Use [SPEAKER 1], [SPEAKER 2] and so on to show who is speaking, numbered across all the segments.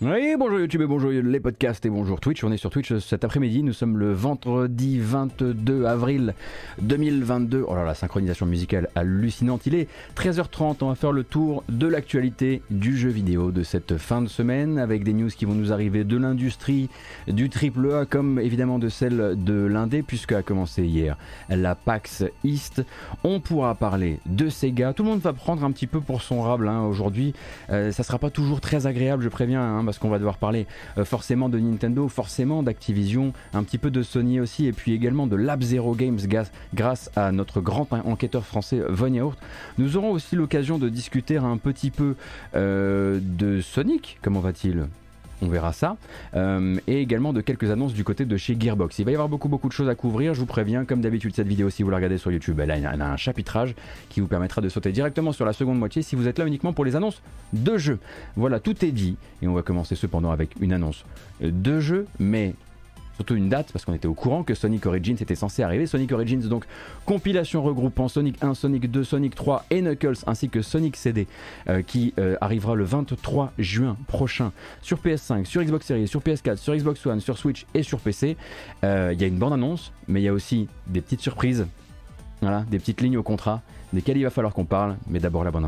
[SPEAKER 1] Oui, bonjour YouTube et bonjour les podcasts et bonjour Twitch. On est sur Twitch cet après-midi. Nous sommes le vendredi 22 avril 2022. Oh là la synchronisation musicale hallucinante. Il est 13h30. On va faire le tour de l'actualité du jeu vidéo de cette fin de semaine avec des news qui vont nous arriver de l'industrie du triple A comme évidemment de celle de l'indé puisque a commencé hier la PAX East. On pourra parler de Sega. Tout le monde va prendre un petit peu pour son rable hein, aujourd'hui. Euh, ça sera pas toujours très agréable, je préviens. Hein, parce qu'on va devoir parler euh, forcément de Nintendo, forcément d'Activision, un petit peu de Sony aussi, et puis également de Lab Zero Games grâce à notre grand enquêteur français Von Yaourt. Nous aurons aussi l'occasion de discuter un petit peu euh, de Sonic. Comment va-t-il? On verra ça. Euh, et également de quelques annonces du côté de chez Gearbox. Il va y avoir beaucoup beaucoup de choses à couvrir, je vous préviens, comme d'habitude cette vidéo si vous la regardez sur YouTube, elle a, un chapitrage qui vous permettra de sauter directement sur la seconde moitié si vous êtes là uniquement pour les annonces de jeux. Voilà, tout est dit, et on va commencer cependant avec une annonce de jeu, mais surtout une date parce qu'on était au courant que Sonic Origins était censé arriver. Sonic Origins, donc compilation regroupant Sonic 1, Sonic 2, Sonic 3 et Knuckles ainsi que Sonic CD euh, qui euh, arrivera le 23 juin prochain sur PS5, sur Xbox Series, sur PS4, sur Xbox One, sur Switch et sur PC. Euh, il y a une bande annonce, mais il y a aussi des petites surprises, des petites lignes au contrat desquelles il va falloir qu'on parle, mais d'abord la bande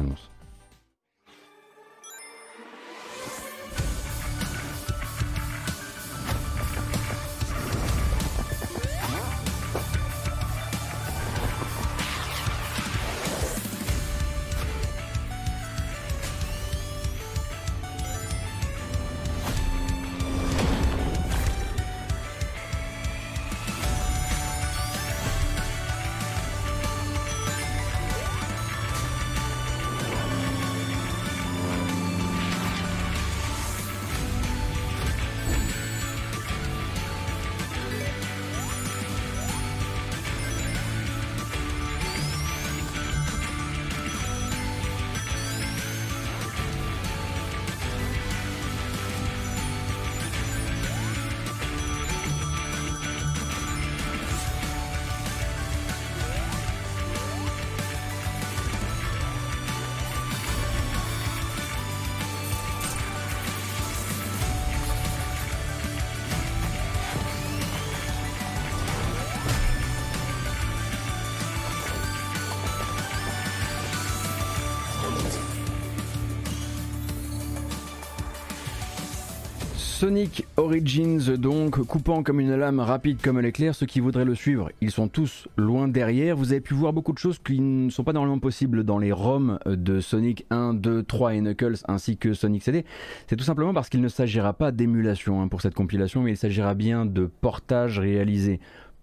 [SPEAKER 1] Origins donc, coupant comme une lame, rapide comme l'éclair, ceux qui voudraient le suivre, ils sont tous loin derrière. Vous avez pu voir beaucoup de choses qui ne sont pas normalement possibles dans les ROM de Sonic 1, 2, 3 et Knuckles ainsi que Sonic CD. C'est tout simplement parce qu'il ne s'agira pas d'émulation hein, pour cette compilation, mais il s'agira bien de portage réalisé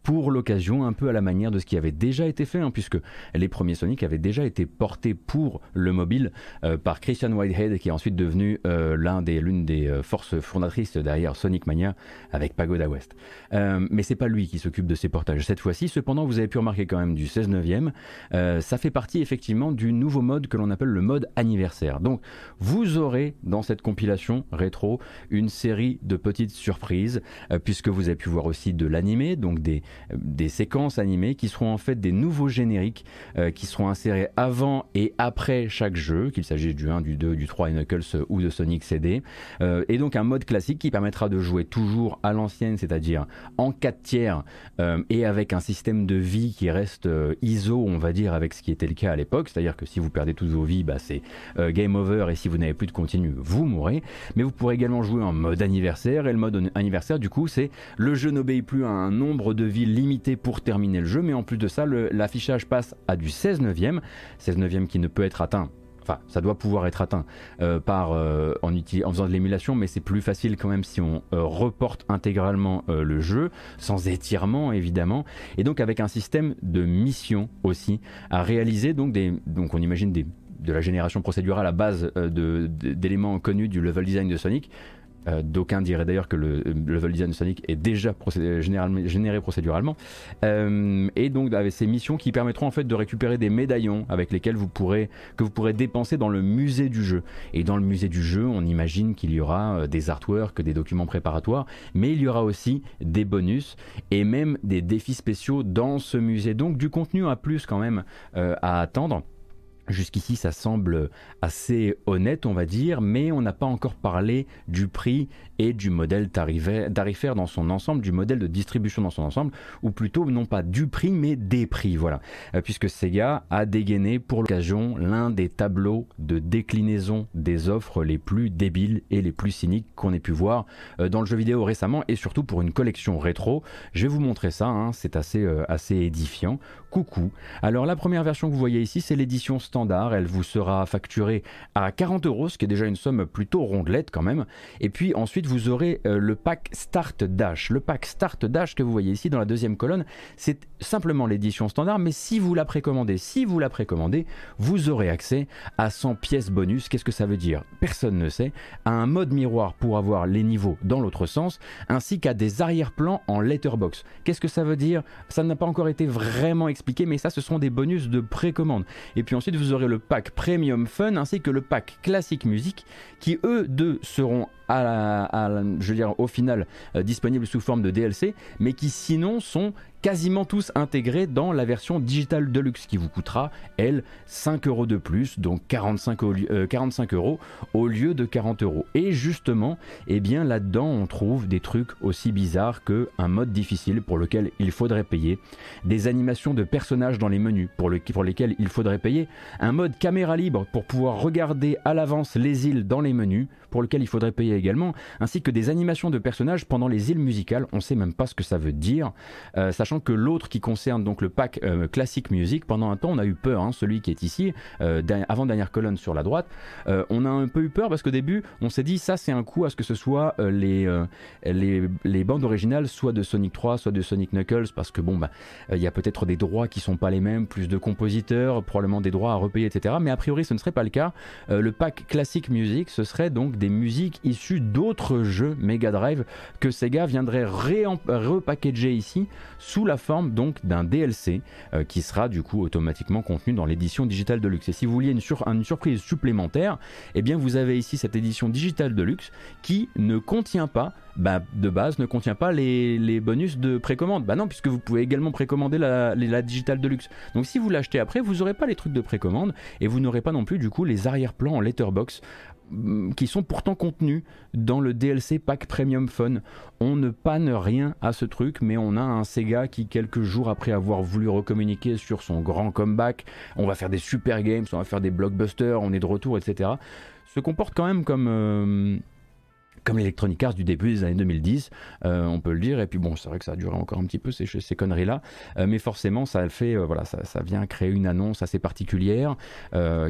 [SPEAKER 1] pour l'occasion, un peu à la manière de ce qui avait déjà été fait, hein, puisque les premiers Sonic avaient déjà été portés pour le mobile euh, par Christian Whitehead, qui est ensuite devenu euh, l'un des, l'une des euh, forces fondatrices derrière Sonic Mania avec Pagoda West. mais c'est pas lui qui s'occupe de ces portages cette fois-ci. Cependant, vous avez pu remarquer quand même du 16 neuvième. ça fait partie effectivement du nouveau mode que l'on appelle le mode anniversaire. Donc, vous aurez dans cette compilation rétro une série de petites surprises, puisque vous avez pu voir aussi de l'animé, donc des, des séquences animées qui seront en fait des nouveaux génériques euh, qui seront insérés avant et après chaque jeu, qu'il s'agisse du 1, du 2, du 3 et Knuckles euh, ou de Sonic CD. Euh, et donc un mode classique qui permettra de jouer toujours à l'ancienne, c'est-à-dire en 4 tiers et avec un système de vie qui reste ISO, on va dire, avec ce qui était le cas à l'époque. C'est-à-dire que si vous perdez toutes vos vies, bah, c'est game over et si vous n'avez plus de continu, vous mourrez. Mais vous pourrez également jouer en mode anniversaire et le mode anniversaire, du coup, c'est le jeu n'obéit plus à un nombre de vies limité pour terminer le jeu, mais en plus de ça, l'affichage passe à du 16 neuvième, 16 neuvième qui ne peut être atteint. Enfin ça doit pouvoir être atteint euh, par euh, en, faisant de l'émulation mais c'est plus facile quand même si on euh, reporte intégralement le jeu sans étirement évidemment. Et donc avec un système de mission aussi à réaliser donc on imagine de la génération procédurale à base d'éléments connus du level design de Sonic euh, d'aucuns diraient d'ailleurs que le, level design de Sonic est déjà généré procéduralement. Euh, et donc avec ces missions qui permettront en fait de récupérer des médaillons avec lesquels vous pourrez, que vous pourrez dépenser dans le musée du jeu. Et dans le musée du jeu, on imagine qu'il y aura euh, des artworks, des documents préparatoires, mais il y aura aussi des bonus et même des défis spéciaux dans ce musée. Donc du contenu à plus quand même à attendre. Jusqu'ici, ça semble assez honnête, on va dire, mais on n'a pas encore parlé du prix et du modèle tarifaire dans son ensemble, du modèle de distribution dans son ensemble, ou plutôt non pas du prix, mais des prix, voilà. Euh, puisque Sega a dégainé pour l'occasion l'un des tableaux de déclinaison des offres les plus débiles et les plus cyniques qu'on ait pu voir euh, dans le jeu vidéo récemment, et surtout pour une collection rétro. Je vais vous montrer ça, hein, c'est assez, euh, assez édifiant. Coucou. Alors la première version que vous voyez ici, c'est l'édition standard. Elle vous sera facturée à 40 euros, ce qui est déjà une somme plutôt rondelette quand même. Et puis ensuite, vous aurez euh, le pack Start Dash. Le pack Start Dash que vous voyez ici dans la deuxième colonne, c'est simplement l'édition standard. Mais si vous la précommandez, si vous la précommandez, vous aurez accès à 100 pièces bonus. Qu'est-ce que ça veut dire? Personne ne sait. À un mode miroir pour avoir les niveaux dans l'autre sens, ainsi qu'à des arrière-plans en letterbox. Qu'est-ce que ça veut dire? Ça n'a pas encore été vraiment expliqué, mais ça, ce sont des bonus de précommande. Et puis ensuite, vous aurez le pack Premium Fun ainsi que le pack Classique Musique qui, eux deux, seront je dire, au final euh, disponibles sous forme de DLC, mais qui sinon sont quasiment tous intégrés dans la version Digital Deluxe qui vous coûtera, elle, 5 euros de plus, donc 45, 45 euh, euros au lieu de 40 euros. Et justement, eh bien là-dedans, on trouve des trucs aussi bizarres que un mode difficile pour lequel il faudrait payer, des animations de personnages dans les menus pour, le, pour lesquels il faudrait payer, un mode caméra libre pour pouvoir regarder à l'avance les îles dans les menus pour lequel il faudrait payer également, ainsi que des animations de personnages pendant les îles musicales. On sait même pas ce que ça veut dire, euh, sachant que l'autre qui concerne donc le pack euh, classique musique, pendant un temps on a eu peur, hein, celui qui est ici, euh, avant dernière colonne sur la droite, on a un peu eu peur parce qu'au début on s'est dit ça c'est un coup à ce que ce soit les, les, bandes originales soit de Sonic 3, soit de Sonic Knuckles, parce que bon bah il y a peut-être des droits qui sont pas les mêmes, plus de compositeurs, probablement des droits à repayer, etc. Mais a priori ce ne serait pas le cas. le pack classique musique, ce serait donc des musiques issues d'autres jeux Mega Drive que Sega viendrait repackager ici sous la forme donc d'un DLC euh, qui sera du coup automatiquement contenu dans l'édition digitale Deluxe. Et si vous vouliez une, surprise supplémentaire, eh bien vous avez ici cette édition digitale Deluxe qui ne contient pas bah, de base ne contient pas les, bonus de précommande. Bah non, puisque vous pouvez également précommander la, la Digital Deluxe. Donc si vous l'achetez après, vous n'aurez pas les trucs de précommande et vous n'aurez pas non plus du coup les arrière-plans en letterbox qui sont pourtant contenus dans le DLC Pack Premium Fun. On ne panne rien à ce truc, mais on a un Sega qui, quelques jours après avoir voulu recommuniquer sur son grand comeback, on va faire des super games, on va faire des blockbusters, on est de retour, etc., se comporte quand même comme... Euh, comme l'Electronic Arts du début des années 2010, euh, on peut le dire. Et puis bon, c'est vrai que ça a duré encore un petit peu ces, conneries-là, euh, mais forcément, ça fait, euh, voilà, ça, vient créer une annonce assez particulière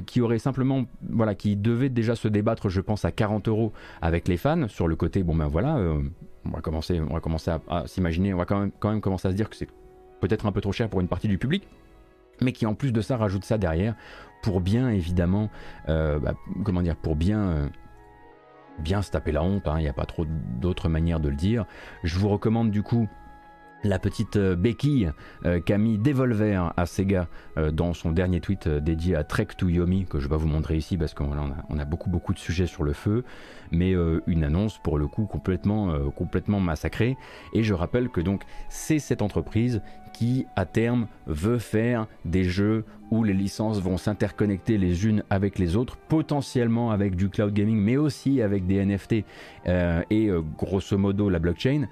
[SPEAKER 1] qui aurait simplement, voilà, qui devait déjà se débattre, je pense, à 40 euros avec les fans sur le côté. Bon ben voilà, on va commencer, on va commencer à, s'imaginer, on va quand même, quand même commencer à se dire que c'est peut-être un peu trop cher pour une partie du public mais qui en plus de ça rajoute ça derrière pour bien évidemment, bah, comment dire, pour bien bien se taper la honte, hein, il n'y a pas trop d'autres manières de le dire. Je vous recommande du coup la petite euh, béquille euh, qu'a mis Devolver à Sega euh, dans son dernier tweet dédié à Trek to Yomi que je vais vous montrer ici parce qu'on a, on a, beaucoup beaucoup de sujets sur le feu mais une annonce pour le coup complètement complètement massacrée. Et je rappelle que donc c'est cette entreprise qui à terme veut faire des jeux où les licences vont s'interconnecter les unes avec les autres, potentiellement avec du cloud gaming, mais aussi avec des NFT et grosso modo la blockchain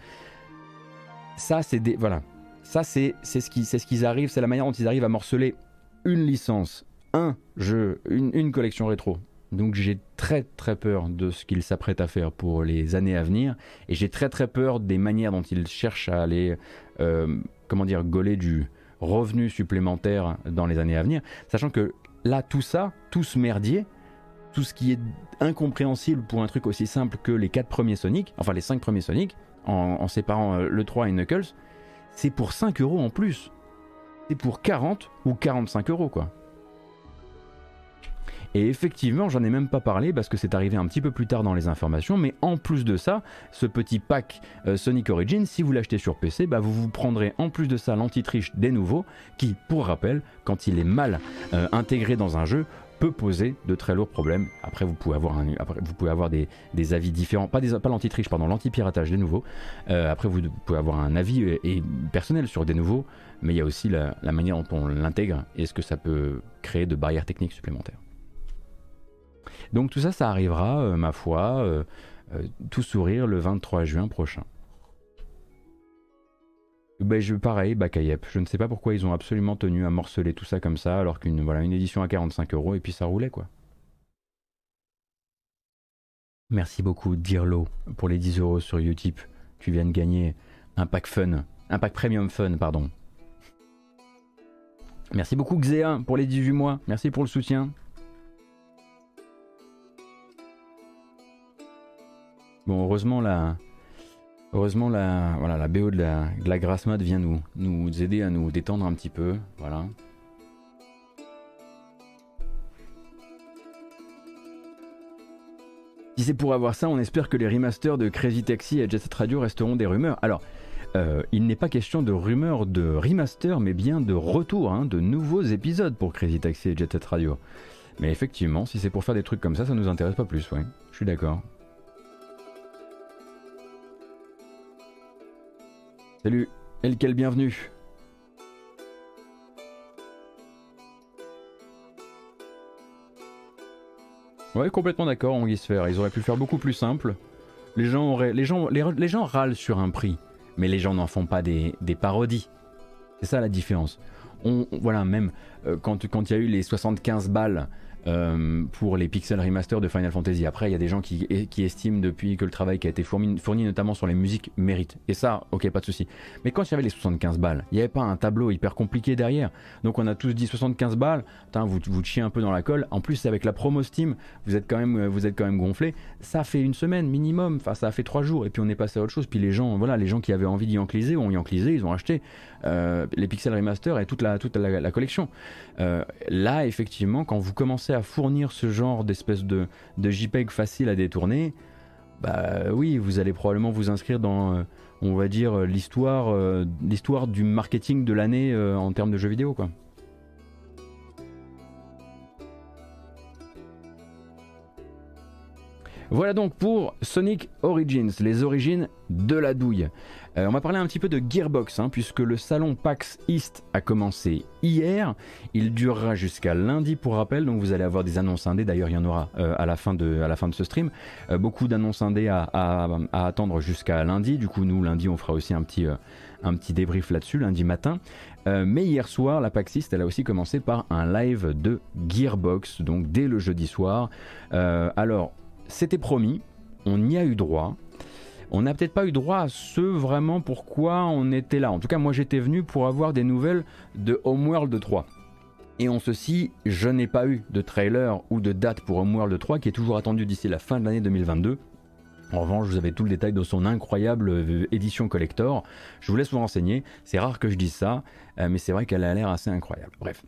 [SPEAKER 1] ça c'est voilà. Ça c'est ce qui c'est ce qu'ils arrivent c'est la manière dont ils arrivent à morceler une licence un jeu une, collection rétro. Donc j'ai très très peur de ce qu'ils s'apprêtent à faire pour les années à venir. Et j'ai très très peur des manières dont ils cherchent à aller euh, comment dire gauler du revenu supplémentaire dans les années à venir. Sachant que là tout ça tout ce merdier tout ce qui est incompréhensible pour un truc aussi simple que les quatre premiers Sonic enfin les cinq premiers Sonic en, séparant euh, le 3 et Knuckles, c'est pour 5 euros en plus. C'est pour 40 ou 45 euros quoi. Et effectivement, j'en ai même pas parlé parce que c'est arrivé un petit peu plus tard dans les informations, mais en plus de ça, ce petit pack euh, Sonic Origins, si vous l'achetez sur PC, bah, vous vous prendrez en plus de ça l'anti-triche des nouveaux, qui, pour rappel, quand il est mal euh, intégré dans un jeu, peut poser de très lourds problèmes. Après, vous pouvez avoir, vous pouvez avoir des, des, avis différents, pas, pas l'anti-triche, pardon, l'anti-piratage des nouveaux. Euh, après, vous pouvez avoir un avis et, personnel sur des nouveaux, mais il y a aussi la, la manière dont on l'intègre et ce que ça peut créer de barrières techniques supplémentaires. Donc tout ça, ça arrivera, euh, ma foi, euh, tout sourire le 23 juin prochain. Bah, je, pareil, Bakayep. Je ne sais pas pourquoi ils ont absolument tenu à morceler tout ça comme ça, alors qu'une voilà, une édition à 45 euros et puis ça roulait quoi. Merci beaucoup, Dirlo, pour les 10 euros sur Utip. Tu viens de gagner un pack fun, un pack premium fun, pardon. Merci beaucoup, Xéa, pour les 18 mois. Merci pour le soutien. Bon, heureusement, là, Heureusement, la, voilà, la BO de la, de la Grasse vient nous, nous aider à nous détendre un petit peu. Voilà. Si c'est pour avoir ça, on espère que les remasters de Crazy Taxi et Jet Set Radio resteront des rumeurs. Alors, euh, il n'est pas question de rumeurs de remaster, mais bien de retour, hein, de nouveaux épisodes pour Crazy Taxi et Jet Set Radio. Mais effectivement, si c'est pour faire des trucs comme ça, ça nous intéresse pas plus, ouais. Je suis d'accord. Salut, Elkel, bienvenue. Ouais, complètement d'accord, on se faire. Ils auraient pu faire beaucoup plus simple. Les gens, râlent sur un prix, mais les gens n'en font pas des, parodies. C'est ça la différence. On, voilà, même euh, quand il y a eu les 75 balles euh, pour les pixel remaster de Final Fantasy. Après, il y a des gens qui, estiment depuis que le travail qui a été fourni, fourni, notamment sur les musiques mérite. Et ça, ok, pas de souci. Mais quand il y avait les 75 balles, il n'y avait pas un tableau hyper compliqué derrière. Donc on a tous dit 75 balles, Putain, vous vous chiez un peu dans la colle. En plus, avec la promo Steam, vous êtes quand même, vous êtes quand même gonflé. Ça fait une semaine minimum, enfin ça a fait trois jours. Et puis on est passé à autre chose. Puis les gens, voilà, les gens qui avaient envie d'y encliser ont enclisé, ils ont acheté euh, les pixel remaster et toute la, toute la, collection. Euh, là, effectivement, quand vous commencez fournir ce genre d'espèce de, de JPEG facile à détourner, bah oui, vous allez probablement vous inscrire dans, euh, on va dire, l'histoire, euh, l'histoire du marketing de l'année euh, en termes de jeux vidéo, quoi. Voilà donc pour Sonic Origins, les origines de la douille. Euh, on va parler un petit peu de Gearbox, hein, puisque le salon PAX East a commencé hier. Il durera jusqu'à lundi pour rappel, donc vous allez avoir des annonces indées. D'ailleurs, il y en aura euh, à, la fin de, ce stream. Euh, beaucoup d'annonces indées à, à, attendre jusqu'à lundi. Du coup, nous, lundi, on fera aussi un petit, un petit débrief là-dessus, lundi matin. mais hier soir, la PAX East, elle a aussi commencé par un live de Gearbox, donc dès le jeudi soir. alors, c'était promis, on y a eu droit. On n'a peut-être pas eu droit à ce vraiment pourquoi on était là. En tout cas, moi j'étais venu pour avoir des nouvelles de Homeworld 3. Et en ceci, je n'ai pas eu de trailer ou de date pour Homeworld 3 qui est toujours attendu d'ici la fin de l'année 2022. En revanche, vous avez tout le détail de son incroyable euh, édition collector. Je vous laisse vous renseigner. C'est rare que je dise ça, euh, mais c'est vrai qu'elle a l'air assez incroyable. Bref,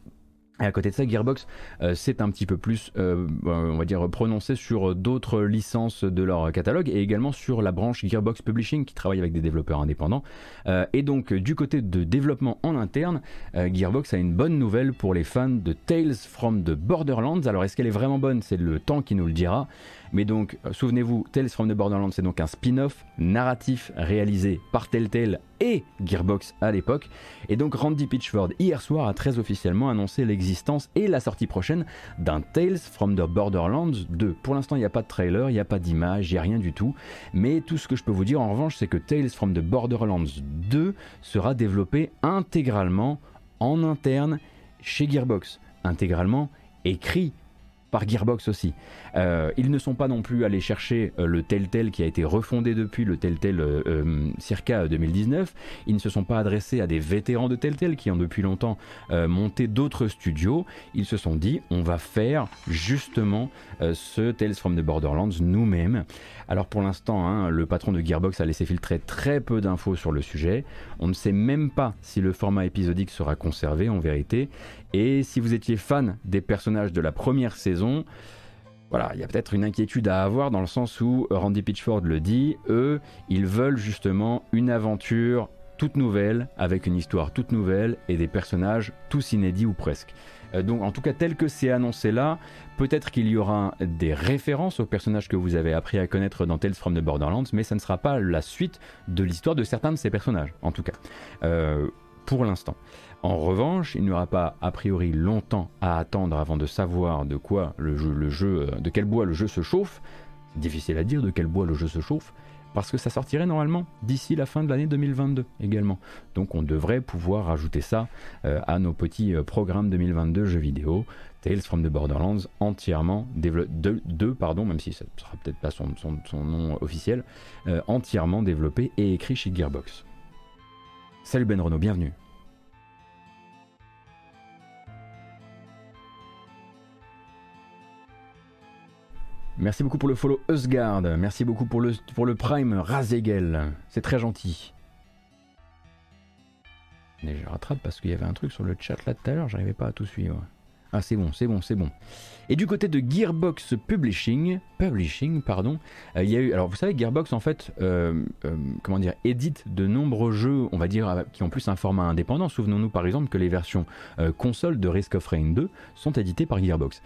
[SPEAKER 1] et à côté de ça, Gearbox euh, c'est un petit peu plus, euh, on va dire, prononcé sur d'autres licences de leur catalogue et également sur la branche Gearbox Publishing qui travaille avec des développeurs indépendants. Euh, et donc, du côté de développement en interne, Gearbox a une bonne nouvelle pour les fans de Tales from the Borderlands. Alors, est-ce qu'elle est vraiment bonne? C'est le temps qui nous le dira. Mais donc, euh, souvenez-vous, Tales from the Borderlands, c'est donc un spin-off narratif réalisé par Telltale et Gearbox à l'époque. Et donc, Randy Pitchford, hier soir, a très officiellement annoncé l'existence et la sortie prochaine d'un Tales from the Borderlands 2. Pour l'instant, il n'y a pas de trailer, il n'y a pas d'image, il n'y a rien du tout. Mais tout ce que je peux vous dire en revanche, c'est que Tales from the Borderlands 2 sera développé intégralement en interne chez Gearbox. Intégralement écrit par Gearbox aussi. Euh, ils ne sont pas non plus allés chercher euh, le Telltale qui a été refondé depuis le Telltale euh, circa 2019. Ils ne se sont pas adressés à des vétérans de Telltale qui ont depuis longtemps monté d'autres studios. Ils se sont dit on va faire justement ce Tales from the Borderlands nous-mêmes. Alors pour l'instant, hein, le patron de Gearbox a laissé filtrer très peu d'infos sur le sujet. On ne sait même pas si le format épisodique sera conservé en vérité. Et si vous étiez fan des personnages de la première saison, voilà, il y a peut-être une inquiétude à avoir dans le sens où Randy Pitchford le dit, eux, ils veulent justement une aventure toute nouvelle, avec une histoire toute nouvelle et des personnages tous inédits ou presque. Euh, donc en tout cas tel que c'est annoncé là, peut-être qu'il y aura des références aux personnages que vous avez appris à connaître dans Tales from the Borderlands, mais ça ne sera pas la suite de l'histoire de certains de ces personnages, en tout cas, euh, pour l'instant. En revanche, il n'y aura pas a priori longtemps à attendre avant de savoir de quoi le jeu, euh, de quel bois le jeu se chauffe. Difficile à dire de quel bois le jeu se chauffe, parce que ça sortirait normalement d'ici la fin de l'année 2022 également. Donc on devrait pouvoir ajouter ça euh, à nos petits euh, programmes 2022 jeux vidéo. Tales from the Borderlands entièrement développé, deux, pardon, même si ne sera peut-être pas son, nom officiel, euh, entièrement développé et écrit chez Gearbox. Salut Ben Renault, bienvenue. Merci beaucoup pour le follow Usgard. Merci beaucoup pour le, pour le prime Razegel. C'est très gentil. Mais je rattrape parce qu'il y avait un truc sur le chat là tout à l'heure, j'arrivais pas à tout suivre. Ah c'est bon, c'est bon, c'est bon. Et du côté de Gearbox Publishing, Publishing pardon, euh, il y a eu. Alors vous savez, Gearbox en fait, euh, euh, comment dire, édite de nombreux jeux, on va dire, qui ont plus un format indépendant. Souvenons-nous par exemple que les versions console de Risk of Rain 2 sont éditées par Gearbox.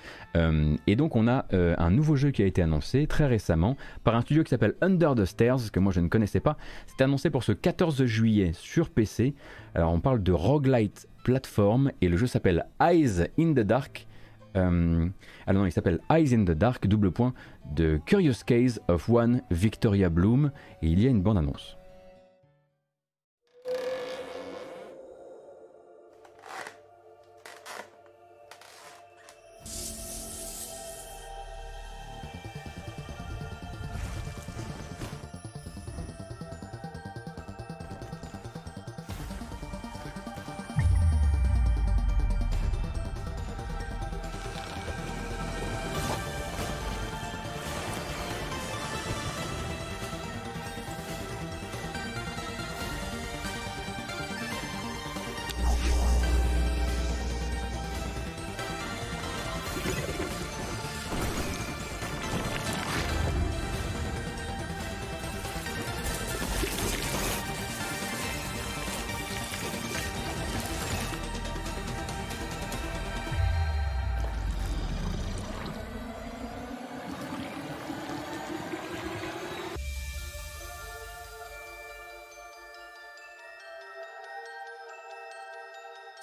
[SPEAKER 1] et donc on a un nouveau jeu qui a été annoncé très récemment par un studio qui s'appelle Under the Stairs, que moi je ne connaissais pas. C'était annoncé pour ce 14 juillet sur PC. Alors on parle de roguelite plateforme et le jeu s'appelle Eyes in the Dark. Euh, alors non, il s'appelle Eyes in the Dark, double point, de Curious Case of One Victoria Bloom, et il y a une bande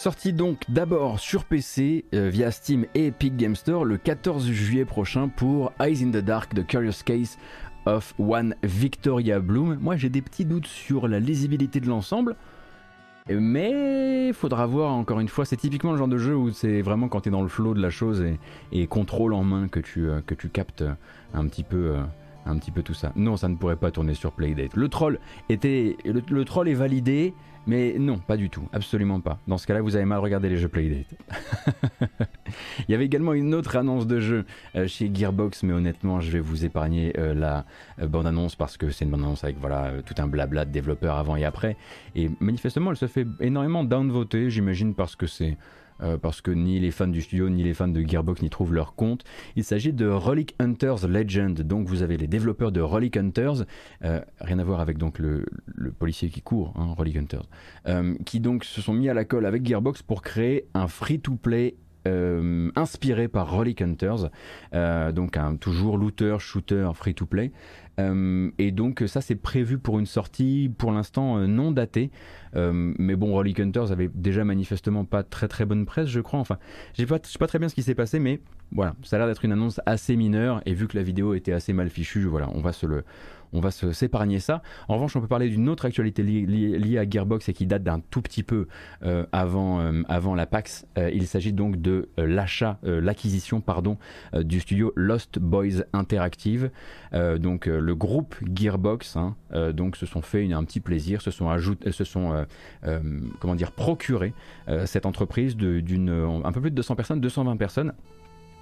[SPEAKER 1] Sorti donc d'abord sur PC euh, via Steam et Epic Game Store le 14 juillet prochain pour Eyes in the Dark, The Curious Case of One Victoria Bloom. Moi j'ai des petits doutes sur la lisibilité de l'ensemble. Mais faudra voir encore une fois, c'est typiquement le genre de jeu où c'est vraiment quand tu es dans le flow de la chose et, contrôle en main que tu, euh, que tu captes un petit peu euh, un petit peu tout ça. Non, ça ne pourrait pas tourner sur Playdate. Le troll était le troll est validé, mais non, pas du tout, absolument pas. Dans ce cas-là, vous avez mal regardé les jeux Playdate. Il y avait également une autre annonce de jeu euh, chez Gearbox, mais honnêtement, je vais vous épargner euh, la euh, bande-annonce parce que c'est une bande-annonce avec voilà, tout un blabla de développeurs avant et après. Et manifestement, elle se fait énormément downvoter, j'imagine, parce que c'est euh, parce que ni les fans du studio ni les fans de Gearbox n'y trouvent leur compte. Il s'agit de Relic Hunters Legend. Donc vous avez les développeurs de Relic Hunters, euh, rien à voir avec donc le, policier qui court, hein, Relic Hunters, euh, qui donc se sont mis à la colle avec Gearbox pour créer un free-to-play inspiré par Relic Hunters, donc un toujours looter, shooter, free to play. Et donc ça c'est prévu pour une sortie pour l'instant non datée. Euh, mais bon, Rolly Hunters avait déjà manifestement pas très très bonne presse, je crois. Enfin, je sais pas très bien ce qui s'est passé, mais voilà, ça a l'air d'être une annonce assez mineure. Et vu que la vidéo était assez mal fichue, voilà, on va se le, on va s'épargner ça. En revanche, on peut parler d'une autre actualité liée, à Gearbox et qui date d'un tout petit peu euh, avant, euh, avant la PAX. il s'agit donc de l'achat, l'acquisition, pardon, du studio Lost Boys Interactive. donc le groupe Gearbox, hein, donc se sont fait un petit plaisir, se sont ajoutés, se sont euh, euh, comment dire, procurer euh, cette entreprise d'une un peu plus de 200 personnes, 220 personnes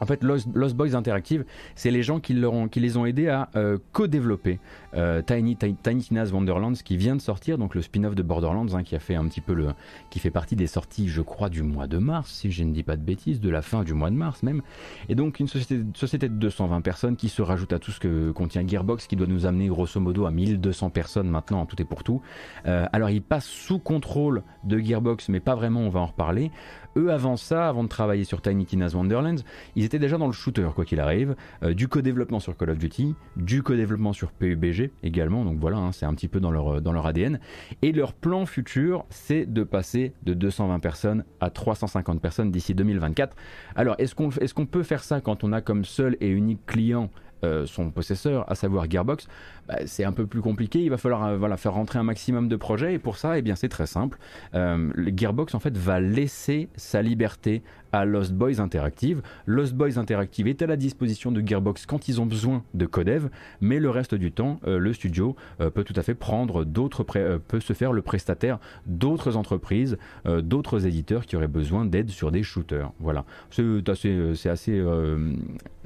[SPEAKER 1] En fait, Lost, Boys Interactive, c'est les gens qui, les ont aidés à euh, co-développer euh, Tiny, Tiny, Tina's Wonderlands qui vient de sortir, donc le spin-off de Borderlands hein, qui a fait un petit peu le, qui fait partie des sorties, je crois, du mois de mars, si je ne dis pas de bêtises, de la fin du mois de mars même. Et donc une société, société de 220 personnes qui se rajoute à tout ce que contient Gearbox, qui doit nous amener grosso modo à 1200 personnes maintenant, en tout et pour tout. Euh, alors il passe sous contrôle de Gearbox, mais pas vraiment, on va en reparler. Eux, avant ça, avant de travailler sur Tiny Tina's Wonderlands, ils étaient déjà dans le shooter, quoi qu'il arrive. Euh, du co-développement sur Call of Duty, du co-développement sur PUBG également. Donc voilà, hein, c'est un petit peu dans leur, leur ADN. Et leur plan futur, c'est de passer de 220 personnes à 350 personnes d'ici 2024. Alors, est-ce qu'on est qu'on peut faire ça quand on a comme seul et unique client euh, son possesseur, à savoir Gearbox, bah, c'est un peu plus compliqué. Il va falloir euh, voilà, faire rentrer un maximum de projets. Et pour ça, eh bien, c'est très simple. Euh, Gearbox, en fait, va laisser sa liberté à Lost Boys Interactive. Lost Boys Interactive est à la disposition de Gearbox quand ils ont besoin de codev, mais le reste du temps, le studio peut tout à fait prendre d'autres, peut se faire le prestataire d'autres entreprises, d'autres éditeurs qui auraient besoin d'aide sur des shooters. Voilà. C'est assez, c'est assez,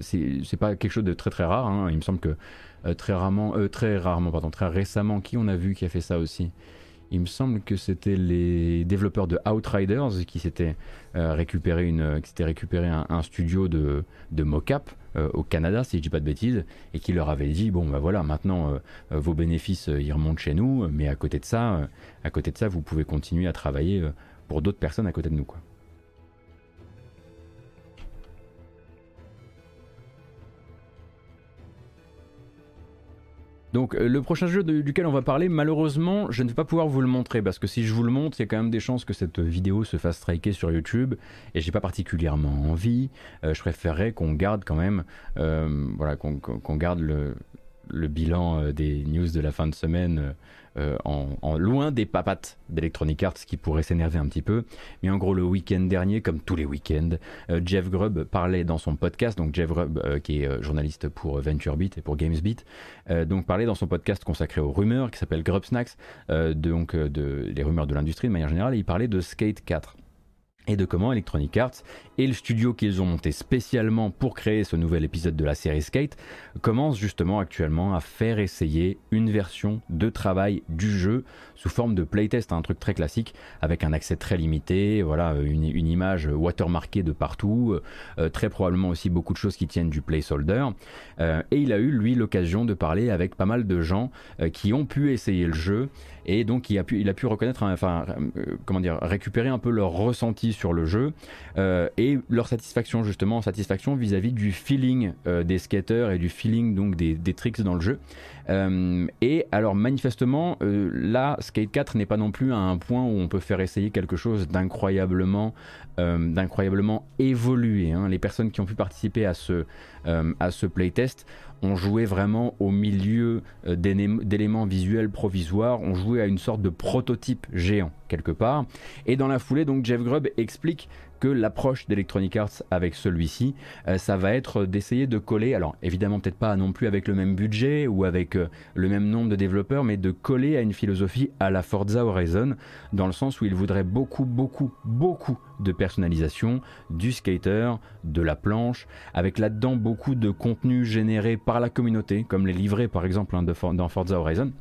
[SPEAKER 1] c'est pas quelque chose de très très Hein. Il me semble que euh, très rarement, euh, très rarement, pardon, très récemment, qui on a vu qui a fait ça aussi Il me semble que c'était les développeurs de Outriders qui s'étaient euh, récupéré une, qui récupéré un, studio de, de mocap au Canada, si je dis pas de bêtises, et qui leur avait dit bon bah voilà, maintenant vos bénéfices ils remontent chez nous, mais à côté de ça, à côté de ça, vous pouvez continuer à travailler pour d'autres personnes à côté de nous quoi. Donc euh, le prochain jeu duquel on va parler, malheureusement, je ne vais pas pouvoir vous le montrer parce que si je vous le montre, il y a quand même des chances que cette vidéo se fasse striker sur YouTube et j'ai pas particulièrement envie. Euh, je préférerais qu'on garde quand même, euh, voilà, qu'on garde le, le bilan des news de la fin de semaine euh, en, loin des papates d'Electronic Arts qui pourraient s'énerver un petit peu. Mais en gros, le week-end dernier, comme tous les week-ends, euh, Jeff Grubb parlait dans son podcast, donc Jeff Grubb, euh, qui est journaliste pour VentureBeat et pour GamesBeat, donc parlait dans son podcast consacré aux rumeurs qui s'appelle Grub Snacks, donc de, les rumeurs de l'industrie de manière générale, et il parlait de Skate 4 et de comment Electronic Arts et le studio qu'ils ont monté spécialement pour créer ce nouvel épisode de la série Skate commencent justement actuellement à faire essayer une version de travail du jeu sous forme de playtest, un truc très classique avec un accès très limité, voilà une, image watermarkée de partout, euh, très probablement aussi beaucoup de choses qui tiennent du placeholder. Euh, et il a eu lui l'occasion de parler avec pas mal de gens euh, qui ont pu essayer le jeu et donc il a pu, reconnaître, enfin comment dire, récupérer un peu leur ressenti sur le jeu et leur satisfaction justement, satisfaction vis-à-vis du feeling des skaters et du feeling donc des, tricks dans le jeu. Euh, et alors manifestement, euh, là, Skate 4 n'est pas non plus à un point où on peut faire essayer quelque chose d'incroyablement, euh, d'incroyablement évolué. Hein. Les personnes qui ont pu participer à ce, à ce playtest ont joué vraiment au milieu d'éléments visuels provisoires, ont joué à une sorte de prototype géant quelque part. Et dans la foulée, donc Jeff Grubb explique que l'approche d'Electronic Arts avec celui-ci, euh, ça va être d'essayer de coller, alors évidemment peut-être pas non plus avec le même budget ou avec euh, le même nombre de développeurs, mais de coller à une philosophie à la Forza Horizon, dans le sens où il voudrait beaucoup, beaucoup, beaucoup de personnalisation, du skater, de la planche, avec là-dedans beaucoup de contenu généré par la communauté, comme les livrets par exemple hein, dans Forza Horizon.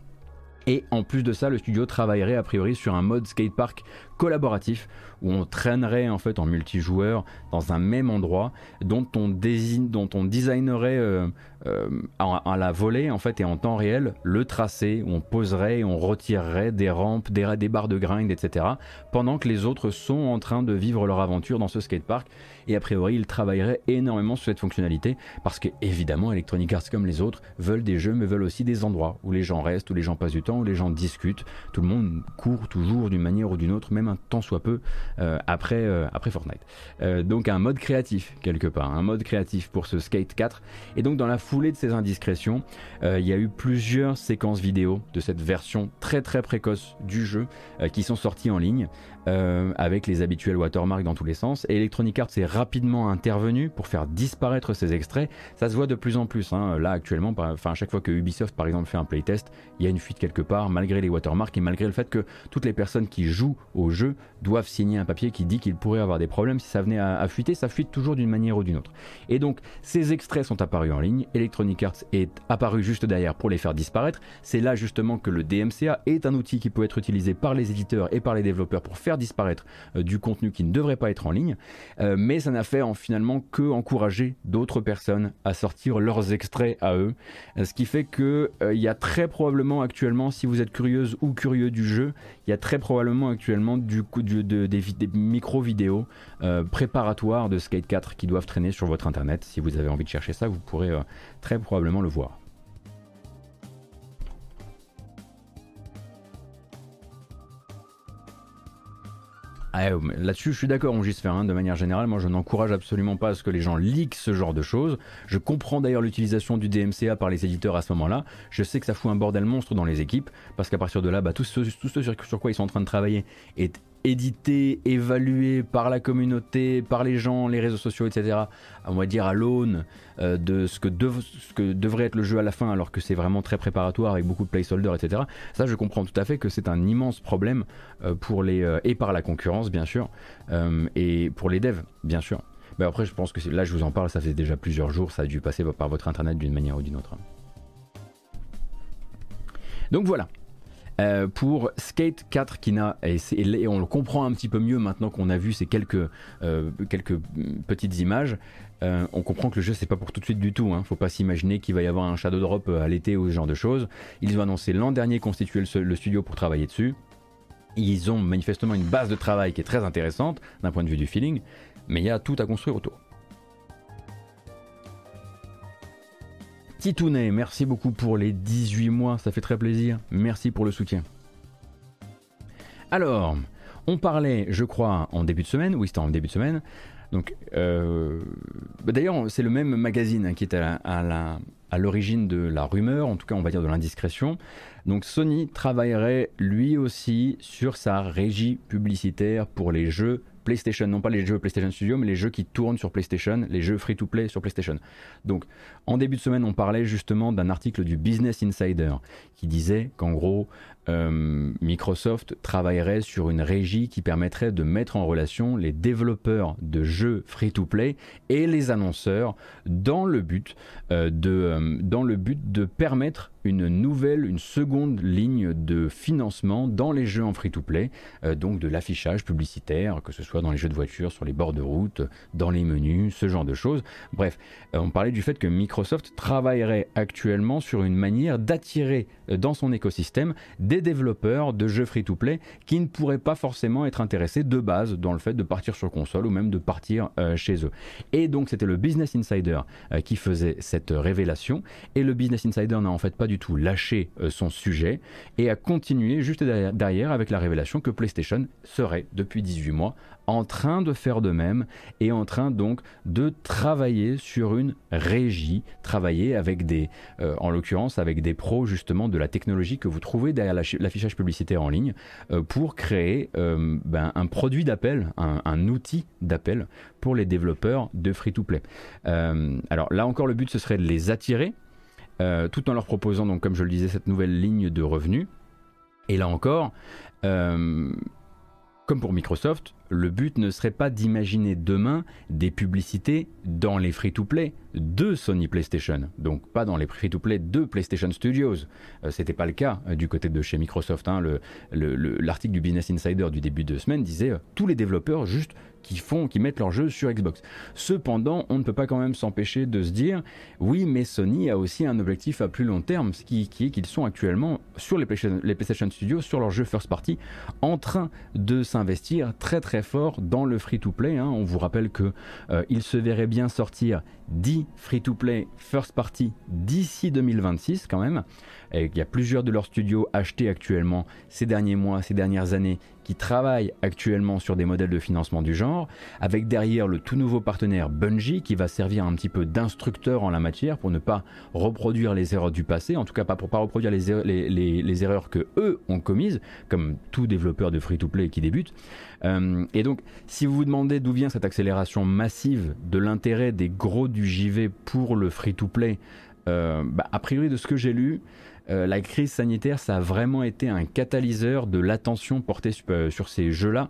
[SPEAKER 1] Et en plus de ça, le studio travaillerait a priori sur un mode skatepark collaboratif où on traînerait en fait en multijoueur dans un même endroit dont on, désigne, dont on designerait euh, euh, à, la volée en fait et en temps réel le tracé où on poserait et on retirerait des rampes, des, des barres de grind, etc. pendant que les autres sont en train de vivre leur aventure dans ce skatepark et a priori ils travailleraient énormément sur cette fonctionnalité parce que évidemment Electronic Arts comme les autres veulent des jeux mais veulent aussi des endroits où les gens restent, où les gens passent du temps, où les gens discutent, tout le monde court toujours d'une manière ou d'une autre, même un temps soit peu euh, après, euh, après Fortnite. Euh, donc un mode créatif quelque part, un mode créatif pour ce Skate 4. Et donc dans la foulée de ces indiscrétions, il y a eu plusieurs séquences vidéo de cette version très très précoce du jeu qui sont sorties en ligne. Euh, avec les habituels watermarks dans tous les sens. Et Electronic Arts est rapidement intervenu pour faire disparaître ces extraits. Ça se voit de plus en plus. Hein. Là, actuellement, à chaque fois que Ubisoft, par exemple, fait un playtest, il y a une fuite quelque part, malgré les watermarks et malgré le fait que toutes les personnes qui jouent au jeu doivent signer un papier qui dit qu'il pourrait avoir des problèmes si ça venait à, fuiter. Ça fuite toujours d'une manière ou d'une autre. Et donc, ces extraits sont apparus en ligne. Electronic Arts est apparu juste derrière pour les faire disparaître. C'est là justement que le DMCA est un outil qui peut être utilisé par les éditeurs et par les développeurs pour faire disparaître euh, du contenu qui ne devrait pas être en ligne. Euh, mais ça n'a fait en, finalement que encourager d'autres personnes à sortir leurs extraits à eux. Euh, ce qui fait qu'il il y a très probablement actuellement, si vous êtes curieuse ou curieux du jeu, il y a très probablement actuellement du coup de, des, micro-vidéos euh, préparatoires de Skate 4 qui doivent traîner sur votre internet. Si vous avez envie de chercher ça, vous pourrez très probablement le voir. Ah, là-dessus, je suis d'accord, on faire hein, de manière générale, moi je n'encourage absolument pas à ce que les gens leakent ce genre de choses. Je comprends d'ailleurs l'utilisation du DMCA par les éditeurs à ce moment-là. Je sais que ça fout un bordel monstre dans les équipes, parce qu'à partir de là, bah, tout ce sur, quoi ils sont en train de travailler est édité, évalué par la communauté, par les gens, les réseaux sociaux, etc. On va dire à l'aune euh, de ce que, devrait être le jeu à la fin, alors que c'est vraiment très préparatoire avec beaucoup de placeholders, etc. Ça, je comprends tout à fait que c'est un immense problème euh, pour les euh, et par la concurrence, bien sûr, et pour les devs, bien sûr. Mais après, je pense que là, je vous en parle, ça fait déjà plusieurs jours, ça a dû passer par votre internet d'une manière ou d'une autre. Donc voilà, euh, pour Skate 4 qui n'a et, on le comprend un petit peu mieux maintenant qu'on a vu ces quelques, euh, quelques petites images. Euh, on comprend que le jeu c'est pas pour tout de suite du tout. Hein. Faut pas s'imaginer qu'il va y avoir un shadow drop à l'été ou ce genre de choses. Ils ont annoncé l'an dernier constituer le, studio pour travailler dessus. Ils ont manifestement une base de travail qui est très intéressante d'un point de vue du feeling, mais il y a tout à construire autour. Titounet, merci beaucoup pour les 18 mois, ça fait très plaisir. Merci pour le soutien. Alors, on parlait, je crois, en début de semaine, oui c'était en début de semaine. Donc, euh, bah, d'ailleurs, c'est le même magazine hein, qui est à, l'origine de la rumeur, en tout cas, on va dire de l'indiscrétion. Donc, Sony travaillerait lui aussi sur sa régie publicitaire pour les jeux PlayStation, non pas les jeux PlayStation Studio, mais les jeux qui tournent sur PlayStation, les jeux free-to-play sur PlayStation. Donc, en début de semaine, on parlait justement d'un article du Business Insider qui disait qu'en gros, euh, Microsoft travaillerait sur une régie qui permettrait de mettre en relation les développeurs de jeux free-to-play et les annonceurs dans le but, euh, euh, dans le but de permettre une nouvelle, une seconde ligne de financement dans les jeux en free-to-play, donc de l'affichage publicitaire, que ce soit dans les jeux de voiture, sur les bords de route, dans les menus, ce genre de choses. Bref, on parlait du fait que Microsoft travaillerait actuellement sur une manière d'attirer dans son écosystème des développeurs de jeux free-to-play qui ne pourraient pas forcément être intéressés de base dans le fait de partir sur console ou même de partir euh, chez eux. Et donc c'était le Business Insider euh, qui faisait cette révélation et le Business Insider n'a en fait pas du tout lâché euh, son sujet et a continué juste derrière avec la révélation que PlayStation serait depuis 18 mois en train de faire de même et en train donc de travailler sur une régie, travailler avec des, euh, en l'occurrence avec des pros justement de la technologie que vous trouvez derrière l'affichage publicitaire en ligne euh, pour créer ben, un produit d'appel, un, outil d'appel pour les développeurs de free-to-play. alors là encore le but ce serait de les attirer tout en leur proposant donc comme je le disais cette nouvelle ligne de revenus. Et là encore, comme pour Microsoft, le but ne serait pas d'imaginer demain des publicités dans les free-to-play de Sony PlayStation, donc pas dans les free-to-play de PlayStation Studios. Euh, C'était pas le cas euh, du côté de chez Microsoft. Hein. L'article du Business Insider du début de semaine disait euh, tous les développeurs juste qui font, qui mettent leurs jeux sur Xbox. Cependant, on ne peut pas quand même s'empêcher de se dire, oui, mais Sony a aussi un objectif à plus long terme, ce qui, est qu'ils sont actuellement sur les PlayStation, Studios, sur leurs jeux first party, en train de s'investir très très fort dans le free-to-play. Hein. On vous rappelle que euh, se verrait bien sortir 10 free-to-play first party d'ici 2026 quand même. il y a plusieurs de leurs studios achetés actuellement ces derniers mois, ces dernières années qui travaille actuellement sur des modèles de financement du genre, avec derrière le tout nouveau partenaire Bungie qui va servir un petit peu d'instructeur en la matière pour ne pas reproduire les erreurs du passé, en tout cas pas pour pas reproduire les, erreurs, les, erreurs que eux ont commises, comme tout développeur de free-to-play qui débute. Euh, et donc, si vous vous demandez d'où vient cette accélération massive de l'intérêt des gros du JV pour le free-to-play, euh, bah, a priori de ce que j'ai lu, la crise sanitaire, ça a vraiment été un catalyseur de l'attention portée sur ces jeux-là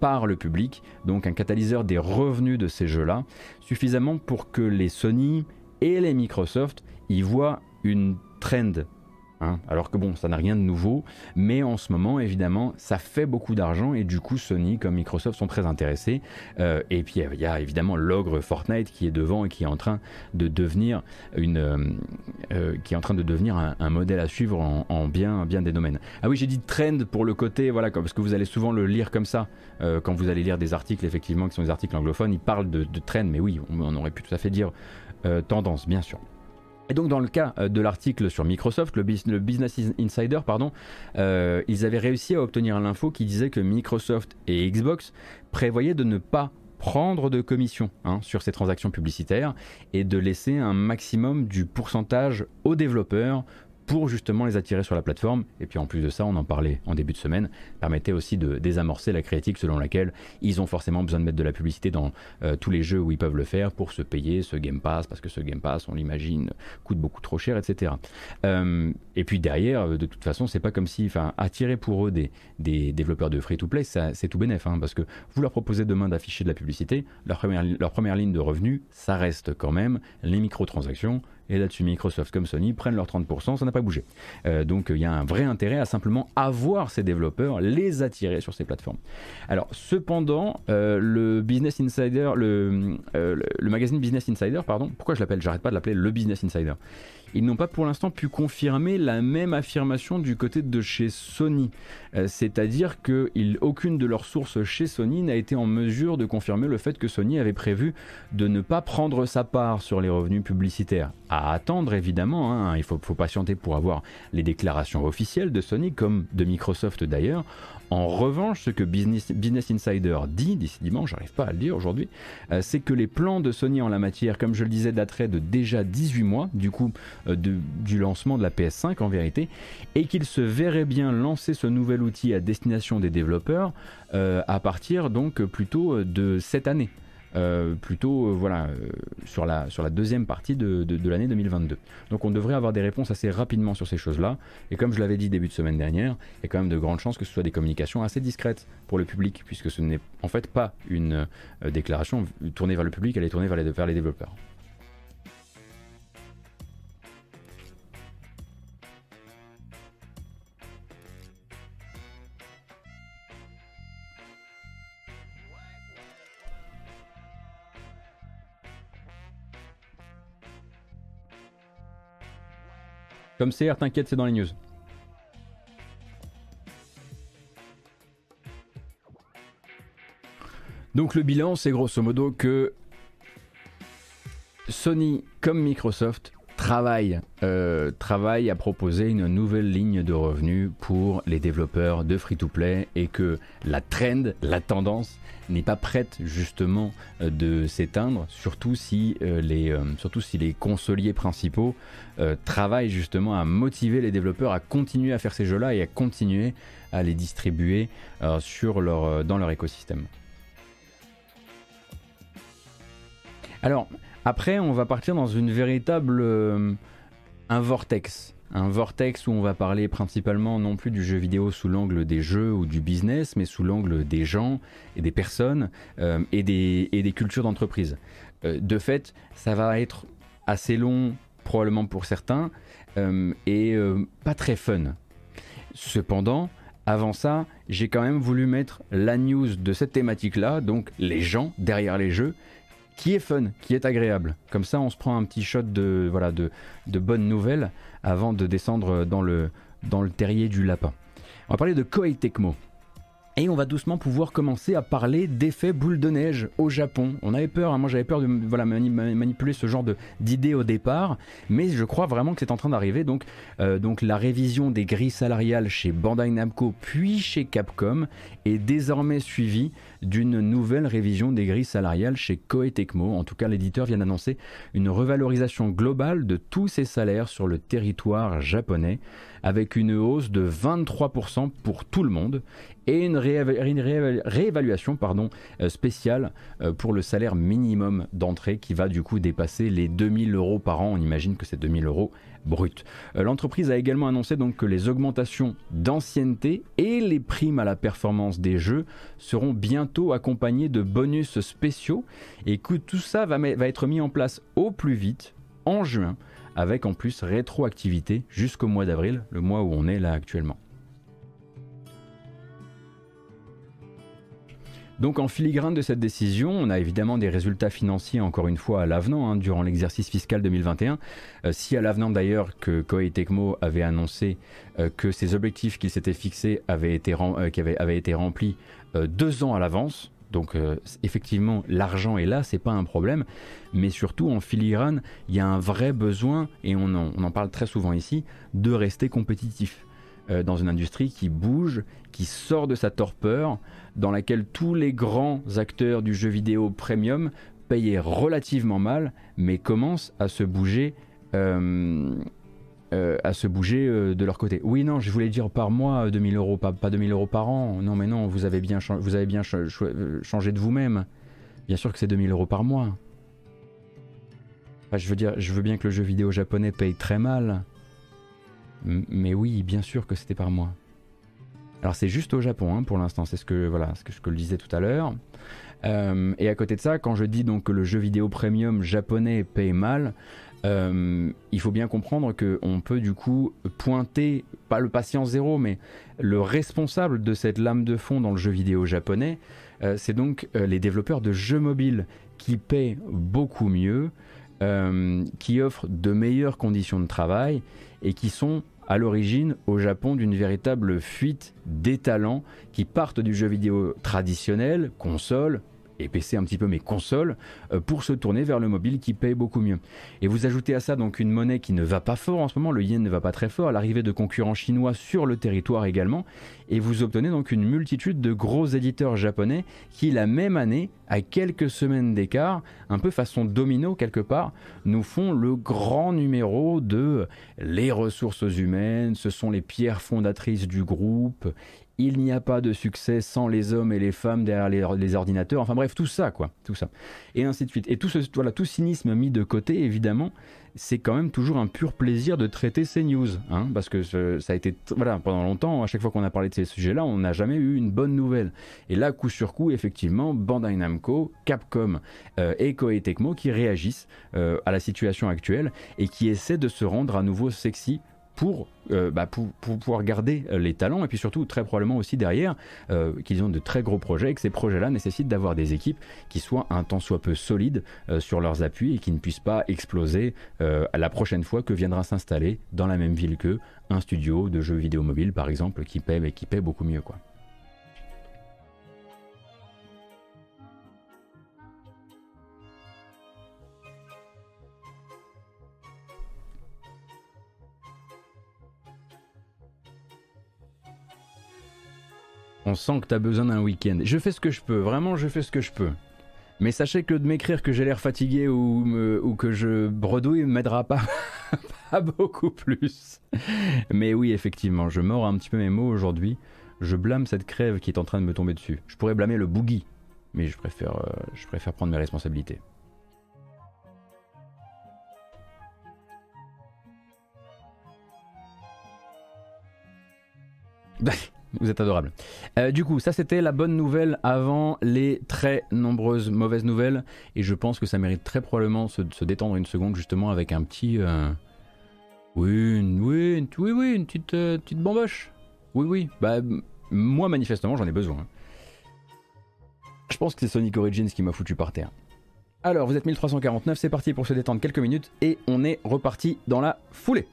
[SPEAKER 1] par le public, donc un catalyseur des revenus de ces jeux-là, suffisamment pour que les Sony et les Microsoft y voient une trend Hein. alors que bon, ça n'a rien de nouveau, mais en ce moment, évidemment, ça fait beaucoup d'argent et du coup, Sony comme Microsoft sont très intéressés. Euh, et puis, il y a évidemment l'ogre Fortnite qui est devant et qui est en train de devenir une, euh, euh, qui est en train de devenir un, modèle à suivre en, bien, des domaines. Ah oui, j'ai dit trend pour le côté, voilà, parce que vous allez souvent le lire comme ça quand vous allez lire des articles, effectivement, qui sont des articles anglophones, ils parlent de trend, mais oui, on aurait pu tout à fait dire tendance, bien sûr. Et donc dans le cas euh, de l'article sur Microsoft, le, Business Insider, pardon, euh, ils avaient réussi à obtenir l'info qui disait que Microsoft et Xbox prévoyaient de ne pas prendre de commission hein, sur ces transactions publicitaires et de laisser un maximum du pourcentage aux développeurs pour justement les attirer sur la plateforme. Et puis en plus de ça, on en parlait en début de semaine, permettait aussi de désamorcer la critique selon laquelle ils ont forcément besoin de mettre de la publicité dans euh, tous les jeux où ils peuvent le faire pour se payer ce Game Pass, parce que ce Game Pass, on l'imagine, coûte beaucoup trop cher, etc. Euh, et puis derrière, euh, de toute façon, c'est pas comme si, enfin, attirer pour eux des, développeurs de free-to-play, c'est tout bénef, hein, parce que vous leur proposez demain d'afficher de la publicité, leur première, leur première ligne de revenus, ça reste quand même les microtransactions, et là-dessus, Microsoft comme Sony prennent leurs 30%, ça n'a pas bougé. Euh, donc il y a un vrai intérêt à simplement avoir ces développeurs, les attirer sur ces plateformes. Alors cependant, euh, le Business Insider, euh, le, magazine Business Insider, pardon, pourquoi je l'appelle? J'arrête pas de l'appeler le Business Insider ils n'ont pas pour l'instant pu confirmer la même affirmation du côté de chez Sony. Euh, c'est-à-dire qu'aucune de leurs sources chez Sony n'a été en mesure de confirmer le fait que Sony avait prévu de ne pas prendre sa part sur les revenus publicitaires. À attendre évidemment, hein, il faut, faut patienter pour avoir les déclarations officielles de Sony, comme de Microsoft d'ailleurs. En revanche, ce que Business, Insider dit d'ici dimanche, j'arrive pas à le dire aujourd'hui, euh, c'est que les plans de Sony en la matière, comme je le disais, dateraient de déjà 18 mois, du coup, euh, du lancement de la PS5 en vérité, et qu'il se verrait bien lancer ce nouvel outil à destination des développeurs euh, à partir donc plutôt de cette année. Euh, plutôt euh, voilà, euh, sur, la, sur la deuxième partie de, de, l'année 2022. Donc on devrait avoir des réponses assez rapidement sur ces choses-là. Et comme je l'avais dit début de semaine dernière, il y a quand même de grandes chances que ce soit des communications assez discrètes pour le public, puisque ce n'est en fait pas une déclaration tournée vers le public, elle est tournée vers les, vers les développeurs. Comme c'est, t'inquiète, c'est dans les news. Donc le bilan, c'est grosso modo que Sony comme Microsoft travaillent, euh, à proposer une nouvelle ligne de revenus pour les développeurs de free-to-play et que la trend, la tendance, n'est pas prête justement euh, de s'éteindre, surtout si euh, les, euh, surtout si les consoliers principaux travaillent justement à motiver les développeurs à continuer à faire ces jeux-là et à continuer à les distribuer dans leur écosystème. Alors, après, on va partir dans une véritable... un vortex un vortex où on va parler principalement non plus du jeu vidéo sous l'angle des jeux ou du business, mais sous l'angle des gens et des personnes euh, et, des, et, des, cultures d'entreprise. Euh, de fait, ça va être assez long probablement pour certains euh, et pas très fun. Cependant, avant ça, j'ai quand même voulu mettre la news de cette thématique-là, donc les gens derrière les jeux, qui est fun, qui est agréable. Comme ça, on se prend un petit shot de, voilà, de, bonnes nouvelles avant de descendre dans le, terrier du lapin. On va parler de Koei Tecmo. Et on va doucement pouvoir commencer à parler d'effet boule de neige au Japon. On avait peur, hein, moi j'avais peur de manipuler ce genre d'idées au départ, mais je crois vraiment que c'est en train d'arriver. Donc, euh, donc la révision des grilles salariales chez Bandai Namco puis chez Capcom est désormais suivie d'une nouvelle révision des grilles salariales chez Koei Tecmo. En tout cas, l'éditeur vient d'annoncer une revalorisation globale de tous ses salaires sur le territoire japonais, avec une hausse de 23% pour tout le monde et une, réévaluation pardon, euh, spéciale euh, pour le salaire minimum d'entrée qui va du coup dépasser les 2000 euros par an. On imagine que c'est 2000 euros brut. Euh, l'entreprise a également annoncé donc que les augmentations d'ancienneté et les primes à la performance des jeux seront bientôt accompagnées de bonus spéciaux et que tout ça va, va être mis en place au plus vite en juin avec en plus rétroactivité jusqu'au mois d'avril, le mois où on est là actuellement. Donc en filigrane de cette décision, on a évidemment des résultats financiers encore une fois à l'avenant hein, durant l'exercice fiscal 2021. Euh, si à l'avenant d'ailleurs que Koei Tecmo avait annoncé euh, que ses objectifs qu'il s'était fixés avaient été, euh, avaient, été remplis deux ans à l'avance, donc effectivement l'argent est là, c'est pas un problème, mais surtout en filigrane, il y a un vrai besoin, et on en parle très souvent ici, de rester compétitif. Dans une industrie qui bouge, qui sort de sa torpeur, dans laquelle tous les grands acteurs du jeu vidéo premium payaient relativement mal, mais commencent à se bouger. Euh, euh, à se bouger de leur côté. Oui, non, je voulais dire par mois 2000 euros, pas, pas 2000 euros par an. Non, mais non, vous avez bien, changé de vous-même. Bien sûr que c'est 2000 euros par mois. je veux dire, je veux bien que le jeu vidéo japonais paye très mal. Mais oui, bien sûr que c'était par moi. Alors c'est juste au Japon hein, pour l'instant, c'est ce que voilà, ce que je le disais tout à l'heure. Euh, et à côté de ça, quand je dis donc que le jeu vidéo premium japonais paye mal, euh, il faut bien comprendre qu'on peut du coup pointer, pas le patient zéro, mais le responsable de cette lame de fond dans le jeu vidéo japonais, euh, c'est donc les développeurs de jeux mobiles qui paient beaucoup mieux, qui offrent de meilleures conditions de travail et qui sont à l'origine au Japon d'une véritable fuite des talents qui partent du jeu vidéo traditionnel, console, et PC un petit peu, mais console, euh, pour se tourner vers le mobile qui paye beaucoup mieux. Et vous ajoutez à ça donc une monnaie qui ne va pas fort en ce moment, le yen ne va pas très fort, l'arrivée de concurrents chinois sur le territoire également, et vous obtenez donc une multitude de gros éditeurs japonais qui la même année, à quelques semaines d'écart, un peu façon domino quelque part, nous font le grand numéro de les ressources humaines, ce sont les pierres fondatrices du groupe, il n'y a pas de succès sans les hommes et les femmes derrière les, ordinateurs. Enfin bref, tout ça, quoi, tout ça. Et ainsi de suite. Et tout ce, voilà, tout cynisme mis de côté, évidemment, c'est quand même toujours un pur plaisir de traiter ces news, hein, parce que ça a été, voilà, pendant longtemps, à chaque fois qu'on a parlé de ces sujets-là, on n'a jamais eu une bonne nouvelle. Et là, coup sur coup, effectivement, Bandai Namco, Capcom euh, et Koei Tecmo qui réagissent euh, à la situation actuelle et qui essaient de se rendre à nouveau sexy euh, bah, pour, pouvoir garder euh, les talents et puis surtout très probablement aussi derrière euh, qu'ils ont de très gros projets et que ces projets-là nécessitent d'avoir des équipes qui soient un tant soit peu solides sur leurs appuis et qui ne puissent pas exploser à la prochaine fois que viendra s'installer dans la même ville qu'eux un studio de jeux vidéo mobile par exemple qui paie, mais qui paie beaucoup mieux. On sent que tu as besoin d'un week-end. Je fais ce que je peux, vraiment je fais ce que je peux. Mais sachez que de m'écrire que j'ai l'air fatigué ou, que je bredouille m'aidera pas, beaucoup plus. Mais oui, effectivement, je mords un petit peu mes mots aujourd'hui. Je blâme cette crève qui est en train de me tomber dessus. Je pourrais blâmer le boogie, mais je préfère, euh, je préfère prendre mes responsabilités. Vous êtes adorable. Euh, du coup, ça c'était la bonne nouvelle avant les très nombreuses mauvaises nouvelles. Et je pense que ça mérite très probablement de se détendre une seconde justement avec un petit... Euh, oui, oui, oui, oui, une petite, euh, petite bamboche. Oui, oui. Bah, moi manifestement j'en ai besoin. Je pense que c'est Sonic Origins qui m'a foutu par terre. Alors, vous êtes 1349, c'est parti pour se détendre quelques minutes et on est reparti dans la foulée.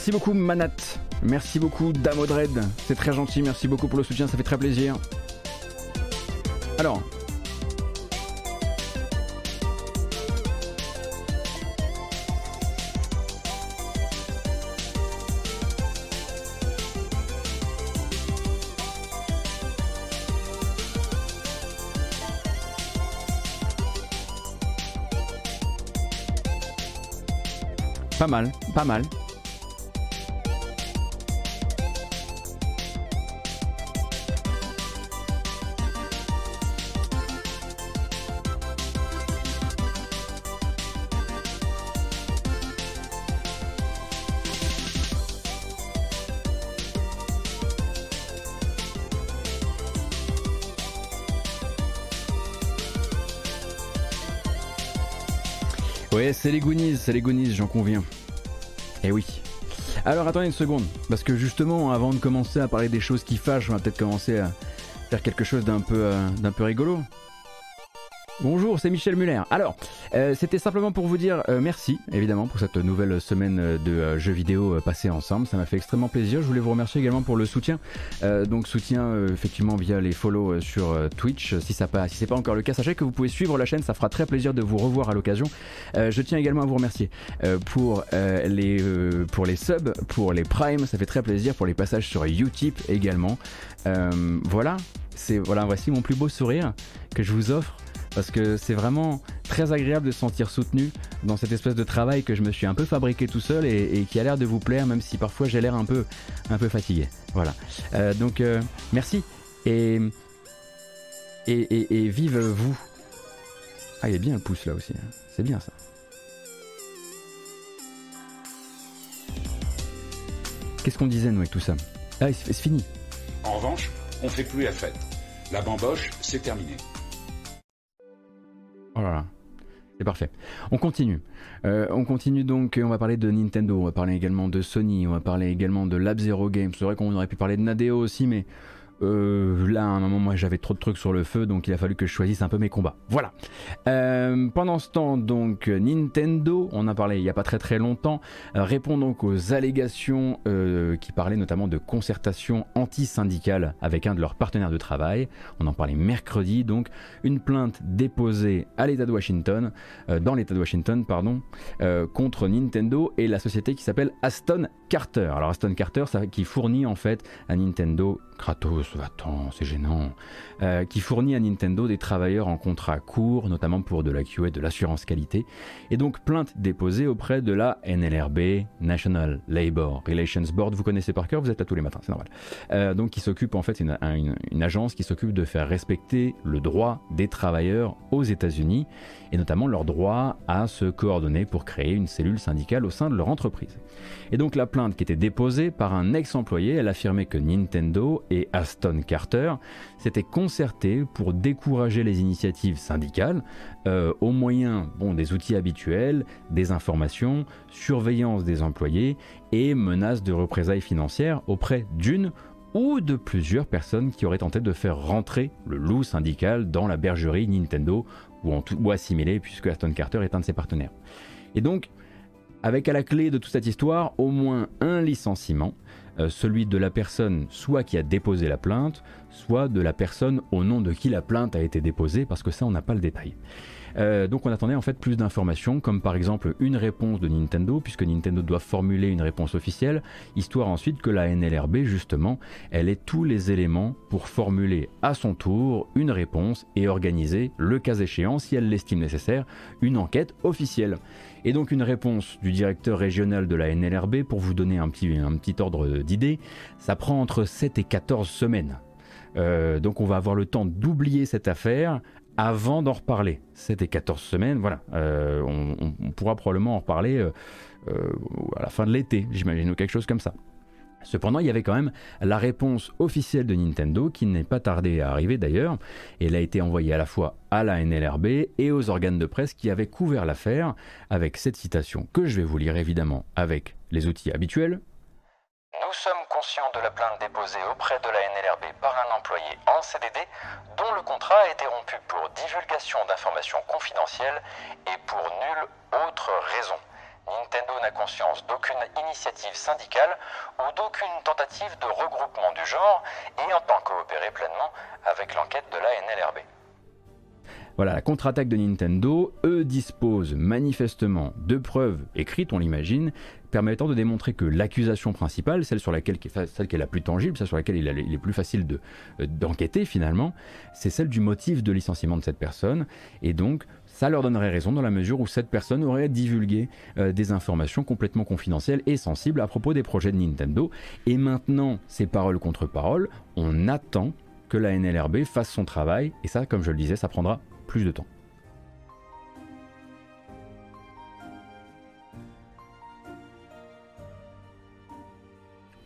[SPEAKER 1] Merci beaucoup Manat, merci beaucoup Damodred, c'est très gentil, merci beaucoup pour le soutien, ça fait très plaisir. Alors, Pas mal, pas mal. C'est les Goonies, c'est j'en conviens. Eh oui. Alors attendez une seconde, parce que justement, avant de commencer à parler des choses qui fâchent, on va peut-être commencer à faire quelque chose d'un peu, euh, d'un peu rigolo. Bonjour, c'est Michel Muller. Alors, euh, c'était simplement pour vous dire euh, merci, évidemment, pour cette nouvelle semaine de euh, jeux vidéo passés ensemble. Ça m'a fait extrêmement plaisir. Je voulais vous remercier également pour le soutien. donc, soutien effectivement via les follow sur Twitch. Si ça pas, si c'est pas encore le cas, sachez que vous pouvez suivre la chaîne. Ça fera très plaisir de vous revoir à l'occasion. je tiens également à vous remercier pour les pour les subs, pour les primes. Ça fait très plaisir pour les passages sur Utip également. voilà, c'est voilà, voici mon plus beau sourire que je vous offre parce que c'est vraiment très agréable de se sentir soutenu dans cette espèce de travail que je me suis un peu fabriqué tout seul et, qui a l'air de vous plaire, même si parfois j'ai l'air un peu, un peu fatigué. Voilà. Euh, donc euh, merci et, et, vive vous. Ah, il a bien le pouce là aussi. Hein. C'est bien ça. Qu'est-ce qu'on disait nous avec tout ça? Ah, c'est fini.
[SPEAKER 2] En revanche, on fait plus la fête. La bamboche, c'est terminé.
[SPEAKER 1] Oh. C'est parfait. On continue. Euh, on continue donc, on va parler de Nintendo, on va parler également de Sony, on va parler également de Lab Zero Games. C'est vrai qu'on aurait pu parler de Nadeo aussi, mais euh, là, à un moment, moi, j'avais trop de trucs sur le feu, donc il a fallu que je choisisse un peu mes combats. Voilà. Euh, pendant ce temps, donc, Nintendo, on a parlé il n'y a pas très très longtemps, euh, répond donc aux allégations qui parlaient notamment de concertation anti-syndicale avec un de leurs partenaires de travail. On en parlait mercredi, donc, une plainte déposée à l'État de Washington, dans l'État de Washington, pardon, contre Nintendo et la société qui s'appelle Aston Carter. Alors, Aston Carter, ça, qui fournit en fait à Nintendo Kratos, va-t'en, c'est gênant, euh, qui fournit à Nintendo des travailleurs en contrat court, notamment pour de la QA de l'assurance qualité, et donc plainte déposée auprès de la NLRB, National Labor Relations Board, vous connaissez par cœur, vous êtes là tous les matins, c'est normal. Euh, donc qui s'occupe en fait, une, une agence qui s'occupe de faire respecter le droit des travailleurs aux États-Unis, et notamment leur droit à se coordonner pour créer une cellule syndicale au sein de leur entreprise. Et donc la plainte qui était déposée par un ex-employé, elle affirmait que Nintendo et Aston Carter s'étaient concertés pour décourager les initiatives syndicales euh, au moyen bon, des outils habituels, des informations, surveillance des employés et menaces de représailles financières auprès d'une ou de plusieurs personnes qui auraient tenté de faire rentrer le loup syndical dans la bergerie Nintendo ou, en tout, ou assimilé puisque Aston Carter est un de ses partenaires. Et donc, avec à la clé de toute cette histoire au moins un licenciement, celui de la personne soit qui a déposé la plainte, soit de la personne au nom de qui la plainte a été déposée, parce que ça on n'a pas le détail. Euh, donc on attendait en fait plus d'informations, comme par exemple une réponse de Nintendo, puisque Nintendo doit formuler une réponse officielle, histoire ensuite que la NLRB justement, elle ait tous les éléments pour formuler à son tour une réponse et organiser, le cas échéant, si elle l'estime nécessaire, une enquête officielle. Et donc une réponse du directeur régional de la NLRB, pour vous donner un petit, ordre d'idée, ça prend entre 7 et 14 semaines. Euh, donc on va avoir le temps d'oublier cette affaire avant d'en reparler. C'était 14 semaines, voilà. Euh, on, pourra probablement en reparler euh, à la fin de l'été, j'imagine, ou quelque chose comme ça. Cependant, il y avait quand même la réponse officielle de Nintendo qui n'est pas tardée à arriver d'ailleurs, elle a été envoyée à la fois à la NLRB et aux organes de presse qui avaient couvert l'affaire avec cette citation que je vais vous lire évidemment avec les outils habituels,
[SPEAKER 3] nous sommes conscients de la plainte déposée auprès de la NLRB par un employé en CDD dont le contrat a été rompu pour divulgation d'informations confidentielles et pour nulle autre raison. Nintendo n'a conscience d'aucune initiative syndicale ou d'aucune tentative de regroupement du genre et entend coopérer pleinement avec l'enquête de la NLRB.
[SPEAKER 1] Voilà, la contre-attaque de Nintendo, eux disposent manifestement de preuves écrites, on l'imagine, permettant de démontrer que l'accusation principale, celle sur laquelle celle qui est la plus tangible, celle sur laquelle il est plus facile euh, d'enquêter finalement, c'est celle du motif de licenciement de cette personne, et donc ça leur donnerait raison dans la mesure où cette personne aurait divulgué euh, des informations complètement confidentielles et sensibles à propos des projets de Nintendo. Et maintenant, c'est parole contre parole, on attend que la NLRB fasse son travail, et ça, comme je le disais, ça prendra plus de temps.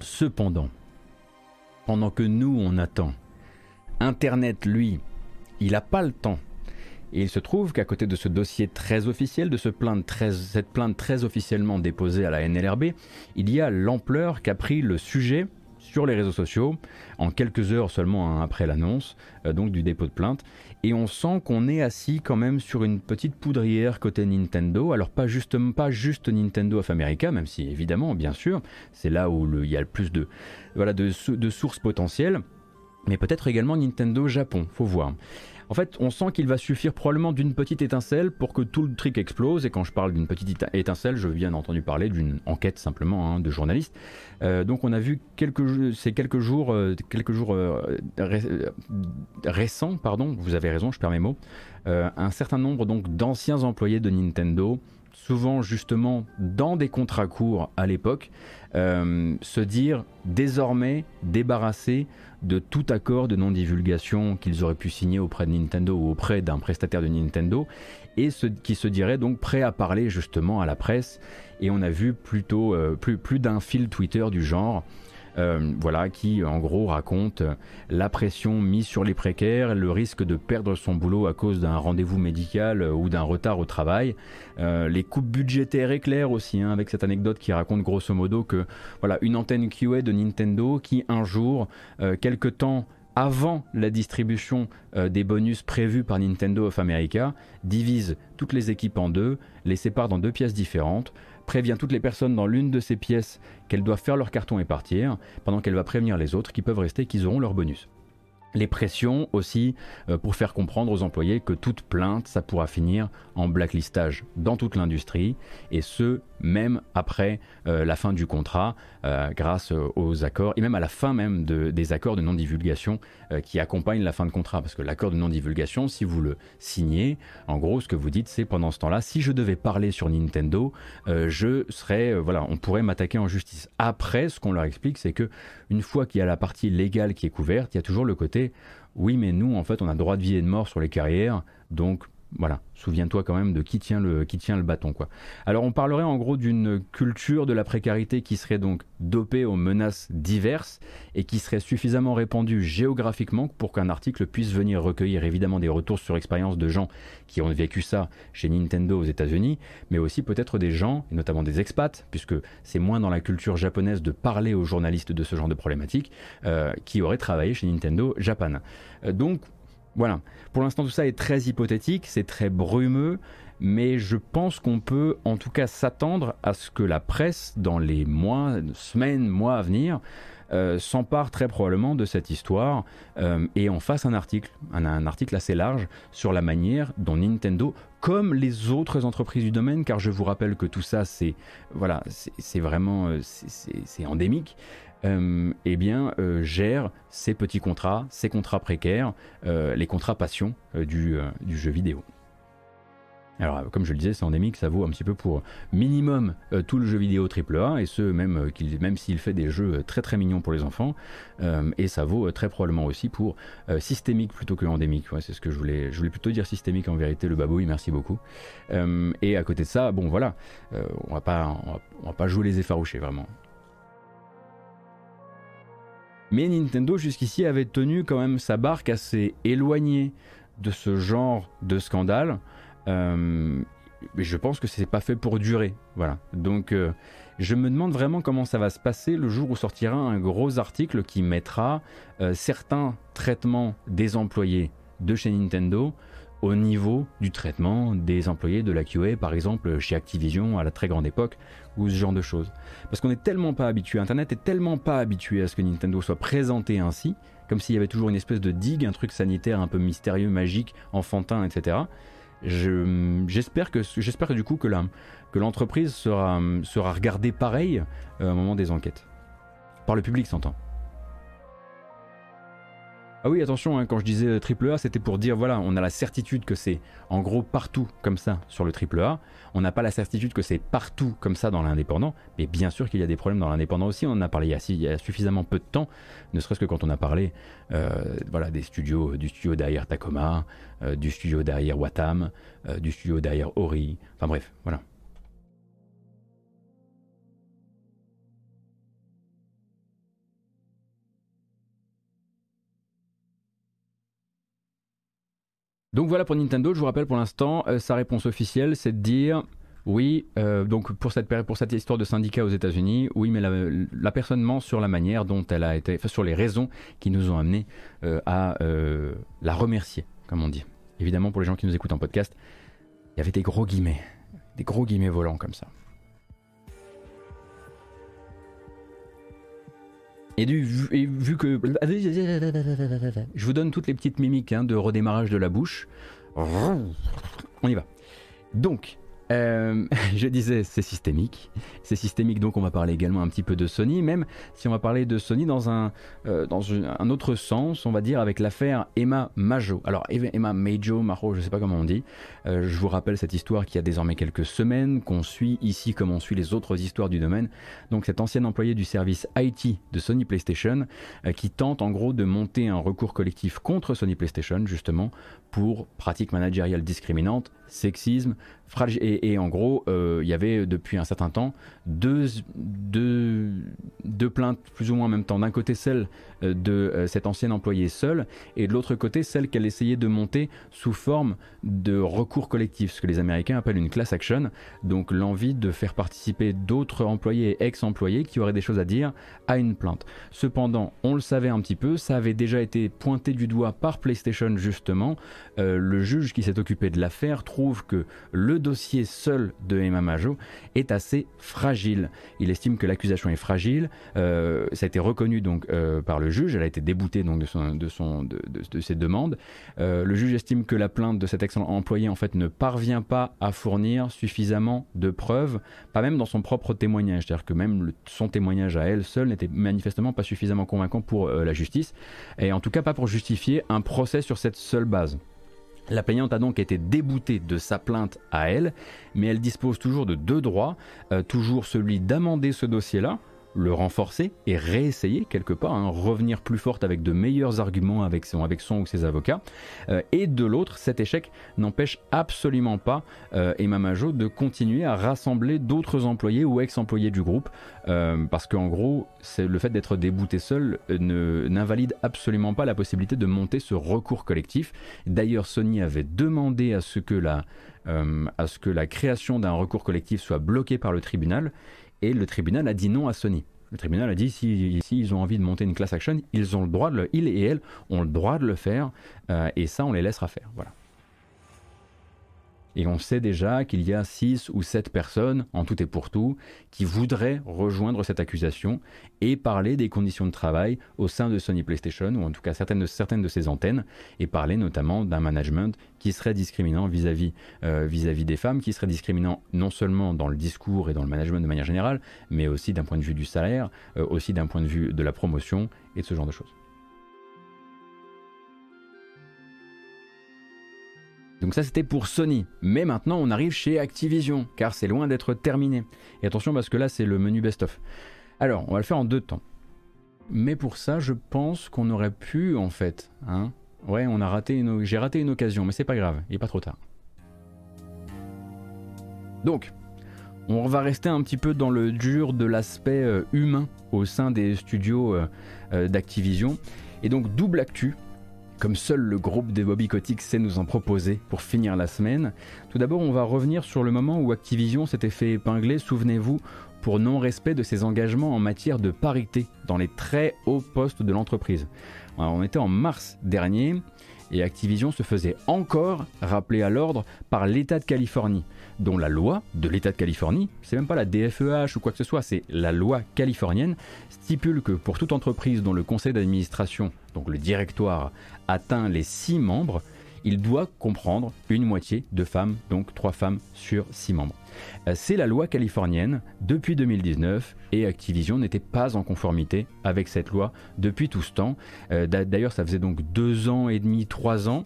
[SPEAKER 1] Cependant, pendant que nous on attend, Internet, lui, il n'a pas le temps. Et il se trouve qu'à côté de ce dossier très officiel, de cette plainte très officiellement déposée à la NLRB, il y a l'ampleur qu'a pris le sujet sur les réseaux sociaux en quelques heures seulement hein, après l'annonce euh, donc du dépôt de plainte. Et on sent qu'on est assis quand même sur une petite poudrière côté Nintendo. Alors pas juste Nintendo of America même si évidemment bien sûr c'est là où il y a le plus de, de sources potentielles mais peut-être également Nintendo Japon faut voir en fait, on sent qu'il va suffire probablement d'une petite étincelle pour que tout le truc explose. Et quand je parle d'une petite étincelle, je viens entendu parler d'une enquête simplement hein, de journalistes. Euh, donc on a vu ces quelques jours, euh, quelques jours euh, récents, pardon, vous avez raison, je perds mes mots, un certain nombre d'anciens employés de Nintendo souvent justement dans des contrats courts à l'époque, se dire désormais débarrassés de tout accord de non-divulgation qu'ils auraient pu signer auprès de Nintendo ou auprès d'un prestataire de Nintendo, et qui se dirait donc prêt à parler justement à la presse. Et on a vu plutôt euh, plus, d'un fil Twitter du genre euh, voilà, qui en gros raconte la pression mise sur les précaires, le risque de perdre son boulot à cause d'un rendez-vous médical euh, ou d'un retard au travail, euh, les coupes budgétaires éclairs aussi, hein, avec cette anecdote qui raconte grosso modo que voilà une antenne QA de Nintendo qui un jour, quelque temps avant la distribution des bonus prévus par Nintendo of America, divise toutes les équipes en deux, les sépare dans deux pièces différentes, prévient toutes les personnes dans l'une de ces pièces qu'elles doivent faire leur carton et partir, pendant qu'elle va prévenir les autres qui peuvent rester qu'ils auront leur bonus. Les pressions aussi euh, pour faire comprendre aux employés que toute plainte, ça pourra finir en blacklistage dans toute l'industrie, et ce, même après euh, la fin du contrat, euh, grâce aux accords, et même à la fin même des accords de non-divulgation qui accompagnent la fin de contrat. Parce que l'accord de non-divulgation, si vous le signez, en gros, ce que vous dites, c'est pendant ce temps-là, si je devais parler sur Nintendo, je serais, voilà, on pourrait m'attaquer en justice. Après, ce qu'on leur explique, c'est que une fois qu'il y a la partie légale qui est couverte, il y a toujours le côté oui, mais nous, en fait, on a droit de vie et de mort sur les carrières, donc voilà, souviens-toi quand même de qui tient le, qui tient le bâton. Quoi. Alors on parlerait en gros d'une culture de la précarité qui serait donc dopée aux menaces diverses et qui serait suffisamment répandue géographiquement pour qu'un article puisse venir recueillir évidemment des retours sur expérience de gens qui ont vécu ça chez Nintendo aux États-Unis, mais aussi peut-être des gens, et notamment des expats, puisque c'est moins dans la culture japonaise de parler aux journalistes de ce genre de problématiques, euh, qui auraient travaillé chez Nintendo Japan. Euh, donc voilà. Pour l'instant, tout ça est très hypothétique, c'est très brumeux, mais je pense qu'on peut en tout cas s'attendre à ce que la presse, dans les mois, semaines, mois à venir, euh, s'empare très probablement de cette histoire euh, et en fasse un article, un, article assez large sur la manière dont Nintendo, comme les autres entreprises du domaine, car je vous rappelle que tout ça c'est voilà, c'est vraiment euh, c'est endémique, eh bien, euh, gère ces petits contrats, ces contrats précaires, euh, les contrats passion du, jeu vidéo. Alors, comme je le disais, c'est endémique, ça vaut un petit peu pour minimum tout le jeu vidéo AAA, et ce, même, même s'il fait des jeux très très mignons pour les enfants, et ça vaut très probablement aussi pour systémique plutôt que endémique. c'est ce que je voulais, je voulais plutôt dire systémique en vérité, le babouille, merci beaucoup. et à côté de ça, bon voilà, on va pas, on va pas jouer les effarouchés vraiment. Mais Nintendo jusqu'ici avait tenu quand même sa barque assez éloignée de ce genre de scandale. Euh, je pense que c'est pas fait pour durer. Voilà. Donc euh, je me demande vraiment comment ça va se passer le jour où sortira un gros article qui mettra euh, certains traitements des employés de chez Nintendo au niveau du traitement des employés de la QA, par exemple chez Activision à la très grande époque, ou ce genre de choses. Parce qu'on n'est tellement pas habitué, Internet est tellement pas habitué à ce que Nintendo soit présenté ainsi, comme s'il y avait toujours une espèce de digue, un truc sanitaire un peu mystérieux, magique, enfantin, etc. J'espère que, du coup que l'entreprise sera regardée pareil euh, au moment des enquêtes. Par le public, s'entend. Ah oui, attention, hein, quand je disais triple A, c'était pour dire, voilà, on a la certitude que c'est en gros partout comme ça sur le triple A. On n'a pas la certitude que c'est partout comme ça dans l'indépendant. Mais bien sûr qu'il y a des problèmes dans l'indépendant aussi. On en a parlé il y a, suffisamment peu de temps, ne serait-ce que quand on a parlé euh, voilà, des studios, du studio derrière Tacoma, euh, du studio derrière Watam, euh, du studio derrière Ori. Enfin bref, voilà. Donc voilà pour Nintendo, je vous rappelle pour l'instant, euh, sa réponse officielle, c'est de dire oui, euh, donc pour cette, histoire de syndicat aux États-Unis, oui, mais la, personne ment sur la manière dont elle a été, enfin, sur les raisons qui nous ont amené euh, à la remercier, comme on dit. Évidemment, pour les gens qui nous écoutent en podcast, il y avait des gros guillemets, des gros guillemets volants comme ça. Et, vu que... Je vous donne toutes les petites mimiques hein, de redémarrage de la bouche. On y va. Donc, euh, je disais, c'est systémique. C'est systémique, donc on va parler également un petit peu de Sony, même si on va parler de Sony dans un, euh, dans un autre sens, on va dire avec l'affaire Emma Majo. Alors Emma Majo, Majo, je sais pas comment on dit. Euh, je vous rappelle cette histoire qui a désormais quelques semaines, qu'on suit ici comme on suit les autres histoires du domaine. Donc cette ancienne employée du service IT de Sony PlayStation, qui tente en gros de monter un recours collectif contre Sony PlayStation, justement, pour pratiques managériales discriminantes, sexisme, et, et en gros, euh, il y avait depuis un certain temps deux, deux, deux plaintes plus ou moins en même temps. D'un côté, celle euh, de euh, cette ancienne employée seule, et de l'autre côté, celle qu'elle essayait de monter sous forme de recours collectif, ce que les Américains appellent une class action, donc l'envie de faire participer d'autres employés et ex-employés qui auraient des choses à dire à une plainte. Cependant, on le savait un petit peu, ça avait déjà été pointé du doigt par PlayStation justement. Euh, le juge qui s'est occupé de l'affaire trouve que le dossier seul de Emma Majo est assez fragile. Il estime que l'accusation est fragile. ça a été reconnu donc par le juge, elle a été déboutée donc de, ses demandes. Euh, le juge estime que la plainte de cet excellent employé en fait ne parvient pas à fournir suffisamment de preuves, pas même dans son propre témoignage, c'est-à-dire que même son témoignage à elle seule n'était manifestement pas suffisamment convaincant pour euh, la justice, et en tout cas pas pour justifier un procès sur cette seule base. La plaignante a donc été déboutée de sa plainte à elle, mais elle dispose toujours de deux droits, euh, toujours celui d'amender ce dossier-là, le renforcer et réessayer quelque part, hein, revenir plus forte avec de meilleurs arguments avec son, avec son ou ses avocats. Euh, et de l'autre, cet échec n'empêche absolument pas euh, Emma Majo de continuer à rassembler d'autres employés ou ex-employés du groupe, euh, parce qu'en gros, c'est le fait d'être débouté seul n'invalide absolument pas la possibilité de monter ce recours collectif. D'ailleurs, Sony avait demandé à ce que la, à ce que la création d'un recours collectif soit bloquée par le tribunal et le tribunal a dit non à Sony. Le tribunal a dit si, ils ont envie de monter une class action, ils ont le droit de le, et elles ont le droit de le faire euh, et ça on les laissera faire. Voilà. Et on sait déjà qu'il y a 6 ou 7 personnes, en tout et pour tout, qui voudraient rejoindre cette accusation et parler des conditions de travail au sein de Sony PlayStation, ou en tout cas certaines de, certaines de ses antennes, et parler notamment d'un management qui serait discriminant vis-à-vis euh, vis-à-vis des femmes, qui serait discriminant non seulement dans le discours et dans le management de manière générale, mais aussi d'un point de vue du salaire, euh, aussi d'un point de vue de la promotion et de ce genre de choses. Donc ça c'était pour Sony. Mais maintenant on arrive chez Activision, car c'est loin d'être terminé. Et attention parce que là c'est le menu best-of. Alors on va le faire en deux temps. Mais pour ça je pense qu'on aurait pu en fait. Hein ouais on a raté une... j'ai raté une occasion, mais c'est pas grave, il n'est pas trop tard. Donc, on va rester un petit peu dans le dur de l'aspect euh, humain au sein des studios euh, euh, d'Activision. Et donc double actu, comme seul le groupe des Bobby Kotick sait nous en proposer pour finir la semaine. Tout d'abord, on va revenir sur le moment où Activision s'était fait épingler, souvenez-vous, pour non-respect de ses engagements en matière de parité dans les très hauts postes de l'entreprise. On était en mars dernier et Activision se faisait encore rappeler à l'ordre par l'État de Californie, dont la loi de l'État de Californie, c'est même pas la DFEH ou quoi que ce soit, c'est la loi californienne, stipule que pour toute entreprise dont le conseil d'administration, donc le directoire, atteint les 6 membres, il doit comprendre une moitié de femmes, donc 3 femmes sur 6 membres. Euh, c'est la loi californienne depuis 2019 et Activision n'était pas en conformité avec cette loi depuis tout ce temps. Euh, d'ailleurs, ça faisait donc 2 ans et demi, 3 ans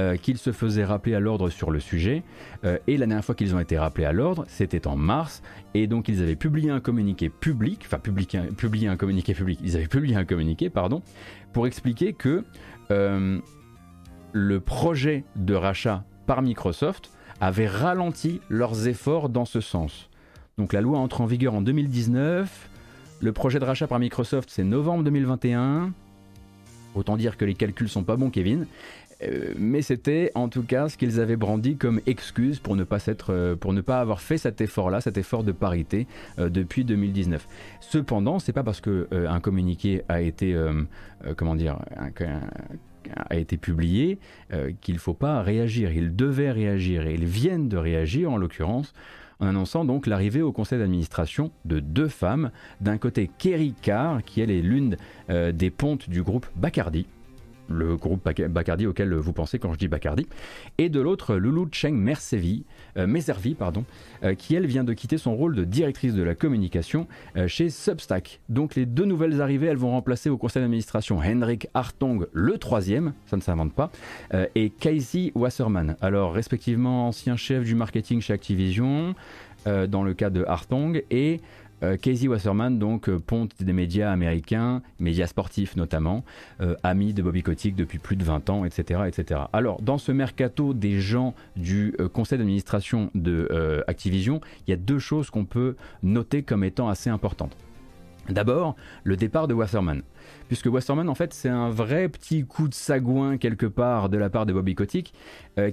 [SPEAKER 1] euh, qu'ils se faisaient rappeler à l'ordre sur le sujet. et la dernière fois qu'ils ont été rappelés à l'ordre, c'était en mars. Et donc ils avaient publié un communiqué public, enfin publié, un communiqué public, ils avaient publié un communiqué, pardon, pour expliquer que le projet de rachat par Microsoft avait ralenti leurs efforts dans ce sens. Donc la loi entre en vigueur en 2019, le projet de rachat par Microsoft c'est novembre 2021. Autant dire que les calculs sont pas bons Kevin. Euh, mais c'était en tout cas ce qu'ils avaient brandi comme excuse pour ne pas, euh, pour ne pas avoir fait cet effort-là, cet effort de parité euh, depuis 2019. Cependant, c'est pas parce qu'un communiqué a été, comment dire, a été publié euh, qu'il ne faut pas réagir. Ils devaient réagir et ils viennent de réagir en l'occurrence en annonçant donc l'arrivée au conseil d'administration de deux femmes. D'un côté, Kerry Carr, qui elle est l'une euh, des pontes du groupe Bacardi, le groupe Bacardi auquel vous pensez quand je dis Bacardi, et de l'autre Lulu Cheng Mersevi, euh, pardon, euh, qui elle vient de quitter son rôle de directrice de la communication euh, chez Substack. Donc les deux nouvelles arrivées, elles vont remplacer au conseil d'administration Henrik Hartong, le troisième, ça ne s'invente pas, et Casey Wasserman, alors respectivement ancien chef du marketing chez Activision, dans le cas de Hartong, et euh, Casey Wasserman, donc euh, ponte des médias américains, médias sportifs notamment, euh, ami de Bobby Kotick depuis plus de 20 ans, etc., etc. Alors, dans ce mercato des gens du conseil d'administration de Activision, il y a deux choses qu'on peut noter comme étant assez importantes. D'abord, le départ de Wasserman. Puisque Wasserman, en fait, c'est un vrai petit coup de sagouin quelque part de la part de Bobby Kotick,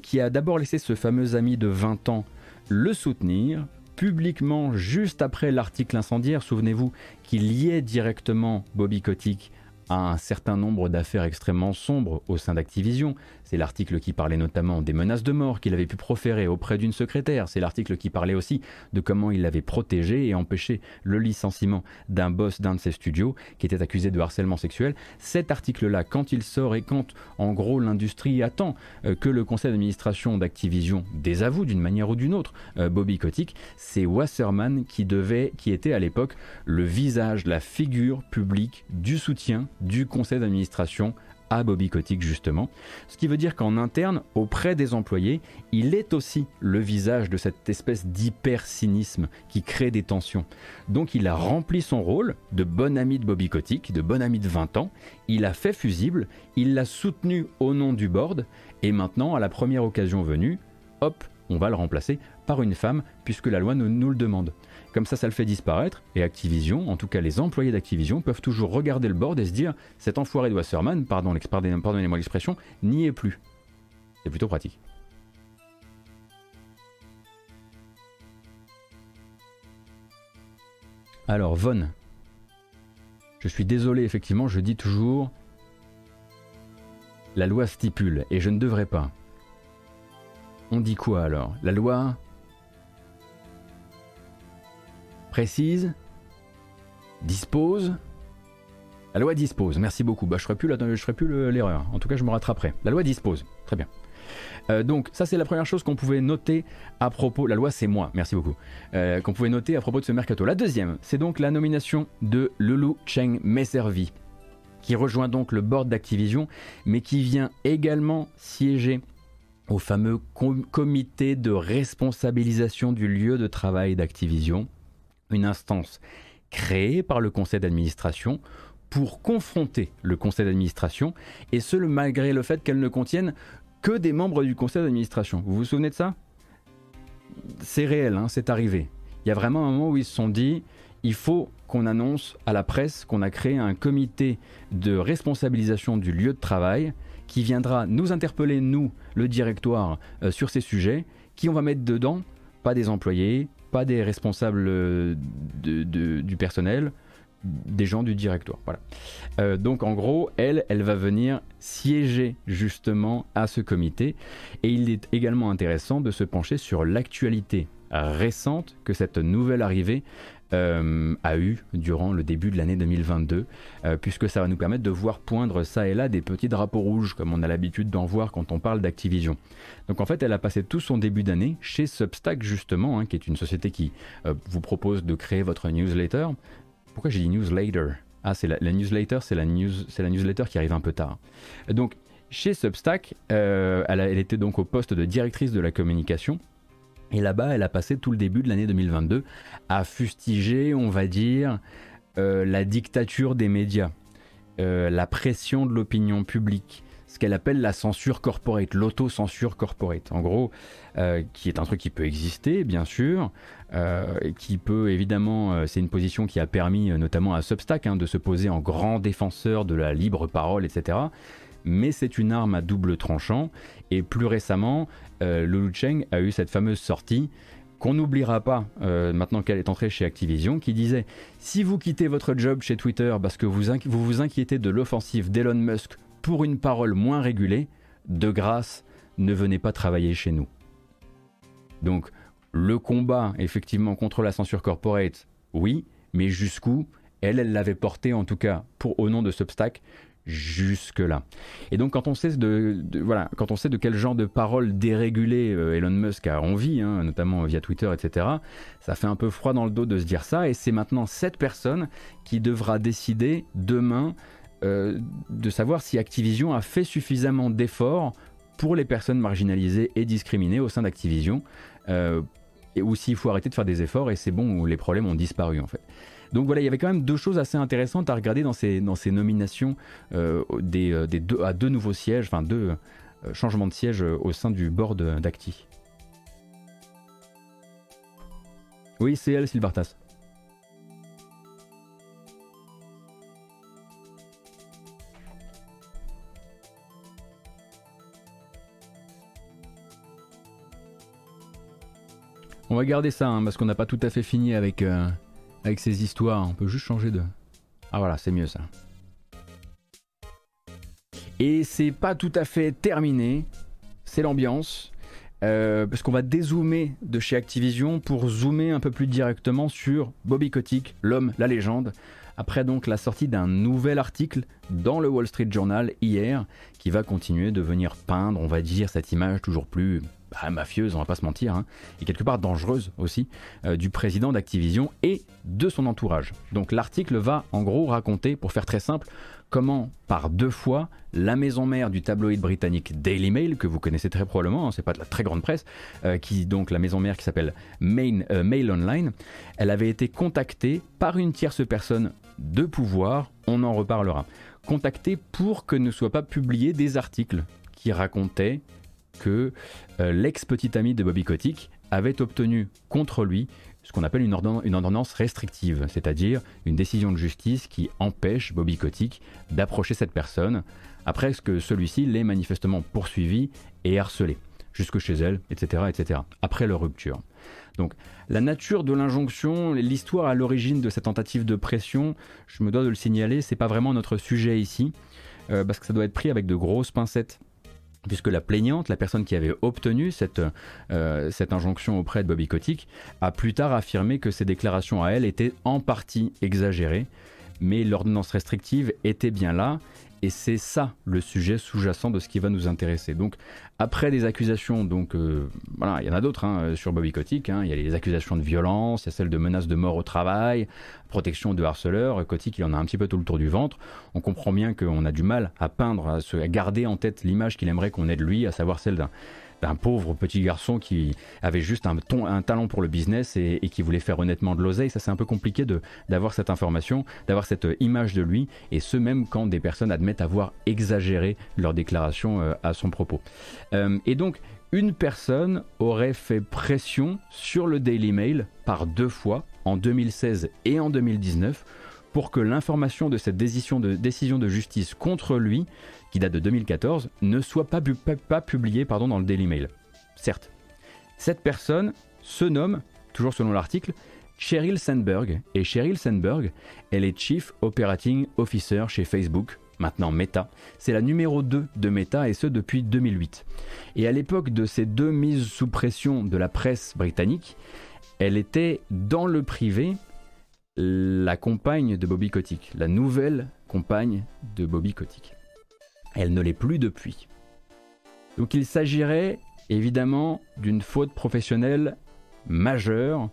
[SPEAKER 1] qui a d'abord laissé ce fameux ami de 20 ans le soutenir, publiquement juste après l'article incendiaire. Souvenez-vous qu'il liait directement Bobby Kotick à un certain nombre d'affaires extrêmement sombres au sein d'Activision. C'est l'article qui parlait notamment des menaces de mort qu'il avait pu proférer auprès d'une secrétaire. C'est l'article qui parlait aussi de comment il avait protégé et empêché le licenciement d'un boss d'un de ses studios qui était accusé de harcèlement sexuel. Cet article-là, quand il sort et quand en gros l'industrie attend euh, que le conseil d'administration d'Activision désavoue d'une manière ou d'une autre euh, Bobby Kotick, c'est Wasserman qui devait, qui était à l'époque le visage, la figure publique du soutien du conseil d'administration à Bobby Kotick justement. Ce qui veut dire qu'en interne, auprès des employés, il est aussi le visage de cette espèce d'hyper-cynisme qui crée des tensions. Donc il a rempli son rôle de bon ami de Bobby Kotick, de bon ami de 20 ans, il a fait fusible, il l'a soutenu au nom du board, et maintenant, à la première occasion venue, hop, on va le remplacer par une femme, puisque la loi nous le demande. Comme ça, ça le fait disparaître. Et Activision, en tout cas les employés d'Activision, peuvent toujours regarder le board et se dire cet enfoiré de Wasserman, pardon, pardonnez-moi l'expression, n'y est plus. C'est plutôt pratique. Alors, Von. Je suis désolé, effectivement, je dis toujours la loi stipule et je ne devrais pas. On dit quoi alors? La loi précise, dispose. La loi dispose, merci beaucoup. Bah, je ferai plus, ferai plus l'erreur. En tout cas, je me rattraperai. La loi dispose, très bien. Euh, donc ça c'est la première chose qu'on pouvait noter à propos, la loi c'est moi, merci beaucoup, euh, qu'on pouvait noter à propos de ce mercato. La deuxième, c'est donc la nomination de Lulu Cheng Meservi, qui rejoint donc le board d'Activision, mais qui vient également siéger au fameux comité de responsabilisation du lieu de travail d'Activision, une instance créée par le conseil d'administration pour confronter le conseil d'administration, et ce malgré le fait qu'elle ne contienne que des membres du conseil d'administration. Vous vous souvenez de ça? C'est réel, hein, c'est arrivé. Il y a vraiment un moment où ils se sont dit, il faut qu'on annonce à la presse qu'on a créé un comité de responsabilisation du lieu de travail qui viendra nous interpeller, nous, le directoire, euh, sur ces sujets, qui on va mettre dedans, pas des employés, des responsables euh, du personnel, des gens du directoire. Voilà. Euh, donc en gros, elle, elle va venir siéger justement à ce comité. Et il est également intéressant de se pencher sur l'actualité récente que cette nouvelle arrivée euh, a eu durant le début de l'année 2022, euh, puisque ça va nous permettre de voir poindre ça et là des petits drapeaux rouges, comme on a l'habitude d'en voir quand on parle d'Activision. Donc en fait, elle a passé tout son début d'année chez Substack, justement, hein, qui est une société qui vous propose de créer votre newsletter, pourquoi j'ai dit newsletter? Ah, c'est la, newsletter, c'est la, news, la newsletter qui arrive un peu tard. Donc, chez Substack, euh, elle, était donc au poste de directrice de la communication. Et là-bas, elle a passé tout le début de l'année 2022 à fustiger, on va dire, euh, la dictature des médias, euh, la pression de l'opinion publique, ce qu'elle appelle la censure corporate, l'auto-censure corporate. En gros, qui est un truc qui peut exister, bien sûr, euh, qui peut évidemment, euh, c'est une position qui a permis euh, notamment à Substack hein, de se poser en grand défenseur de la libre parole, etc. Mais c'est une arme à double tranchant. Et plus récemment, Lulu Cheng a eu cette fameuse sortie qu'on n'oubliera pas maintenant qu'elle est entrée chez Activision, qui disait si vous quittez votre job chez Twitter parce que vous vous, inquiétez de l'offensive d'Elon Musk pour une parole moins régulée, de grâce, ne venez pas travailler chez nous. Donc le combat, effectivement, contre la censure corporate, oui, mais jusqu'où? Elle, elle l'avait porté, en tout cas, au nom de Substack, jusque-là. Et donc, quand on sait de, voilà, quand on sait de quel genre de paroles dérégulées euh, Elon Musk a envie, hein, notamment via Twitter, etc., ça fait un peu froid dans le dos de se dire ça. Et c'est maintenant cette personne qui devra décider demain euh, de savoir si Activision a fait suffisamment d'efforts pour les personnes marginalisées et discriminées au sein d'Activision euh, ou s'il faut arrêter de faire des efforts et c'est bon, les problèmes ont disparu en fait. Donc voilà, il y avait quand même deux choses assez intéressantes à regarder dans ces, dans ces nominations euh, des, euh, des deux, à deux nouveaux sièges, enfin deux euh, changements de siège au sein du board d'Acti. Oui, c'est elle, Sylvartas. On va garder ça, hein, parce qu'on n'a pas tout à fait fini avec, avec ces histoires. On peut juste changer de... Ah voilà, c'est mieux ça. Et c'est pas tout à fait terminé. C'est l'ambiance. Euh, parce qu'on va dézoomer de chez Activision pour zoomer un peu plus directement sur Bobby Kotick, l'homme, la légende, après donc la sortie d'un nouvel article dans le Wall Street Journal hier, qui va continuer de venir peindre, on va dire, cette image toujours plus bah, mafieuse, on va pas se mentir, hein, et quelque part dangereuse aussi, euh, du président d'Activision et de son entourage. Donc l'article va en gros raconter, pour faire très simple, comment par deux fois la maison mère du tabloïd britannique Daily Mail, que vous connaissez très probablement, hein, c'est pas de la très grande presse, euh, qui donc la maison mère qui s'appelle euh, Mail Online, elle avait été contactée par une tierce personne de pouvoir, on en reparlera, contactée pour que ne soient pas publiés des articles qui racontaient que euh, l'ex-petit ami de Bobby Kotick avait obtenu contre lui ce qu'on appelle une, ordonnance restrictive, c'est-à-dire une décision de justice qui empêche Bobby Kotick d'approcher cette personne après que celui-ci l'ait manifestement poursuivi et harcelé, jusque chez elle, etc., etc., après leur rupture. Donc la nature de l'injonction, l'histoire à l'origine de cette tentative de pression, je me dois de le signaler, c'est pas vraiment notre sujet ici, euh, parce que ça doit être pris avec de grosses pincettes puisque la plaignante, la personne qui avait obtenu cette, euh, cette injonction auprès de Bobby Kotick, a plus tard affirmé que ses déclarations à elle étaient en partie exagérées, mais l'ordonnance restrictive était bien là, et c'est ça le sujet sous-jacent de ce qui va nous intéresser. Donc après des accusations, donc euh, voilà, il y en a d'autres hein, sur Bobby Kotick, hein. il y a les accusations de violence, il y a celles de menaces de mort au travail, protection de harceleurs, Kotick il en a un petit peu tout le tour du ventre. On comprend bien qu'on a du mal à peindre, à, se, à garder en tête l'image qu'il aimerait qu'on ait de lui, à savoir celle d'un d'un pauvre petit garçon qui avait juste un, talent pour le business et, qui voulait faire honnêtement de l'oseille. Ça, c'est un peu compliqué d'avoir cette information, d'avoir cette euh, image de lui, et ce même quand des personnes admettent avoir exagéré leur déclaration euh, à son propos. Euh, et donc, une personne aurait fait pression sur le Daily Mail par deux fois, en 2016 et en 2019, pour que l'information de cette décision de, décision de justice contre lui qui date de 2014, ne soit pas, publié pardon, dans le Daily Mail. Certes. Cette personne se nomme, toujours selon l'article, Sheryl Sandberg. Et Sheryl Sandberg, elle est Chief Operating Officer chez Facebook, maintenant Meta. C'est la numéro 2 de Meta et ce depuis 2008. Et à l'époque de ces deux mises sous pression de la presse britannique, elle était dans le privé la compagne de Bobby Kotick, la nouvelle compagne de Bobby Kotick. Elle ne l'est plus depuis. Donc il s'agirait évidemment d'une faute professionnelle majeure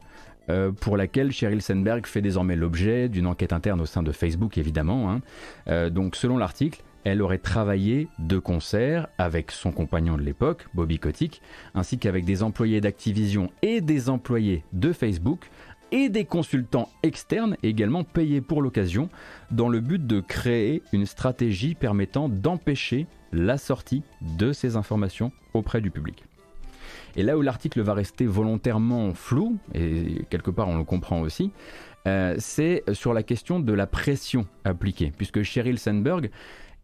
[SPEAKER 1] euh, pour laquelle Sheryl Sandberg fait désormais l'objet d'une enquête interne au sein de Facebook évidemment. Hein. Euh, donc selon l'article, elle aurait travaillé de concert avec son compagnon de l'époque, Bobby Kotick, ainsi qu'avec des employés d'Activision et des employés de Facebook, et des consultants externes également payés pour l'occasion, dans le but de créer une stratégie permettant d'empêcher la sortie de ces informations auprès du public. Et là où l'article va rester volontairement flou, et quelque part on le comprend aussi, euh, c'est sur la question de la pression appliquée, puisque Sheryl Sandberg,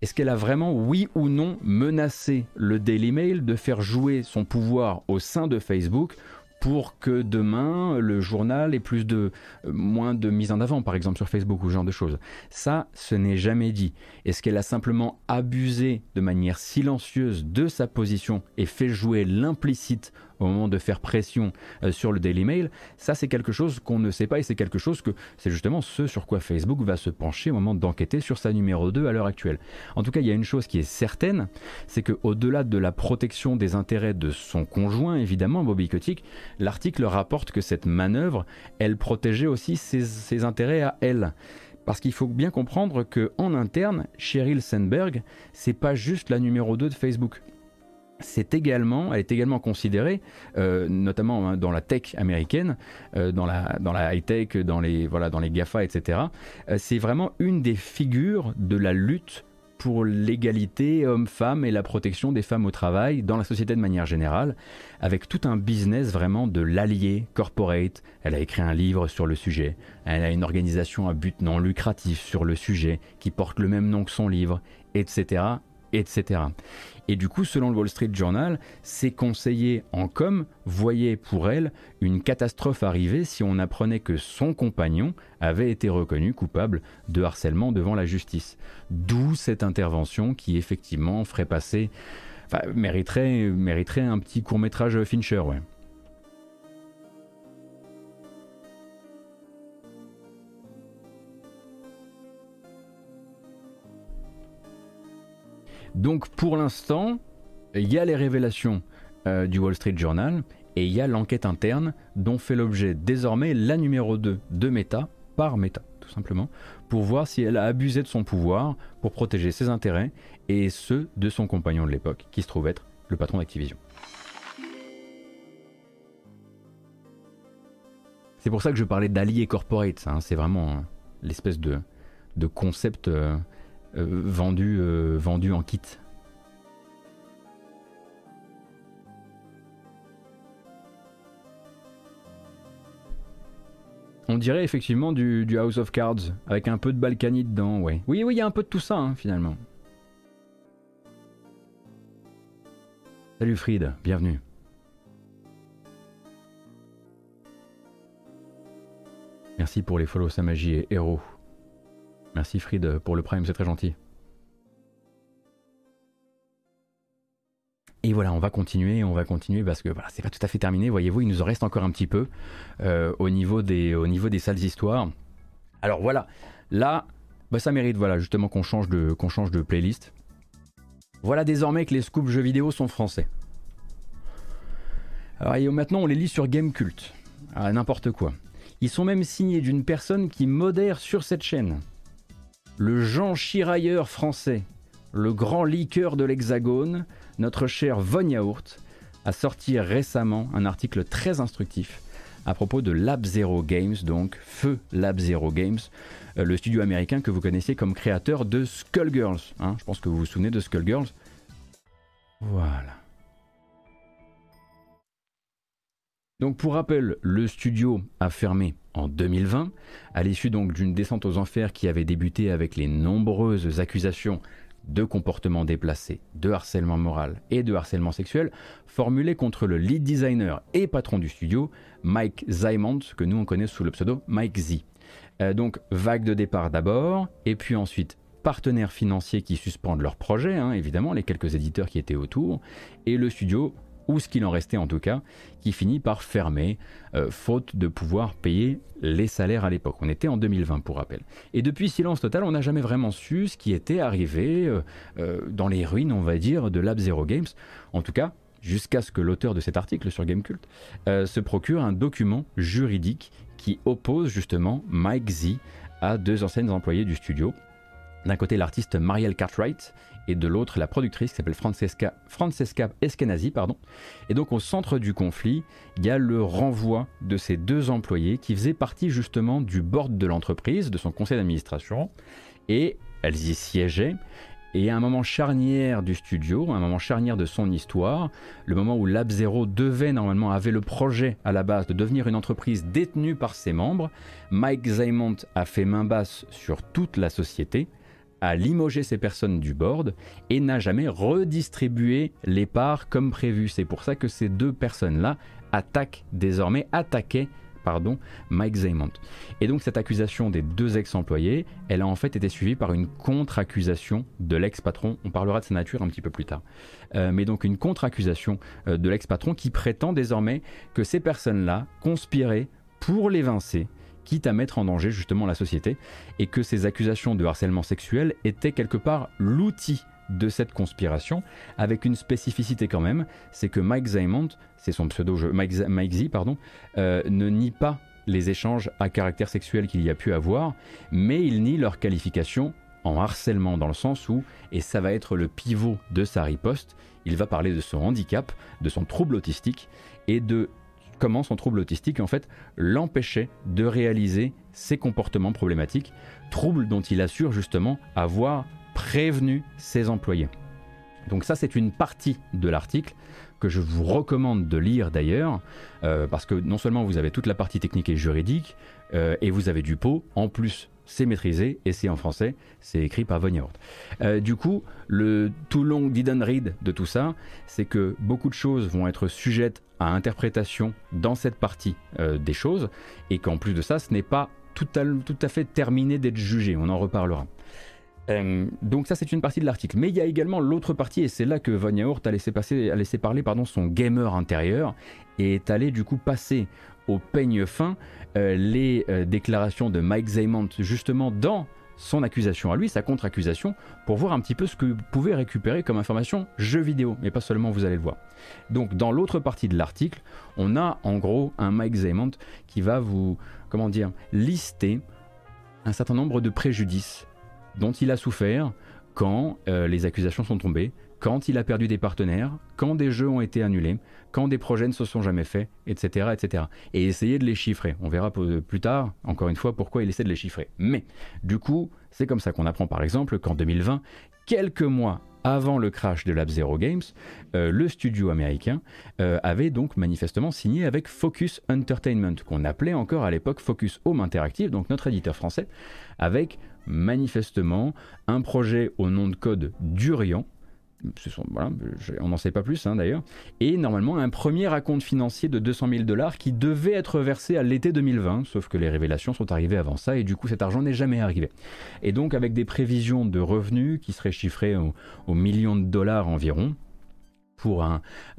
[SPEAKER 1] est-ce qu'elle a vraiment, oui ou non, menacé le Daily Mail de faire jouer son pouvoir au sein de Facebook pour que demain le journal ait plus de euh, moins de mise en avant par exemple sur Facebook ou ce genre de choses. Ça, ce n'est jamais dit. Est-ce qu'elle a simplement abusé de manière silencieuse de sa position et fait jouer l'implicite au moment de faire pression euh, sur le Daily Mail, ça c'est quelque chose qu'on ne sait pas et c'est quelque chose que c'est justement ce sur quoi Facebook va se pencher au moment d'enquêter sur sa numéro 2 à l'heure actuelle. En tout cas, il y a une chose qui est certaine, c'est qu'au-delà de la protection des intérêts de son conjoint, évidemment, Bobby Kotick, l'article rapporte que cette manœuvre, elle protégeait aussi ses, ses intérêts à elle. Parce qu'il faut bien comprendre que en interne, Sheryl Sandberg, c'est pas juste la numéro 2 de Facebook c'est également, elle est également considérée, euh, notamment hein, dans la tech américaine, euh, dans la, dans la high tech, dans les voilà, dans les Gafa, etc. Euh, c'est vraiment une des figures de la lutte pour l'égalité homme-femme et la protection des femmes au travail dans la société de manière générale, avec tout un business vraiment de l'allié corporate. Elle a écrit un livre sur le sujet. Elle a une organisation à but non lucratif sur le sujet qui porte le même nom que son livre, etc., etc. Et du coup, selon le Wall Street Journal, ses conseillers en com voyaient pour elle une catastrophe arriver si on apprenait que son compagnon avait été reconnu coupable de harcèlement devant la justice. D'où cette intervention qui effectivement ferait passer, mériterait, mériterait un petit court métrage Fincher, ouais. Donc pour l'instant, il y a les révélations euh, du Wall Street Journal et il y a l'enquête interne dont fait l'objet désormais la numéro 2 de Meta par Meta tout simplement pour voir si elle a abusé de son pouvoir pour protéger ses intérêts et ceux de son compagnon de l'époque qui se trouve être le patron d'Activision. C'est pour ça que je parlais d'alliés corporate, hein. c'est vraiment hein, l'espèce de, concept euh, vendu, euh, vendu en kit. On dirait effectivement du, House of Cards, avec un peu de Balkany dedans, ouais. Oui, oui, il y a un peu de tout ça, hein, finalement. Salut Fried, bienvenue. Merci pour les follow Samaji et Hero. Merci Fried pour le prime, c'est très gentil. Et voilà, on va continuer, on va continuer parce que voilà, c'est pas tout à fait terminé. Voyez-vous, il nous en reste encore un petit peu euh, au, niveau des, au sales histoires. Alors voilà, là, bah, ça mérite voilà, justement qu'on change, de, playlist. Voilà désormais que les scoops jeux vidéo sont français. Alors maintenant, on les lit sur Gamecult. Ah, n'importe quoi. Ils sont même signés d'une personne qui modère sur cette chaîne le Jean Chirailleur français, le grand liqueur de l'Hexagone, notre cher Von Yaourt, a sorti récemment un article très instructif à propos de Lab Zero Games, donc Feu Lab Zero Games, euh, le studio américain que vous connaissez comme créateur de Skullgirls. Hein. je pense que vous vous souvenez de Skullgirls. Voilà. Donc pour rappel, le studio a fermé en 2020, à l'issue donc d'une descente aux enfers qui avait débuté avec les nombreuses accusations de comportement déplacé, de harcèlement moral et de harcèlement sexuel formulés contre le lead designer et patron du studio, Mike Zymont, que nous on connaît sous le pseudo Mike Z. Euh, donc vague de départ d'abord, et puis ensuite partenaires financiers qui suspendent leur projet, hein, évidemment, les quelques éditeurs qui étaient autour, et le studio ou ce qu'il en restait en tout cas, qui finit par fermer, euh, faute de pouvoir payer les salaires à l'époque. On était en 2020 pour rappel. Et depuis silence total, on n'a jamais vraiment su ce qui était arrivé euh, euh, dans les ruines, on va dire, de Lab Zero Games. En tout cas, jusqu'à ce que l'auteur de cet article sur Gamecult se procure un document juridique qui oppose justement Mike Z à deux anciennes employés du studio. D'un côté, l'artiste Marielle Cartwright et de l'autre la productrice qui s'appelle Francesca, Francesca Eskenazi. Pardon. Et donc au centre du conflit, il y a le renvoi de ces deux employés qui faisaient partie justement du board de l'entreprise, de son conseil d'administration, et elles y siégeaient. Et à un moment charnière du studio, un moment charnière de son histoire, le moment où Lab Zero devait normalement, avait le projet à la base de devenir une entreprise détenue par ses membres, Mike Zymont a fait main basse sur toute la société, a limogé ces personnes du board et n'a jamais redistribué les parts comme prévu. C'est pour ça que ces deux personnes-là attaquent désormais, attaquaient pardon, Mike Zaymont. Et donc cette accusation des deux ex-employés, elle a en fait été suivie par une contre-accusation de l'ex-patron. On parlera de sa nature un petit peu plus tard. Euh, mais donc une contre-accusation euh, de l'ex-patron qui prétend désormais que ces personnes-là conspiraient pour l'évincer quitte à mettre en danger justement la société, et que ces accusations de harcèlement sexuel étaient quelque part l'outil de cette conspiration, avec une spécificité quand même, c'est que Mike Zaymont, c'est son pseudo, Mike, Mike Z, pardon, euh, ne nie pas les échanges à caractère sexuel qu'il y a pu avoir, mais il nie leur qualification en harcèlement dans le sens où, et ça va être le pivot de sa riposte, il va parler de son handicap, de son trouble autistique et de comment son trouble autistique en fait l'empêchait de réaliser ses comportements problématiques, trouble dont il assure justement avoir prévenu ses employés. Donc ça c'est une partie de l'article que je vous recommande de lire d'ailleurs, euh, parce que non seulement vous avez toute la partie technique et juridique, euh, et vous avez du pot, en plus c'est maîtrisé et c'est en français, c'est écrit par Von euh, du coup, le tout long didn't read de tout ça, c'est que beaucoup de choses vont être sujettes à interprétation dans cette partie euh, des choses, et qu'en plus de ça, ce n'est pas tout à, tout à, fait terminé d'être jugé, on en reparlera. Euh, donc ça c'est une partie de l'article. Mais il y a également l'autre partie, et c'est là que Von Yaourt a laissé, passer, a laissé parler pardon, son gamer intérieur, et est allé du coup passer au peigne fin euh, les déclarations de Mike Zaymont justement dans son accusation à lui, sa contre-accusation, pour voir un petit peu ce que vous pouvez récupérer comme information jeu vidéo, mais pas seulement, vous allez le voir. Donc dans l'autre partie de l'article, on a en gros un Mike Zaymont qui va vous, comment dire, lister un certain nombre de préjudices dont il a souffert quand euh, les accusations sont tombées, quand il a perdu des partenaires, quand des jeux ont été annulés, quand des projets ne se sont jamais faits, etc., etc. Et essayer de les chiffrer. On verra plus tard, encore une fois, pourquoi il essaie de les chiffrer. Mais, du coup, c'est comme ça qu'on apprend par exemple qu'en 2020, quelques mois avant le crash de Lab Zero Games, euh, le studio américain euh, avait donc manifestement signé avec Focus Entertainment, qu'on appelait encore à l'époque Focus Home Interactive, donc notre éditeur français, avec manifestement un projet au nom de code Durian, on n'en sait pas plus hein, d'ailleurs. Et normalement, un premier raconte financier de 200 000 dollars qui devait être versé à l'été 2020, sauf que les révélations sont arrivées avant ça et du coup cet argent n'est jamais arrivé. Et donc avec des prévisions de revenus qui seraient chiffrées aux, millions de dollars environ, pour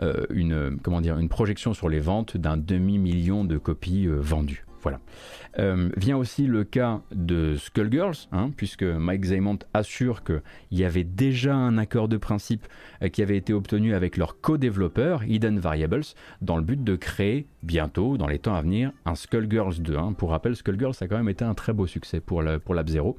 [SPEAKER 1] euh, une projection sur les ventes d'un demi-million de copies euh, vendues. Voilà. Euh, vient aussi le cas de Skullgirls, hein, puisque Mike Zaymont assure qu'il y avait déjà un accord de principe euh, qui avait été obtenu avec leur co-développeur, Hidden Variables, dans le but de créer bientôt, dans les temps à venir, un Skullgirls 2. Hein. Pour rappel, Skullgirls a quand même été un très beau succès pour, pour Lab Zero.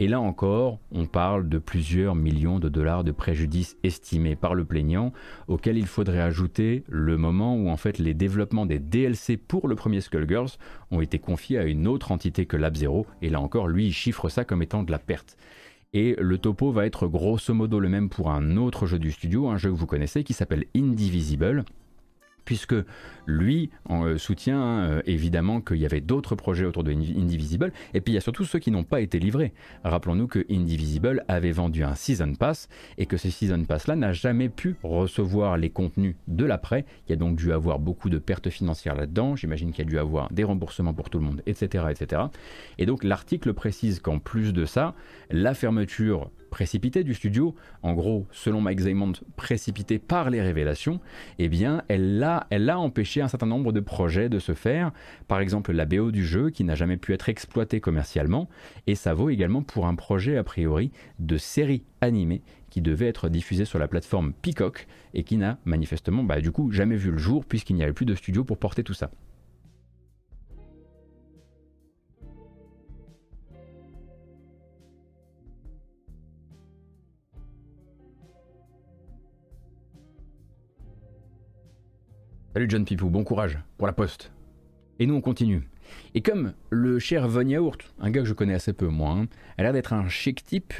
[SPEAKER 1] Et là encore, on parle de plusieurs millions de dollars de préjudice estimés par le plaignant, auquel il faudrait ajouter le moment où en fait les développements des DLC pour le premier Skullgirls ont été confiés à une autre entité que Lab Zero, et là encore, lui, il chiffre ça comme étant de la perte. Et le topo va être grosso modo le même pour un autre jeu du studio, un jeu que vous connaissez qui s'appelle Indivisible, puisque lui euh, soutient euh, évidemment qu'il y avait d'autres projets autour de Indivisible, et puis il y a surtout ceux qui n'ont pas été livrés. Rappelons-nous que Indivisible avait vendu un Season Pass, et que ce Season Pass-là n'a jamais pu recevoir les contenus de l'après. Il y a donc dû avoir beaucoup de pertes financières là-dedans, j'imagine qu'il y a dû avoir des remboursements pour tout le monde, etc. etc. Et donc l'article précise qu'en plus de ça, la fermeture précipitée du studio, en gros, selon Mike Zaymont, précipitée par les révélations, eh bien, elle a, elle a empêché un certain nombre de projets de se faire. Par exemple, la BO du jeu qui n'a jamais pu être exploité commercialement, et ça vaut également pour un projet a priori de série animée qui devait être diffusé sur la plateforme Peacock et qui n'a manifestement, bah, du coup, jamais vu le jour puisqu'il n'y avait plus de studio pour porter tout ça. Salut John Pipou, bon courage pour la poste. Et nous on continue. Et comme le cher Von Yaourt, un gars que je connais assez peu moi, hein, a l'air d'être un chic type,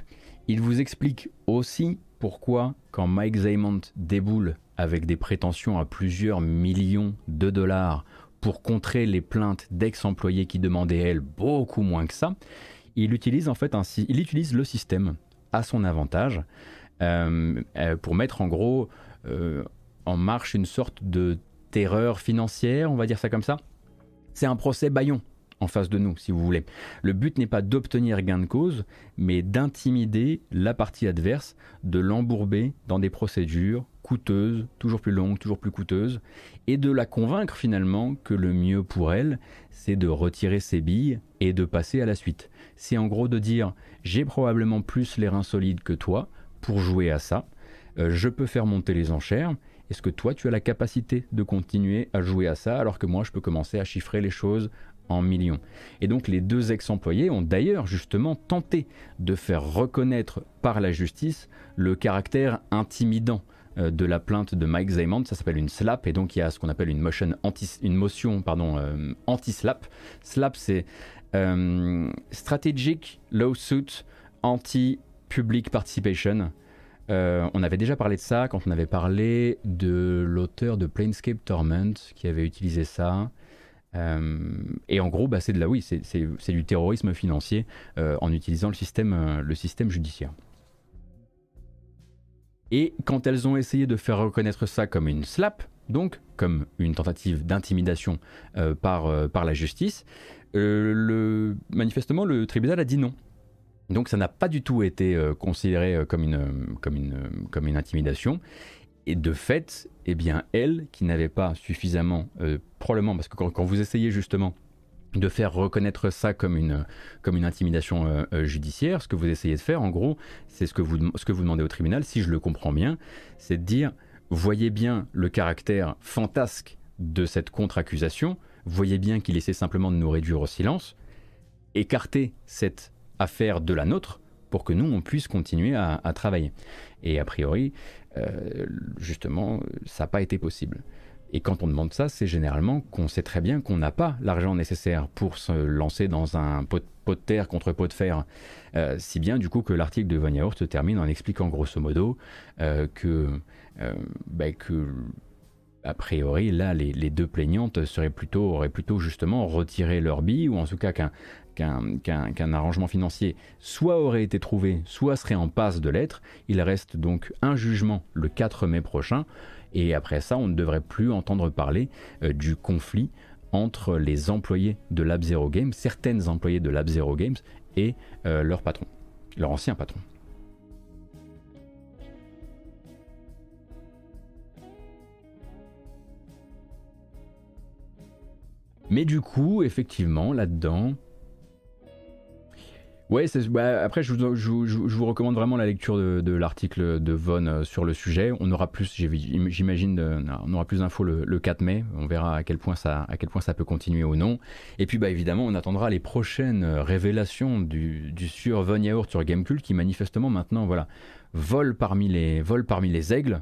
[SPEAKER 1] il vous explique aussi pourquoi quand Mike Zaymont déboule avec des prétentions à plusieurs millions de dollars pour contrer les plaintes d'ex-employés qui demandaient elle beaucoup moins que ça, il utilise en fait ainsi, il utilise le système à son avantage euh, euh, pour mettre en gros euh, en marche une sorte de terreur financière, on va dire ça comme ça. C'est un procès baillon en face de nous, si vous voulez. Le but n'est pas d'obtenir gain de cause, mais d'intimider la partie adverse, de l'embourber dans des procédures coûteuses, toujours plus longues, toujours plus coûteuses, et de la convaincre finalement que le mieux pour elle, c'est de retirer ses billes et de passer à la suite. C'est en gros de dire j'ai probablement plus les reins solides que toi pour jouer à ça, euh, je peux faire monter les enchères, est-ce que toi, tu as la capacité de continuer à jouer à ça alors que moi, je peux commencer à chiffrer les choses en millions? Et donc les deux ex-employés ont d'ailleurs justement tenté de faire reconnaître par la justice le caractère intimidant euh, de la plainte de Mike Zaymont, ça s'appelle une SLAP, et donc il y a ce qu'on appelle une motion anti, une motion pardon euh, anti-SLAP. SLAP c'est euh, Strategic Lawsuit Anti-Public Participation. Euh, on avait déjà parlé de ça quand on avait parlé de l'auteur de Planescape Torment qui avait utilisé ça. Euh, et en gros, bah, c'est de la oui, c'est du terrorisme financier euh, en utilisant le système, le système judiciaire. Et quand elles ont essayé de faire reconnaître ça comme une slap, donc comme une tentative d'intimidation par, par la justice, le, manifestement le tribunal a dit non. Donc ça n'a pas du tout été euh, considéré euh, comme une, comme, une, comme une intimidation. Et de fait, eh bien, elle, qui n'avait pas suffisamment, euh, probablement, parce que quand, vous essayez justement de faire reconnaître ça comme une, comme une intimidation judiciaire, ce que vous essayez de faire, en gros, c'est ce, que vous, ce que vous demandez au tribunal, si je le comprends bien, c'est de dire, voyez bien le caractère fantasque de cette contre-accusation, voyez bien qu'il essaie simplement de nous réduire au silence, écartez cette faire de la nôtre pour que nous, on puisse continuer à, travailler. Et a priori, euh, justement, ça n'a pas été possible. Et quand on demande ça, c'est généralement qu'on sait très bien qu'on n'a pas l'argent nécessaire pour se lancer dans un pot, de terre contre pot de fer. Euh, si bien du coup que l'article de Yaourt se termine en expliquant grosso modo euh, que, bah, que a priori, là, les, les, deux plaignantes seraient plutôt, auraient plutôt justement retiré leur bille, ou en tout cas qu'un qu'un arrangement financier soit aurait été trouvé, soit serait en passe de l'être. Il reste donc un jugement le 4 mai prochain, et après ça, on ne devrait plus entendre parler euh, du conflit entre les employés de Lab Zero Games, certaines employés de Lab Zero Games, et euh, leur patron, leur ancien patron. Mais du coup, effectivement, là-dedans, Ouais, bah, après, je vous, recommande vraiment la lecture de, l'article de Von euh, sur le sujet. On aura plus, j'imagine, on aura plus d'infos le, 4 mai. On verra à quel, point ça, peut continuer ou non. Et puis, bah, évidemment, on attendra les prochaines révélations du, sur Von Yaourt sur Gamecult qui, manifestement, maintenant, voilà, vole parmi les, vole parmi les aigles.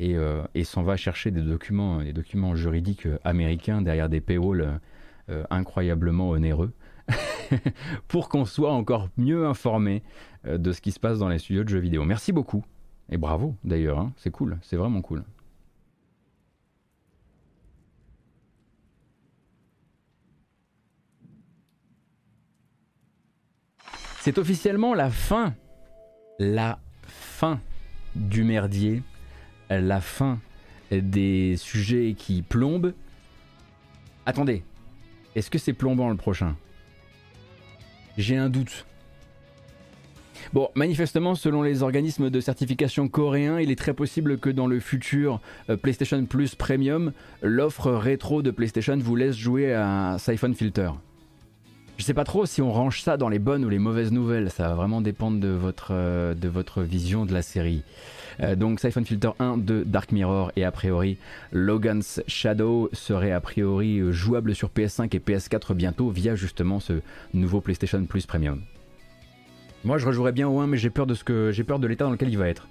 [SPEAKER 1] Et, euh, s'en va chercher des documents, des documents juridiques euh, américains derrière des paywalls incroyablement onéreux. pour qu'on soit encore mieux informé euh, de ce qui se passe dans les studios de jeux vidéo. Merci beaucoup. Et bravo d'ailleurs, hein. c'est cool, c'est vraiment cool. C'est officiellement la fin, la fin du merdier, la fin des sujets qui plombent. Attendez, est-ce que c'est plombant le prochain? J'ai un doute. Bon, manifestement, selon les organismes de certification coréens, il est très possible que dans le futur euh, PlayStation Plus Premium, l'offre rétro de PlayStation vous laisse jouer à Siphon Filter. Je sais pas trop si on range ça dans les bonnes ou les mauvaises nouvelles, ça va vraiment dépendre de votre, euh, de votre vision de la série. Euh, donc Siphon Filter 1 de Dark Mirror et a priori Logan's Shadow serait a priori jouable sur PS5 et PS4 bientôt via justement ce nouveau PlayStation Plus Premium. Moi, je rejouerais bien au 1, mais j'ai peur de ce que j'ai peur de l'état dans lequel il va être.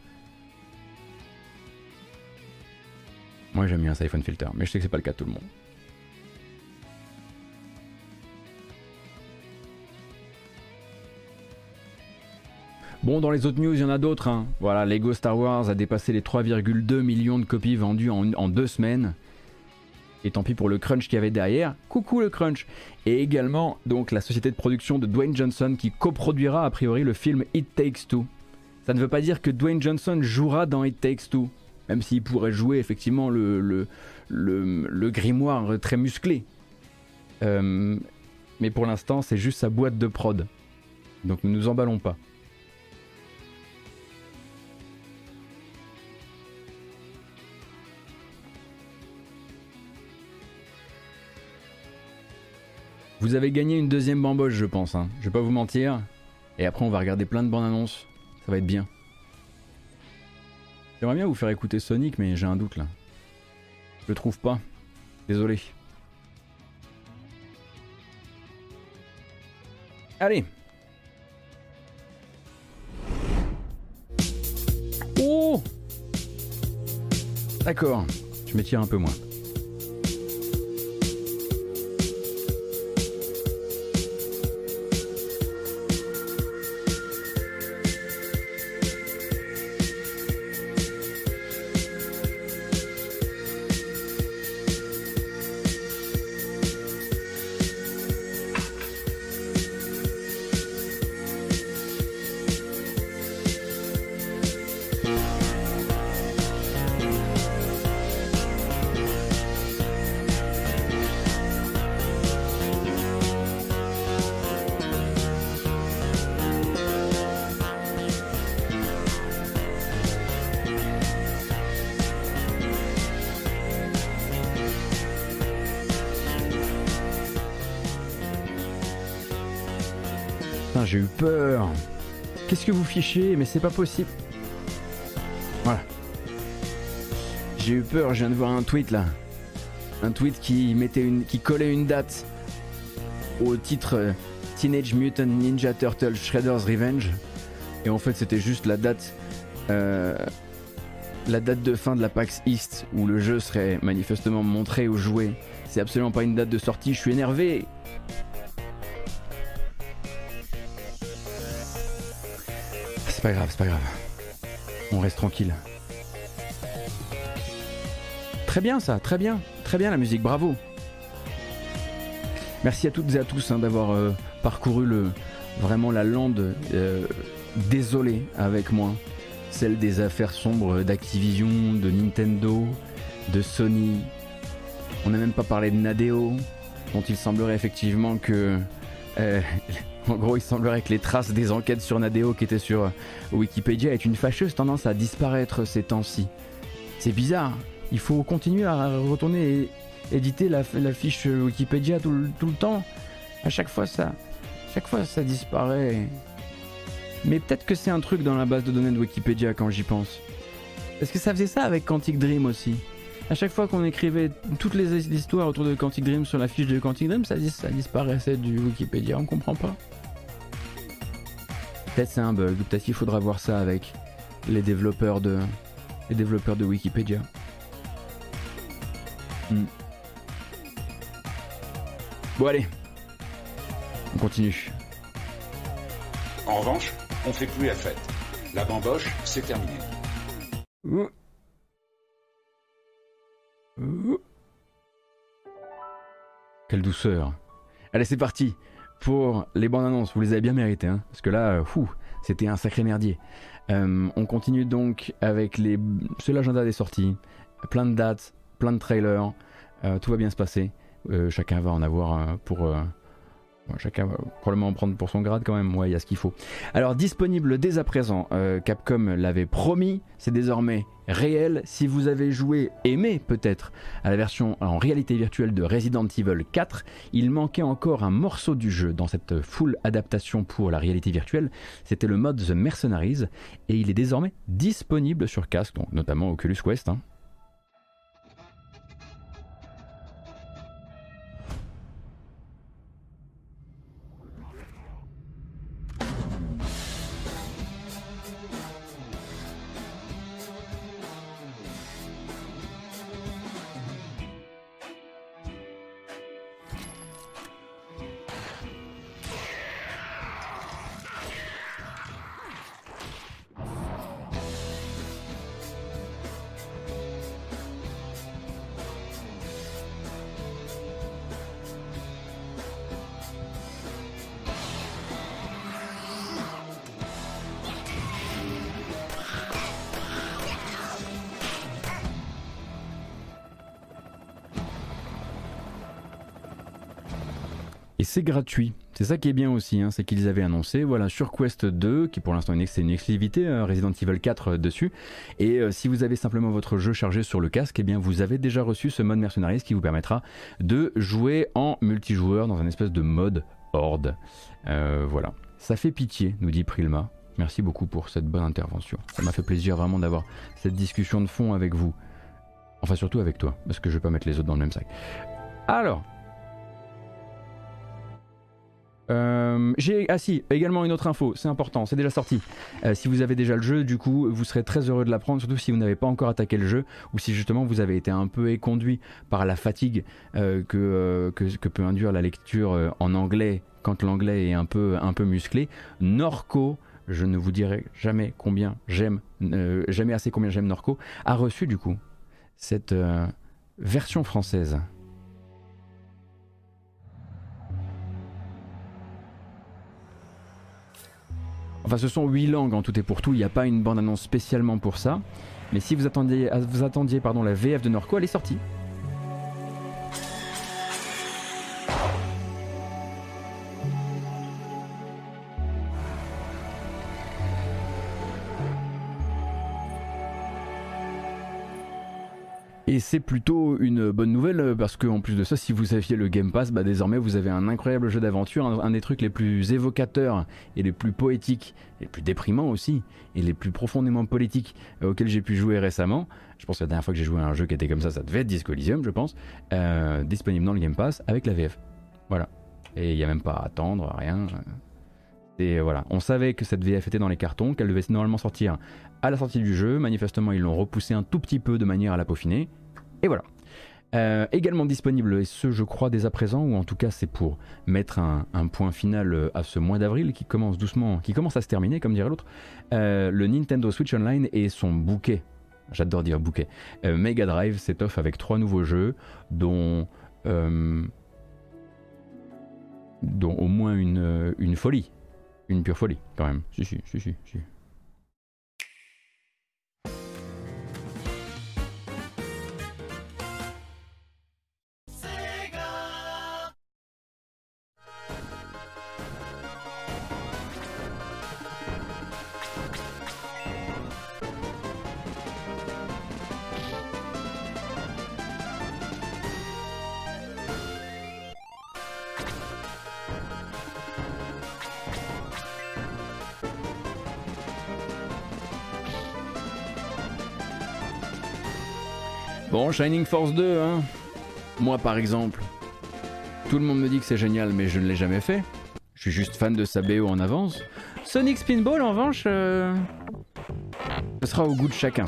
[SPEAKER 1] Moi, j'aime bien un iPhone Filter, mais je sais que c'est pas le cas de tout le monde. Bon, dans les autres news, il y en a d'autres. Hein. Voilà, Lego Star Wars a dépassé les 3,2 millions de copies vendues en deux semaines. Et tant pis pour le crunch qu'il y avait derrière. Coucou le crunch. Et également donc la société de production de Dwayne Johnson qui coproduira a priori le film It Takes Two. Ça ne veut pas dire que Dwayne Johnson jouera dans It Takes Two, même s'il pourrait jouer effectivement le, grimoire très musclé. Euh, mais pour l'instant, c'est juste sa boîte de prod. Donc ne nous emballons pas. Vous avez gagné une deuxième bamboche, je pense. Hein. Je vais pas vous mentir. Et après, on va regarder plein de bandes annonces. Ça va être bien. J'aimerais bien vous faire écouter Sonic, mais j'ai un doute là. Je le trouve pas. Désolé. Allez. Oh D'accord. Je m'étire un peu moins. Mais c'est pas possible. Voilà. J'ai eu peur, je viens de voir un tweet là. Un tweet qui mettait une. qui collait une date au titre euh, Teenage Mutant Ninja Turtle Shredder's Revenge. Et en fait c'était juste la date. Euh, la date de fin de la PAX East où le jeu serait manifestement montré ou joué. C'est absolument pas une date de sortie, je suis énervé. Grave, c'est pas grave. On reste tranquille. Très bien ça, très bien, très bien la musique, bravo. Merci à toutes et à tous hein, d'avoir euh, parcouru le, vraiment la lande euh, désolée avec moi, celle des affaires sombres d'Activision, de Nintendo, de Sony. On n'a même pas parlé de Nadeo, dont il semblerait effectivement que euh, En gros, il semblerait que les traces des enquêtes sur Nadeo qui étaient sur Wikipédia aient une fâcheuse tendance à disparaître ces temps-ci. C'est bizarre. Il faut continuer à retourner et éditer la, fiche Wikipédia tout, le temps. À chaque fois, ça, chaque fois, ça disparaît. Mais peut-être que c'est un truc dans la base de données de Wikipédia quand j'y pense. Est-ce que ça faisait ça avec Quantic Dream aussi? À chaque fois qu'on écrivait toutes les histoires autour de Quantic Dream sur la fiche de Quantic Dream, ça, ça disparaissait du Wikipédia, on comprend pas. Peut-être c'est un bug, peut-être qu'il faudra voir ça avec les développeurs de, les développeurs de Wikipédia. Hmm. Bon allez, on continue.
[SPEAKER 2] En revanche, on fait plus la fête. La bamboche, c'est terminé.
[SPEAKER 1] Quelle douceur. Allez, c'est parti. Pour les bandes annonces. Vous les avez bien méritées, hein, parce que là, fou, c'était un sacré merdier. on continue donc avec les. C'est l'agenda des sorties. Plein de dates, plein de trailers. tout va bien se passer. chacun va en avoir pour chacun va probablement en prendre pour son grade quand même, ouais, il y a ce qu'il faut. Alors disponible dès à présent, euh, Capcom l'avait promis, c'est désormais réel. Si vous avez joué, aimé peut-être, à la version en réalité virtuelle de Resident Evil 4, il manquait encore un morceau du jeu dans cette full adaptation pour la réalité virtuelle. C'était le mode The Mercenaries et il est désormais disponible sur casque, notamment Oculus Quest. Hein. C'est gratuit. C'est ça qui est bien aussi, hein, c'est qu'ils avaient annoncé, voilà, sur Quest 2, qui pour l'instant c'est une exclusivité, euh, Resident Evil 4 euh, dessus, et euh, si vous avez simplement votre jeu chargé sur le casque, eh bien vous avez déjà reçu ce mode mercenaries qui vous permettra de jouer en multijoueur dans un espèce de mode horde. voilà, ça fait pitié, nous dit Prilma. Merci beaucoup pour cette bonne intervention. Ça m'a fait plaisir vraiment d'avoir cette discussion de fond avec vous. Enfin surtout avec toi, parce que je vais pas mettre les autres dans le même sac. Alors, euh, j'ai ah si également une autre info, c'est important, c'est déjà sorti. Euh, si vous avez déjà le jeu, du coup, vous serez très heureux de l'apprendre, surtout si vous n'avez pas encore attaqué le jeu ou si justement vous avez été un peu éconduit par la fatigue euh, que, que, peut induire la lecture en anglais quand l'anglais est un peu un peu musclé. Norco, je ne vous dirai jamais combien j'aime, jamais assez combien j'aime Norco, a reçu du coup cette version française. Enfin, ce sont 8 langues en tout et pour tout. Il n'y a pas une bande-annonce spécialement pour ça. Mais si vous attendiez, vous attendiez pardon, la VF de Norco, elle est sortie. Et c'est plutôt une bonne nouvelle euh, parce qu'en plus de ça, si vous aviez le Game Pass, bah désormais vous avez un incroyable jeu d'aventure, un, des trucs les plus évocateurs et les plus poétiques, les plus déprimants aussi, et les plus profondément politiques euh, auxquels j'ai pu jouer récemment. Je pense que la dernière fois que j'ai joué à un jeu qui était comme ça, ça devait être Disco Elysium, je pense, euh, disponible dans le Game Pass avec la VF. Voilà. Et il n'y a même pas à attendre, rien. Et voilà, on savait que cette VF était dans les cartons, qu'elle devait normalement sortir à la sortie du jeu. Manifestement, ils l'ont repoussé un tout petit peu de manière à la peaufiner. Et voilà. Euh, également disponible, et ce je crois dès à présent, ou en tout cas c'est pour mettre un, point final euh, à ce mois d'avril qui commence doucement, qui commence à se terminer comme dirait l'autre, euh, le Nintendo Switch Online et son bouquet, j'adore dire bouquet, Mega Drive s'étoffe avec trois nouveaux jeux dont, dont au moins une, une folie, une pure folie quand même, si si si si. si. Shining Force 2, hein. Moi par exemple, tout le monde me dit que c'est génial, mais je ne l'ai jamais fait. Je suis juste fan de sa BO en avance. Sonic Spinball, en revanche, euh, ce sera au goût de chacun.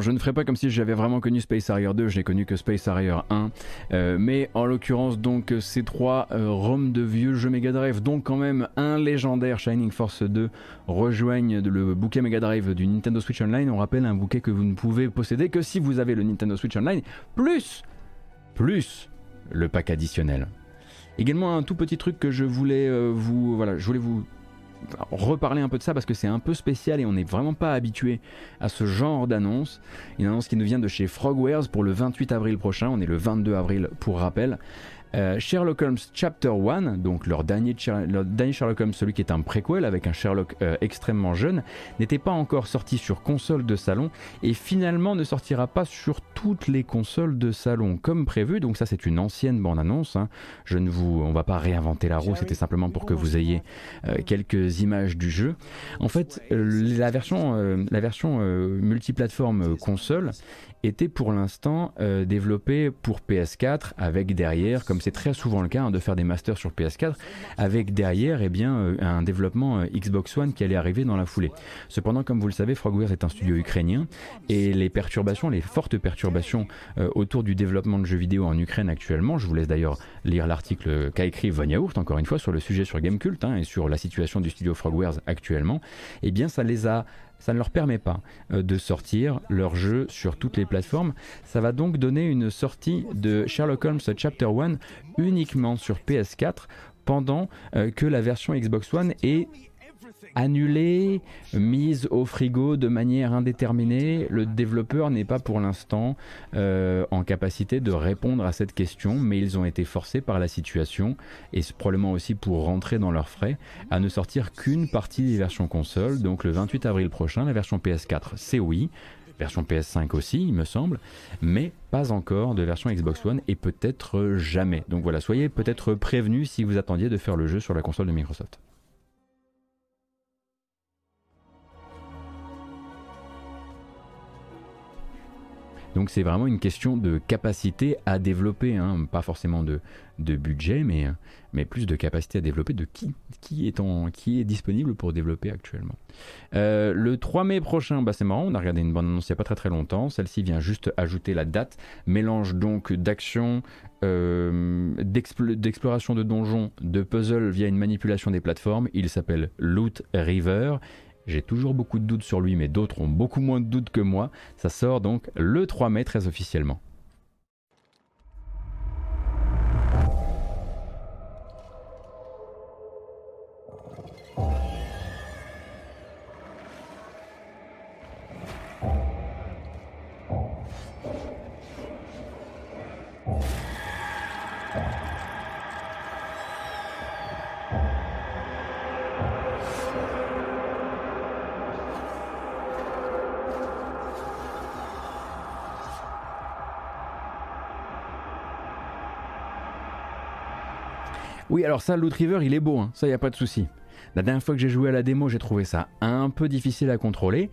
[SPEAKER 1] Je ne ferai pas comme si j'avais vraiment connu Space Harrier 2, je n'ai connu que Space Harrier 1. Euh, mais en l'occurrence, donc, ces trois euh, ROM de vieux jeux Mega Drive, donc quand même un légendaire Shining Force 2, rejoignent le bouquet Mega Drive du Nintendo Switch Online. On rappelle un bouquet que vous ne pouvez posséder que si vous avez le Nintendo Switch Online, plus, plus le pack additionnel. Également un tout petit truc que je voulais euh, vous, voilà, je voulais vous reparler un peu de ça parce que c'est un peu spécial et on n'est vraiment pas habitué à ce genre d'annonce. Une annonce qui nous vient de chez Frogwares pour le 28 avril prochain. On est le 22 avril pour rappel. Euh, Sherlock Holmes Chapter 1, donc leur dernier, Sherlock Holmes, celui qui est un préquel avec un Sherlock euh, extrêmement jeune, n'était pas encore sorti sur console de salon et finalement ne sortira pas sur toutes les consoles de salon comme prévu. Donc ça c'est une ancienne bande-annonce. Hein. Je ne vous, on va pas réinventer la roue, c'était simplement pour que vous ayez euh, quelques images du jeu. En fait, la version, la version multiplateforme console était pour l'instant euh, développé pour PS4 avec derrière, comme c'est très souvent le cas hein, de faire des masters sur PS4, avec derrière eh bien, euh, un développement euh, Xbox One qui allait arriver dans la foulée. Cependant, comme vous le savez, Frogwares est un studio ukrainien et les perturbations, les fortes perturbations autour du développement de jeux vidéo en Ukraine actuellement, je vous laisse d'ailleurs lire l'article qu'a écrit Von Yaourt, encore une fois, sur le sujet sur Gamecult hein, et sur la situation du studio Frogwares actuellement, eh bien ça les a ça ne leur permet pas euh, de sortir leur jeu sur toutes les plateformes. Ça va donc donner une sortie de Sherlock Holmes Chapter 1 uniquement sur PS4 pendant euh, que la version Xbox One est annulée, mise au frigo de manière indéterminée. Le développeur n'est pas pour l'instant euh, en capacité de répondre à cette question, mais ils ont été forcés par la situation, et probablement aussi pour rentrer dans leurs frais, à ne sortir qu'une partie des versions console. Donc le 28 avril prochain, la version PS4, c'est oui. Version PS5 aussi, il me semble, mais pas encore de version Xbox One et peut-être jamais. Donc voilà, soyez peut-être prévenus si vous attendiez de faire le jeu sur la console de Microsoft. Donc c'est vraiment une question de capacité à développer, hein. pas forcément de, budget, mais, mais plus de capacité à développer de qui, qui, est, en, qui est disponible pour développer actuellement. Euh, le 3 mai prochain, bah c'est marrant, on a regardé une bande annonce il n'y a pas très très longtemps, celle-ci vient juste ajouter la date, mélange donc d'action, euh, d'exploration de donjons, de puzzles via une manipulation des plateformes, il s'appelle Loot River j'ai toujours beaucoup de doutes sur lui, mais d'autres ont beaucoup moins de doutes que moi. Ça sort donc le 3 mai très officiellement. Oui, alors ça, Loot River, il est beau, hein. ça, il a pas de souci. La dernière fois que j'ai joué à la démo, j'ai trouvé ça un peu difficile à contrôler,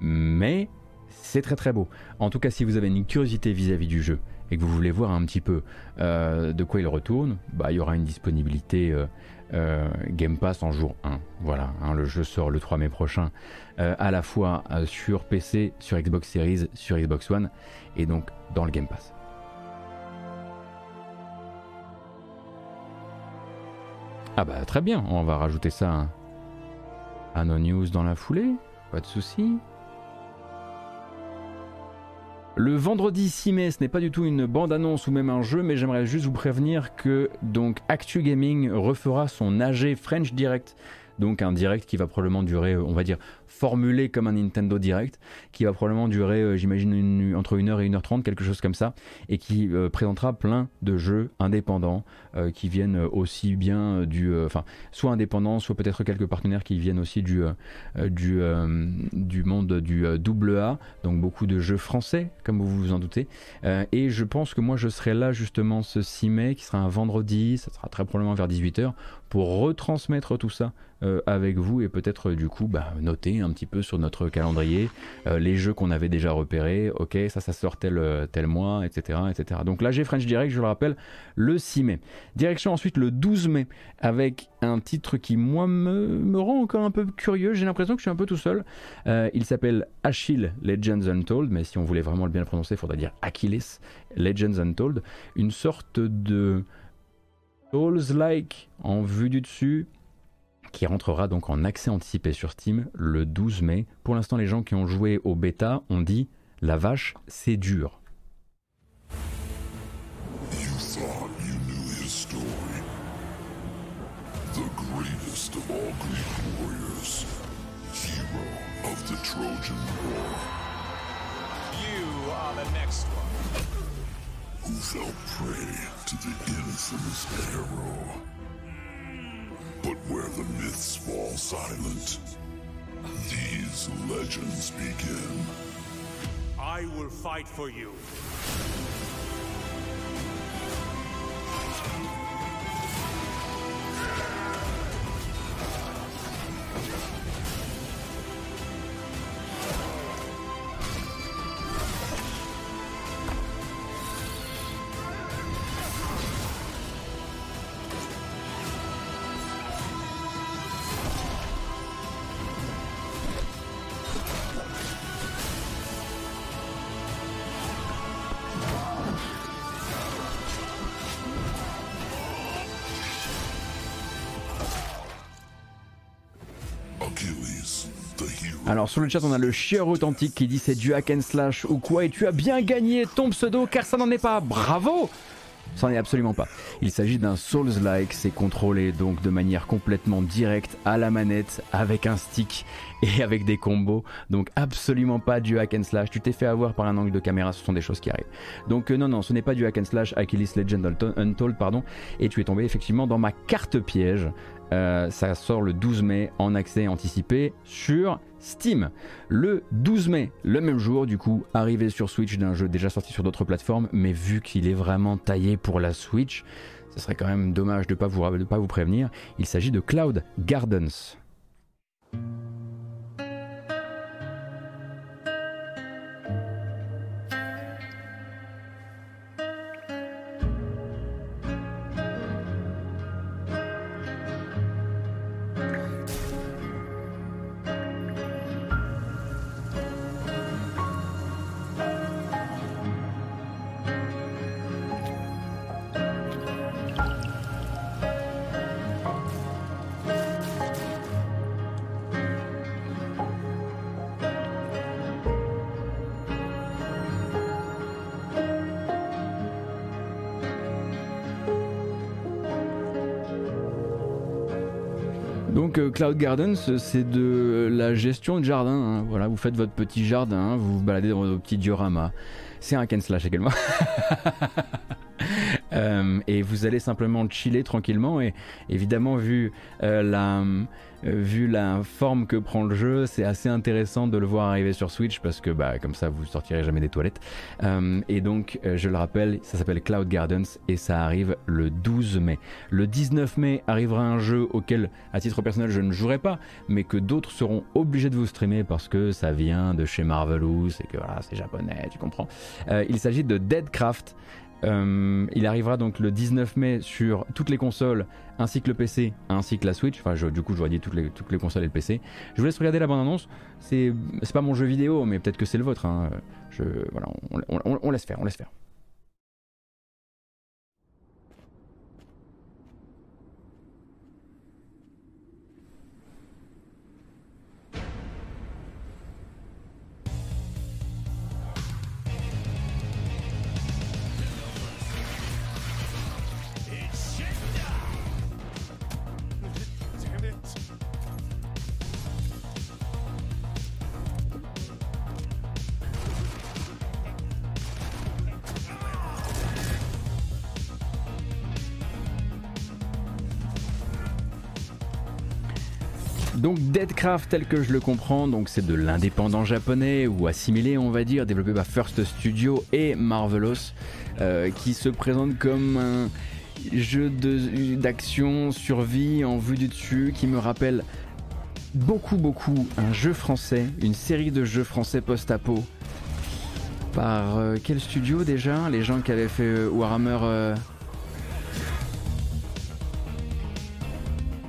[SPEAKER 1] mais c'est très très beau. En tout cas, si vous avez une curiosité vis-à-vis du jeu et que vous voulez voir un petit peu euh, de quoi il retourne, bah, il y aura une disponibilité euh, euh, Game Pass en jour 1. Voilà, hein, le jeu sort le 3 mai prochain à la fois sur PC, sur Xbox Series, sur Xbox One et donc dans le Game Pass. Ah bah très bien, on va rajouter ça à nos news dans la foulée, pas de souci. Le vendredi 6 mai, ce n'est pas du tout une bande-annonce ou même un jeu, mais j'aimerais juste vous prévenir que donc Actu Gaming refera son AG French Direct donc un direct qui va probablement durer, on va dire, formulé comme un Nintendo Direct, qui va probablement durer, euh, j'imagine, entre 1h et 1h30, quelque chose comme ça, et qui euh, présentera plein de jeux indépendants euh, qui viennent aussi bien du. Enfin, soit indépendants, soit peut-être quelques partenaires qui viennent aussi du, du, du monde du double A, donc beaucoup de jeux français, comme vous vous en doutez. et je pense que moi, je serai là justement ce 6 mai, qui sera un vendredi, ça sera très probablement vers 18h, pour retransmettre tout ça avec vous et peut-être du coup bah, noter un petit peu sur notre calendrier les jeux qu'on avait déjà repérés. Ok, ça, ça sort tel, tel mois, etc., etc. Donc là, j'ai French Direct, je le rappelle, le 6 mai. Direction ensuite le 12 mai avec un titre qui, moi, me, me rend encore un peu curieux. J'ai l'impression que je suis un peu tout seul. il s'appelle Achille Legends Untold, mais si on voulait vraiment le bien le prononcer, il faudrait dire Achilles Legends Untold. Une sorte de Souls-like en vue du dessus qui rentrera donc en accès anticipé sur Steam le 12 mai. Pour l'instant, les gens qui ont joué au bêta ont dit la vache, c'est dur. who fell prey to the infamous arrow. Where the myths fall silent, these legends begin. I will fight for you. Alors sur le chat on a le chieur authentique qui dit c'est du hack and slash ou quoi et tu as bien gagné ton pseudo car ça n'en est pas. Bravo ça n'en est absolument pas. Il s'agit d'un Souls-like, c'est contrôlé donc de manière complètement directe à la manette avec un stick et avec des combos. Donc absolument pas du hack and slash. Tu t'es fait avoir par un angle de caméra, ce sont des choses qui arrivent. Donc euh, non non, ce n'est pas du hack and slash Achilles Legend Untold pardon. Et tu es tombé effectivement dans ma carte piège. Euh, ça sort le 12 mai en accès anticipé sur Steam. Le 12 mai, le même jour, du coup, arrivé sur Switch d'un jeu déjà sorti sur d'autres plateformes, mais vu qu'il est vraiment taillé pour la Switch, ce serait quand même dommage de ne pas, pas vous prévenir. Il s'agit de Cloud Gardens. Cloud Gardens, c'est de la gestion de jardin. Hein. Voilà, vous faites votre petit jardin, vous vous baladez dans vos petits dioramas. C'est un Ken Slash également. Euh, et vous allez simplement chiller tranquillement. Et évidemment, vu euh, la euh, vu la forme que prend le jeu, c'est assez intéressant de le voir arriver sur Switch parce que bah, comme ça vous sortirez jamais des toilettes. Et donc, je le rappelle, ça s'appelle Cloud Gardens et ça arrive le 12 mai. Le 19 mai arrivera un jeu auquel, à titre personnel, je ne jouerai pas, mais que d'autres seront obligés de vous streamer parce que ça vient de chez Marvelous et que voilà, c'est japonais, tu comprends. il s'agit de Deadcraft. Euh, il arrivera donc le 19 mai sur toutes les consoles ainsi que le PC ainsi que la Switch. Enfin, du coup, je dit toutes les, toutes les consoles et le PC. Je vous laisse regarder la bande-annonce. C'est, pas mon jeu vidéo, mais peut-être que c'est le vôtre. Hein. Je, voilà, on laisse faire, on laisse faire. Deadcraft tel que je le comprends, donc c'est de l'indépendant japonais ou assimilé on va dire, développé par First Studio et Marvelous, euh, qui se présente comme un jeu d'action survie en vue du dessus qui me rappelle beaucoup, beaucoup un jeu français, une série de jeux français post-apo. Par euh, quel studio déjà? Les gens qui avaient fait euh, Warhammer.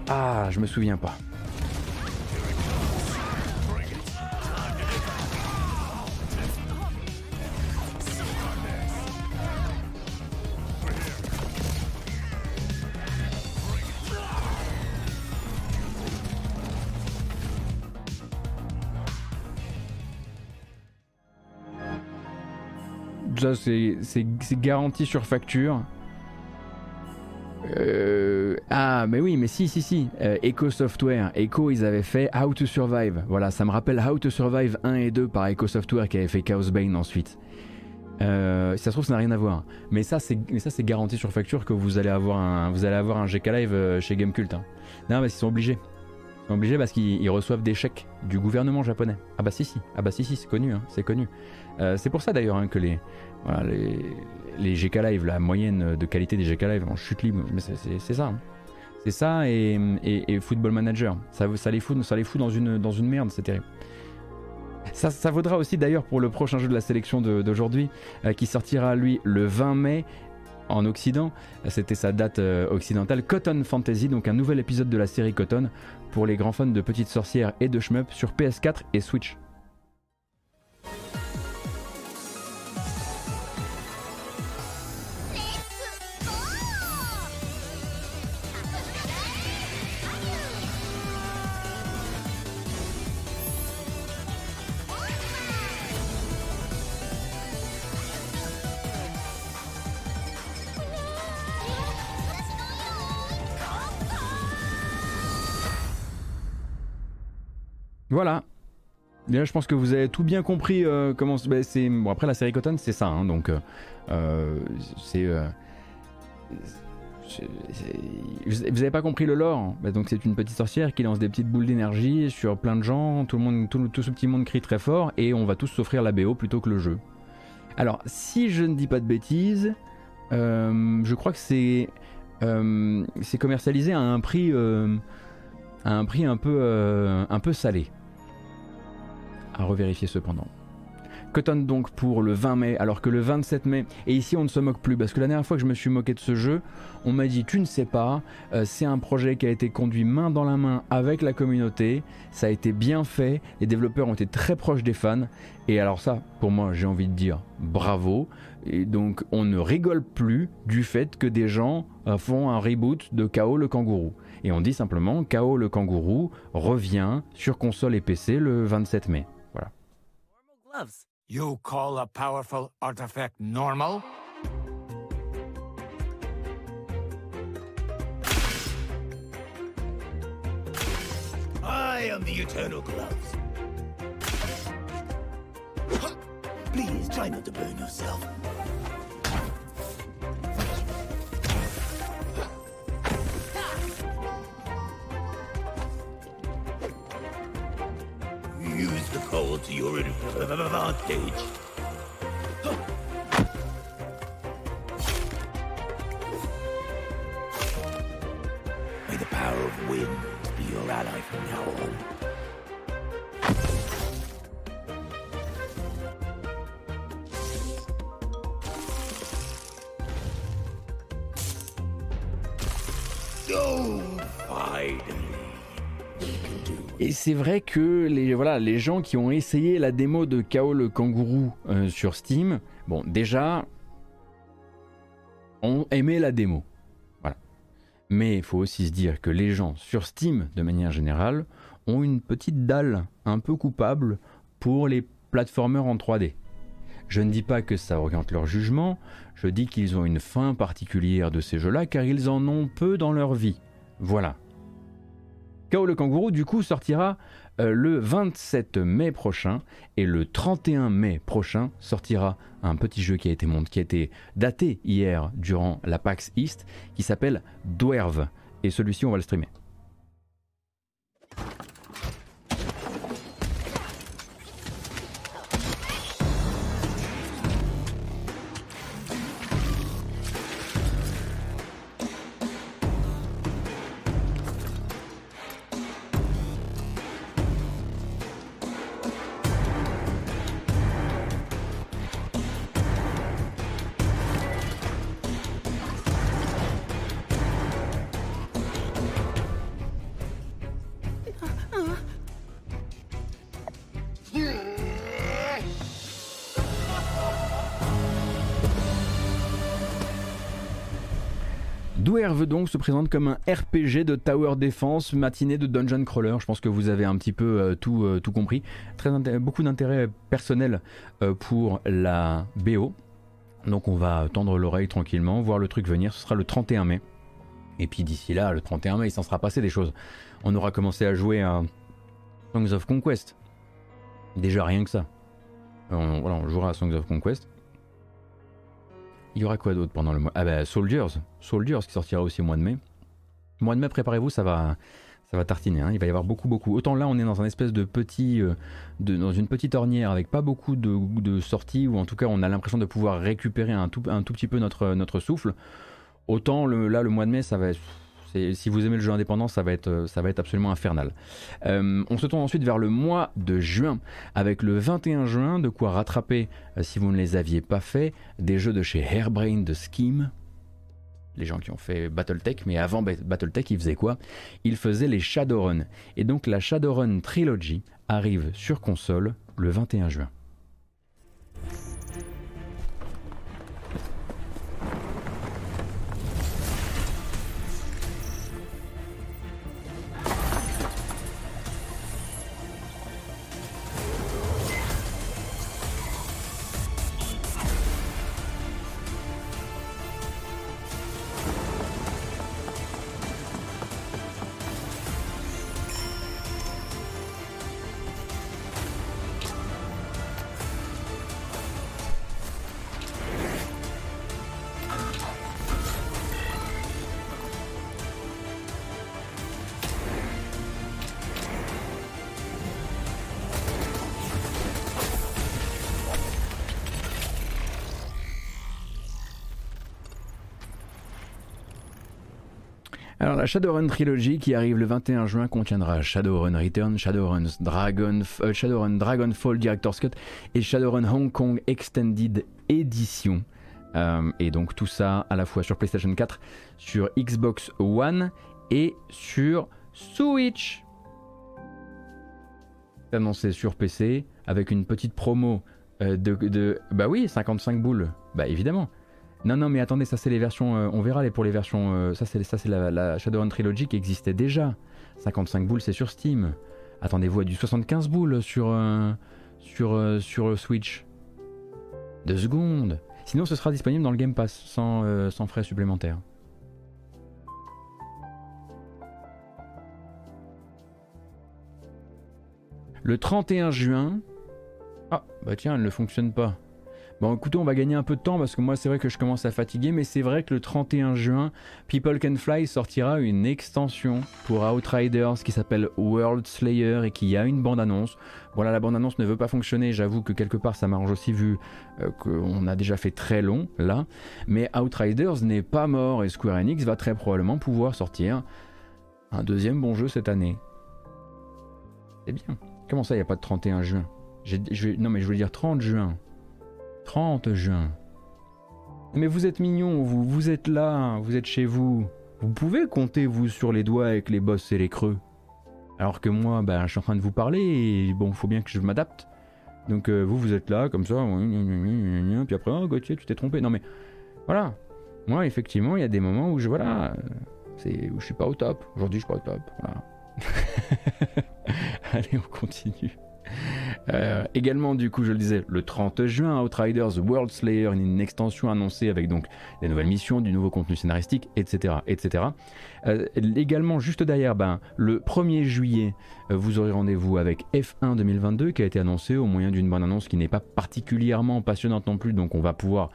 [SPEAKER 1] Ah, je me souviens pas. C'est garanti sur facture. Euh, ah, mais oui, mais si, si, si. Euh, Echo Software. Echo, ils avaient fait How to Survive. Voilà, ça me rappelle How to Survive 1 et 2 par Echo Software qui avait fait Chaos Bane ensuite. Euh, ça se trouve, ça n'a rien à voir. Mais ça, c'est garanti sur facture que vous allez avoir un, vous allez avoir un GK Live chez Gamecult. Hein. Non, mais ils sont obligés. Ils sont obligés parce qu'ils reçoivent des chèques du gouvernement japonais. Ah bah si, si. Ah bah si, si, c'est connu. Hein, c'est connu. c'est pour ça d'ailleurs hein, que les, voilà, les, les GK Live, la moyenne de qualité des GK Live en chute libre, mais c'est ça. Hein. C'est ça et, Football Manager. Ça, les fout, ça dans une, dans une merde, c'est terrible. Ça, ça, vaudra aussi d'ailleurs pour le prochain jeu de la sélection d'aujourd'hui, euh, qui sortira lui le 20 mai en Occident. C'était sa date euh, occidentale. Cotton Fantasy, donc un nouvel épisode de la série Cotton pour les grands fans de Petites Sorcières et de Shmup sur PS4 et Switch. Voilà. Je pense que vous avez tout bien compris euh, comment bah, c'est. Bon, après la série Cotton, c'est ça, hein, donc euh, euh, c'est. vous n'avez pas compris le lore. Hein. Bah, donc c'est une petite sorcière qui lance des petites boules d'énergie sur plein de gens. Tout le monde, tout, tout, ce petit monde crie très fort et on va tous s'offrir la BO plutôt que le jeu. Alors, si je ne dis pas de bêtises, je crois que c'est c'est commercialisé à un prix à un prix un un peu salé revérifier cependant. Cotton donc pour le 20 mai, alors que le 27 mai, et ici on ne se moque plus, parce que la dernière fois que je me suis moqué de ce jeu, on m'a dit tu ne sais pas, euh, c'est un projet qui a été conduit main dans la main avec la communauté, ça a été bien fait, les développeurs ont été très proches des fans, et alors ça, pour moi j'ai envie de dire bravo, et donc on ne rigole plus du fait que des gens euh, font un reboot de KO le kangourou. Et on dit simplement KO le kangourou revient sur console et PC le 27 mai.
[SPEAKER 4] Gloves. You call a powerful artifact normal? I am the Eternal Gloves. Please try not to burn yourself. To your advantage. May the power of wind be your ally from now on.
[SPEAKER 1] Et c'est vrai que les, voilà, les gens qui ont essayé la démo de KO le kangourou euh, sur Steam, bon, déjà, ont aimé la démo. Voilà. Mais il faut aussi se dire que les gens sur Steam, de manière générale, ont une petite dalle un peu coupable pour les platformers en 3D. Je ne dis pas que ça oriente leur jugement, je dis qu'ils ont une fin particulière de ces jeux-là car ils en ont peu dans leur vie. Voilà, Kao le kangourou du coup sortira euh, le 27 mai prochain et le 31 mai prochain sortira un petit jeu qui a été, qui a été daté hier durant la PAX East qui s'appelle Dwerve et celui-ci on va le streamer. Donc se présente comme un RPG de Tower Defense, matinée de Dungeon Crawler. Je pense que vous avez un petit peu euh, tout, euh, tout compris. Très beaucoup d'intérêt personnel euh, pour la BO. Donc on va tendre l'oreille tranquillement, voir le truc venir. Ce sera le 31 mai. Et puis d'ici là, le 31 mai, il s'en sera passé des choses. On aura commencé à jouer à Songs of Conquest. Déjà rien que ça. On, on jouera à Songs of Conquest. Il y aura quoi d'autre pendant le mois? Ah bah Soldiers, Soldiers qui sortira aussi au mois de mai. Mois de mai, préparez-vous, ça va, ça va tartiner. Hein. Il va y avoir beaucoup, beaucoup. Autant là, on est dans un espèce de petit, euh, dans une petite ornière avec pas beaucoup de, sorties, ou en tout cas, on a l'impression de pouvoir récupérer un tout, petit peu notre, souffle. Autant là, le mois de mai, ça va si vous aimez le jeu indépendant, ça va être, euh, ça va être absolument infernal. Euh, on se tourne ensuite vers le mois de juin, avec le 21 juin, de quoi rattraper, euh, si vous ne les aviez pas fait, des jeux de chez Hairbrain de Scheme. Les gens qui ont fait Battletech, mais avant Battletech, ils faisaient quoi? Ils faisaient les Shadowrun. Et donc la Shadowrun Trilogy arrive sur console le 21 juin. Shadowrun Trilogy qui arrive le 21 juin contiendra Shadowrun Return, Shadowrun, Dragon, euh, Shadowrun Dragonfall Director's Cut et Shadowrun Hong Kong Extended Edition. Euh, et donc tout ça à la fois sur PlayStation 4, sur Xbox One et sur Switch. Annoncé sur PC avec une petite promo euh, de, de, Bah oui, 55 boules. Bah évidemment. Non, non, mais attendez, ça c'est les versions. Euh, on verra les, pour les versions. Euh, ça c'est ça c'est la, la, Shadowrun Trilogy qui existait déjà. 55 boules, c'est sur Steam. Attendez-vous à du 75 boules sur euh, sur sur Switch. Deux secondes. Sinon, ce sera disponible dans le Game Pass sans, sans frais supplémentaires. Le 31 juin. Ah, bah tiens, elle ne fonctionne pas. Bon, écoutez, on va gagner un peu de temps parce que moi, c'est vrai que je commence à fatiguer, mais c'est vrai que le 31 juin, People Can Fly sortira une extension pour Outriders qui s'appelle World Slayer et qui a une bande-annonce. Voilà, la bande-annonce ne veut pas fonctionner, j'avoue que quelque part ça m'arrange aussi vu euh, qu'on a déjà fait très long là, mais Outriders n'est pas mort et Square Enix va très probablement pouvoir sortir un deuxième bon jeu cette année. C'est bien. Comment ça, il a pas de 31 juin? Non, mais je veux dire 30 juin. 30 juin. Mais vous êtes mignon, vous, vous êtes là, vous êtes chez vous. Vous pouvez compter, vous, sur les doigts avec les bosses et les creux. Alors que moi, ben, je suis en train de vous parler et bon, faut bien que je m'adapte. Donc euh, vous, vous êtes là, comme ça, puis après, oh Gauthier, tu t'es trompé. Non mais, voilà. Moi, effectivement, il y a des moments où je, voilà, où je suis pas au top. Aujourd'hui, je suis pas au top. Voilà. Allez, on continue. Euh, également, du coup, je le disais, le 30 juin, Outriders World Slayer, une extension annoncée avec donc des nouvelles missions, du nouveau contenu scénaristique, etc. etc. Euh, également, juste derrière, ben, le 1er juillet, euh, vous aurez rendez-vous avec F1 2022 qui a été annoncé au moyen d'une bonne annonce qui n'est pas particulièrement passionnante non plus, donc on va pouvoir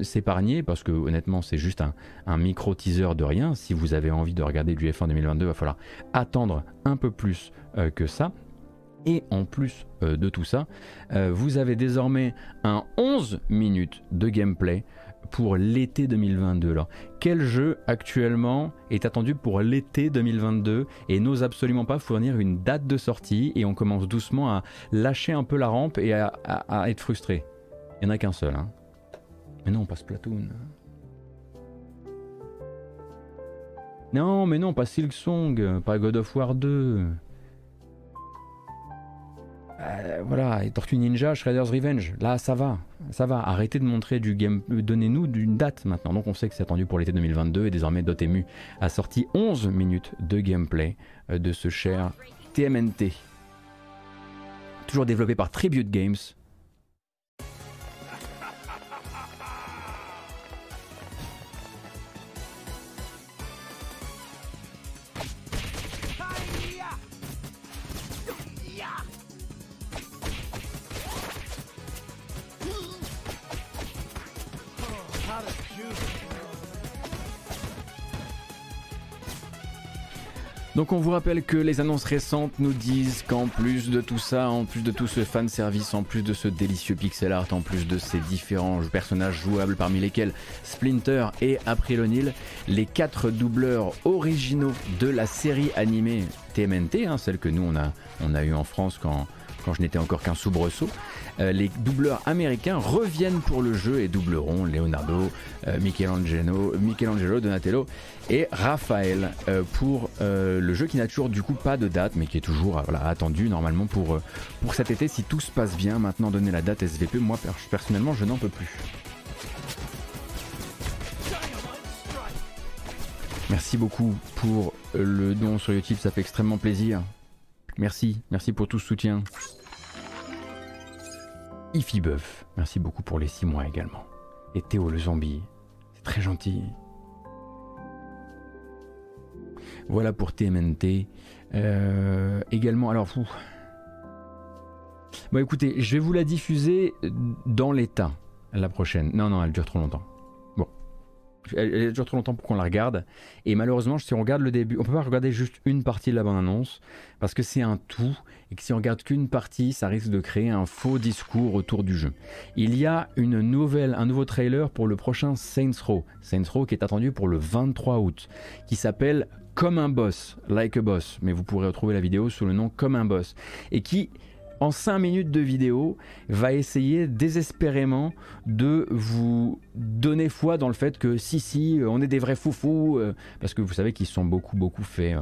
[SPEAKER 1] s'épargner parce que honnêtement, c'est juste un, un micro teaser de rien. Si vous avez envie de regarder du F1 2022, il va falloir attendre un peu plus que ça. Et en plus euh, de tout ça, euh, vous avez désormais un 11 minutes de gameplay pour l'été 2022. Alors, quel jeu actuellement est attendu pour l'été 2022 et n'ose absolument pas fournir une date de sortie et on commence doucement à lâcher un peu la rampe et à, être frustré? Il n'y en a qu'un seul. Hein. Mais non, pas Splatoon. Non, mais non, pas Silksong, pas God of War 2. Euh, voilà, et Tortue Ninja, Shredder's Revenge, là ça va, ça va. Arrêtez de montrer du game, donnez-nous d'une date maintenant. Donc on sait que c'est attendu pour l'été 2022 et désormais Dotemu a sorti 11 minutes de gameplay euh, de ce cher TMNT. Toujours développé par Tribute Games, Donc on vous rappelle que les annonces récentes nous disent qu'en plus de tout ça, en plus de tout ce fan service, en plus de ce délicieux pixel art, en plus de ces différents personnages jouables parmi lesquels Splinter et April O'Neil, les quatre doubleurs originaux de la série animée TMNT, hein, celle que nous on a, on a eu en France quand, quand je n'étais encore qu'un soubresaut, euh, les doubleurs américains reviennent pour le jeu et doubleront Leonardo, euh, Michelangelo, Michelangelo, Donatello et Raphaël euh, pour le jeu qui n'a toujours du coup pas de date mais qui est toujours attendu normalement pour, pour cet été si tout se passe bien. Maintenant donner la date SVP, moi personnellement je n'en peux plus. Merci beaucoup pour le don sur YouTube, ça fait extrêmement plaisir. Merci, merci pour tout ce soutien. Ify merci beaucoup pour les 6 mois également. Et Théo le zombie, c'est très gentil. Voilà pour TMNT. Euh, également, alors, fou. Bon, écoutez, je vais vous la diffuser dans l'état la prochaine. Non, non, elle dure trop longtemps elle, dure trop longtemps pour qu'on la regarde. Et malheureusement, si on regarde le début, on peut pas regarder juste une partie de la bande-annonce parce que c'est un tout et que si on regarde qu'une partie, ça risque de créer un faux discours autour du jeu. Il y a une nouvelle, un nouveau trailer pour le prochain Saints Row. Saints Row qui est attendu pour le 23 août, qui s'appelle Comme un boss, like a boss, mais vous pourrez retrouver la vidéo sous le nom Comme un boss, et qui en 5 minutes de vidéo, va essayer désespérément de vous donner foi dans le fait que si, si, on est des vrais foufous, euh, parce que vous savez qu'ils sont beaucoup, beaucoup faits.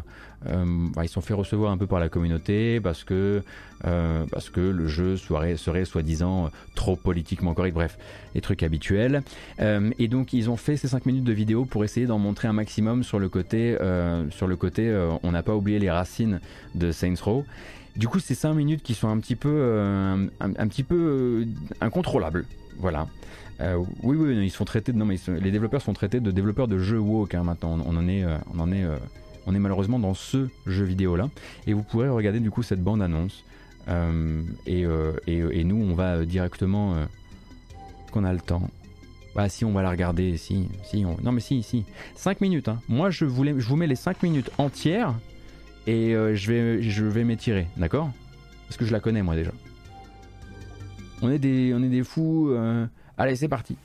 [SPEAKER 1] Euh, ils sont fait recevoir un peu par la communauté, parce que, euh, parce que le jeu serait, serait soi-disant trop politiquement correct, bref, les trucs habituels. et donc, ils ont fait ces 5 minutes de vidéo pour essayer d'en montrer un maximum sur le côté, sur le côté on n'a pas oublié les racines de Saints Row. Du coup, c'est 5 minutes qui sont un petit peu, euh, un, petit peu euh, incontrôlables. Voilà. Euh, oui, oui, ils sont traités. De, non, mais les développeurs sont traités de développeurs de jeux woke. Hein, maintenant, on, en est, on en est, on est malheureusement dans ce jeu vidéo là. Et vous pourrez regarder du coup cette bande annonce. Et, nous, on va directement, qu'on a le temps? Bah si on va la regarder, si, si, non mais si, si. 5 minutes, hein. Moi je, voulais, je vous mets les 5 minutes entières et euh, je vais, je vais m'étirer, d'accord? Parce que je la connais moi déjà. On est des, on est des fous. Euh. Allez, c'est parti.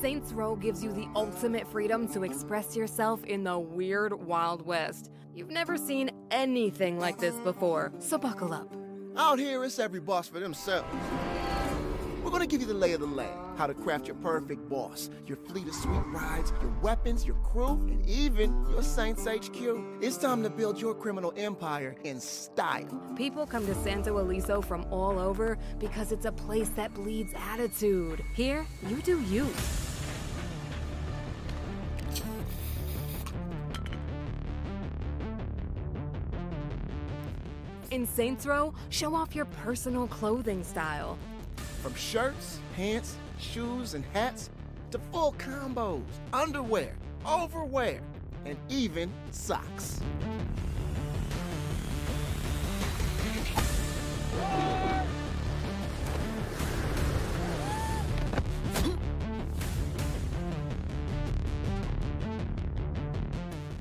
[SPEAKER 5] Saints Row gives you the ultimate freedom to express yourself in the weird Wild West. You've never seen anything like this before, so buckle up.
[SPEAKER 6] Out here, it's every boss for themselves. We're gonna give you the lay of the land, how to craft your perfect boss, your fleet of sweet rides, your weapons, your crew, and even your Saints HQ. It's time to build your criminal empire in style.
[SPEAKER 5] People come to Santo Eliso from all over because it's a place that bleeds attitude. Here, you do you. In Saints Row, show off your personal clothing style.
[SPEAKER 6] From shirts, pants, shoes, and hats to full combos, underwear, overwear, and even socks.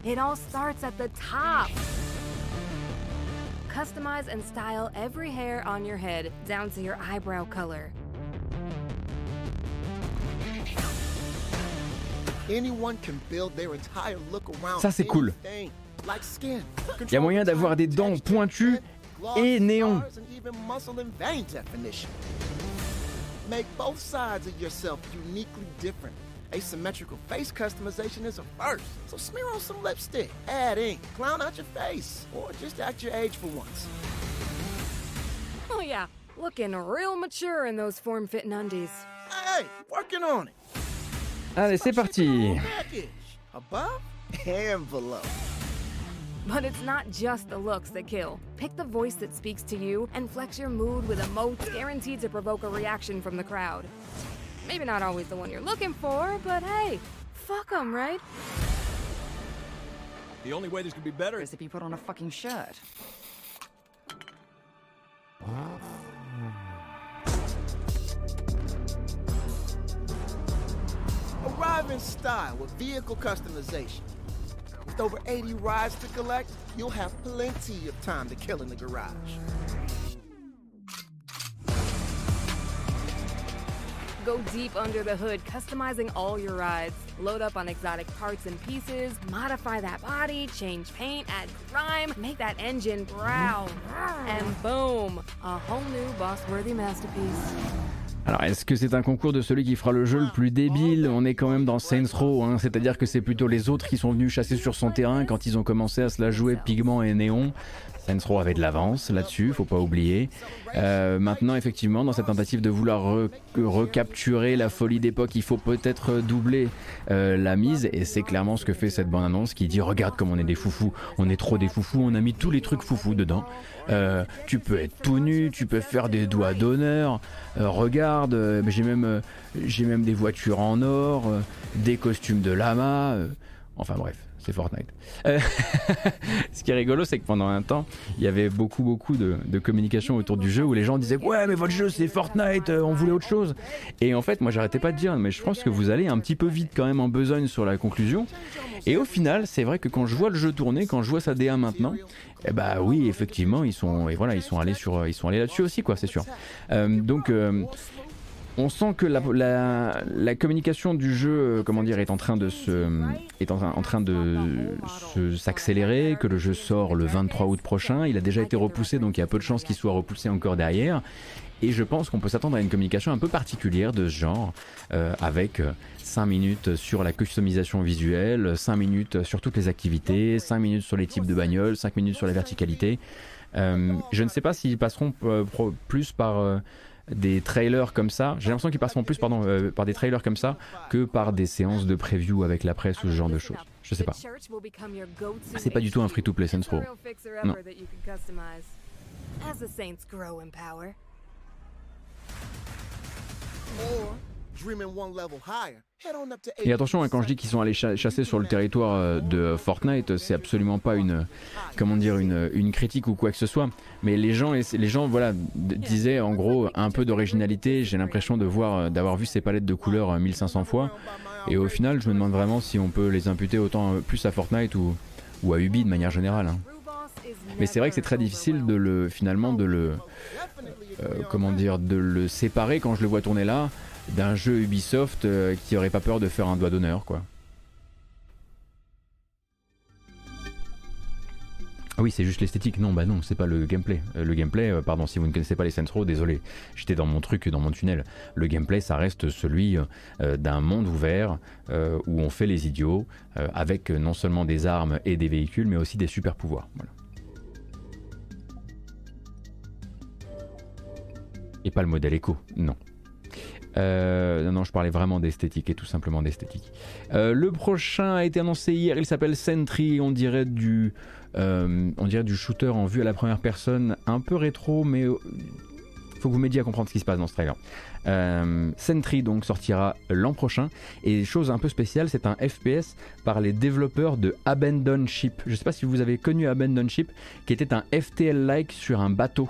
[SPEAKER 5] It all starts at the top. Customize and style every hair on your head down to your eyebrow color.
[SPEAKER 1] Anyone can build their entire look around Ça c'est cool. Il y a moyen d'avoir des dents pointues et néon.
[SPEAKER 6] scars, and even muscle and vein definition. Make both sides of yourself uniquely different. Asymmetrical face customization is a first. So smear on some lipstick, add ink, clown out your face, or just act your age for once.
[SPEAKER 5] Oh, yeah. Looking real mature in those form fitting undies.
[SPEAKER 6] Hey, working on it.
[SPEAKER 1] Allez, c'est parti.
[SPEAKER 6] Package. Above and below.
[SPEAKER 5] But it's not just the looks that kill. Pick the voice that speaks to you and flex your mood with emotes guaranteed to provoke a reaction from the crowd. Maybe not always the one you're looking for, but hey, fuck 'em, right?
[SPEAKER 7] The only way this could be better
[SPEAKER 8] is if you put on a fucking shirt.
[SPEAKER 6] Arrive in style with vehicle customization. With over 80 rides to collect, you'll have plenty of time to kill in the garage.
[SPEAKER 5] Go deep under the hood, customizing all your rides. Load up on exotic parts and pieces, modify that body, change paint, add grime, make that engine growl. And boom, a whole new boss-worthy masterpiece.
[SPEAKER 1] Alors, est-ce que c'est un concours de celui qui fera le jeu le plus débile? On est quand même dans Saints Row, hein, c'est-à-dire que c'est plutôt les autres qui sont venus chasser sur son terrain quand ils ont commencé à se la jouer pigment et néon. Saints avait de l'avance là-dessus, faut pas oublier. Euh, maintenant, effectivement, dans cette tentative de vouloir re- recapturer la folie d'époque, il faut peut-être doubler euh, la mise, et c'est clairement ce que fait cette bande-annonce qui dit regarde comme on est des foufous, on est trop des foufous, on a mis tous les trucs foufous dedans. Euh, tu peux être tout nu, tu peux faire des doigts d'honneur. Euh, regarde, euh, j'ai même, euh, j'ai même des voitures en or, des costumes de lama. enfin bref, c'est Fortnite. Euh, ce qui est rigolo, c'est que pendant un temps, il y avait beaucoup, beaucoup de, communication autour du jeu où les gens disaient ouais, mais votre jeu c'est Fortnite, euh, on voulait autre chose. Et en fait, moi, j'arrêtais pas de dire, mais je pense que vous allez un petit peu vite quand même en besogne sur la conclusion. Et au final, c'est vrai que quand je vois le jeu tourner, quand je vois sa DA maintenant, eh bah oui, effectivement, ils sont et voilà, ils sont allés sur, ils sont allés là-dessus aussi, quoi, c'est sûr. Euh, donc on sent que la, la- la communication du jeu, euh, comment dire, est en train de se, est en, train- de s'accélérer, que le jeu sort le 23 août prochain. Il a déjà été repoussé, donc il y a peu de chances qu'il soit repoussé encore derrière. Et je pense qu'on peut s'attendre à une communication un peu particulière de ce genre, euh, avec 5 minutes sur la customisation visuelle, 5 minutes sur toutes les activités, 5 minutes sur les types de bagnoles, 5 minutes sur la verticalité. Euh, je ne sais pas s'ils passeront euh, plus par euh, des trailers comme ça. J'ai l'impression qu'ils passeront plus pardon, euh, par des trailers comme ça que par des séances de preview avec la presse ou ce genre de choses. Je sais pas. C'est pas du tout un free-to-play Saints Row. Non.
[SPEAKER 5] As the saints grow in power.
[SPEAKER 6] Or,
[SPEAKER 1] Et attention, hein, quand je dis qu'ils sont allés cha- chasser sur le territoire euh, de Fortnite, c'est absolument pas une, comment dire, une, critique ou quoi que ce soit. Mais les gens, les gens, voilà, disaient en gros un peu d'originalité. J'ai l'impression de voir, euh, d'avoir vu ces palettes de couleurs euh, 1500 fois. Et au final, je me demande vraiment si on peut les imputer autant euh, plus à Fortnite ou, à Ubi de manière générale. hein. Mais c'est vrai que c'est très difficile de le, finalement, de le, euh, comment dire, de le séparer quand je le vois tourner là d'un jeu Ubisoft euh, qui aurait pas peur de faire un doigt d'honneur, quoi. Ah oui, c'est juste l'esthétique. Non, bah non, c'est pas le gameplay. Euh, le gameplay, euh, pardon, si vous ne connaissez pas les Saints Row, désolé, j'étais dans mon truc, dans mon tunnel. Le gameplay, ça reste celui d'un monde ouvert où on fait les idiots avec non seulement des armes et des véhicules, mais aussi des super pouvoirs. Et pas le modèle éco, non. Euh, non, non, je parlais vraiment d'esthétique et tout simplement d'esthétique. Euh, le prochain a été annoncé hier, il s'appelle Sentry, on dirait du, euh, on dirait du shooter en vue à la première personne, un peu rétro, mais euh, faut que vous m'aidiez à comprendre ce qui se passe dans ce trailer. Sentry donc sortira l'an prochain et chose un peu spéciale, c'est un FPS par les développeurs de Abandon Ship. Je sais pas si vous avez connu Abandon Ship, qui était un FTL-like sur un bateau.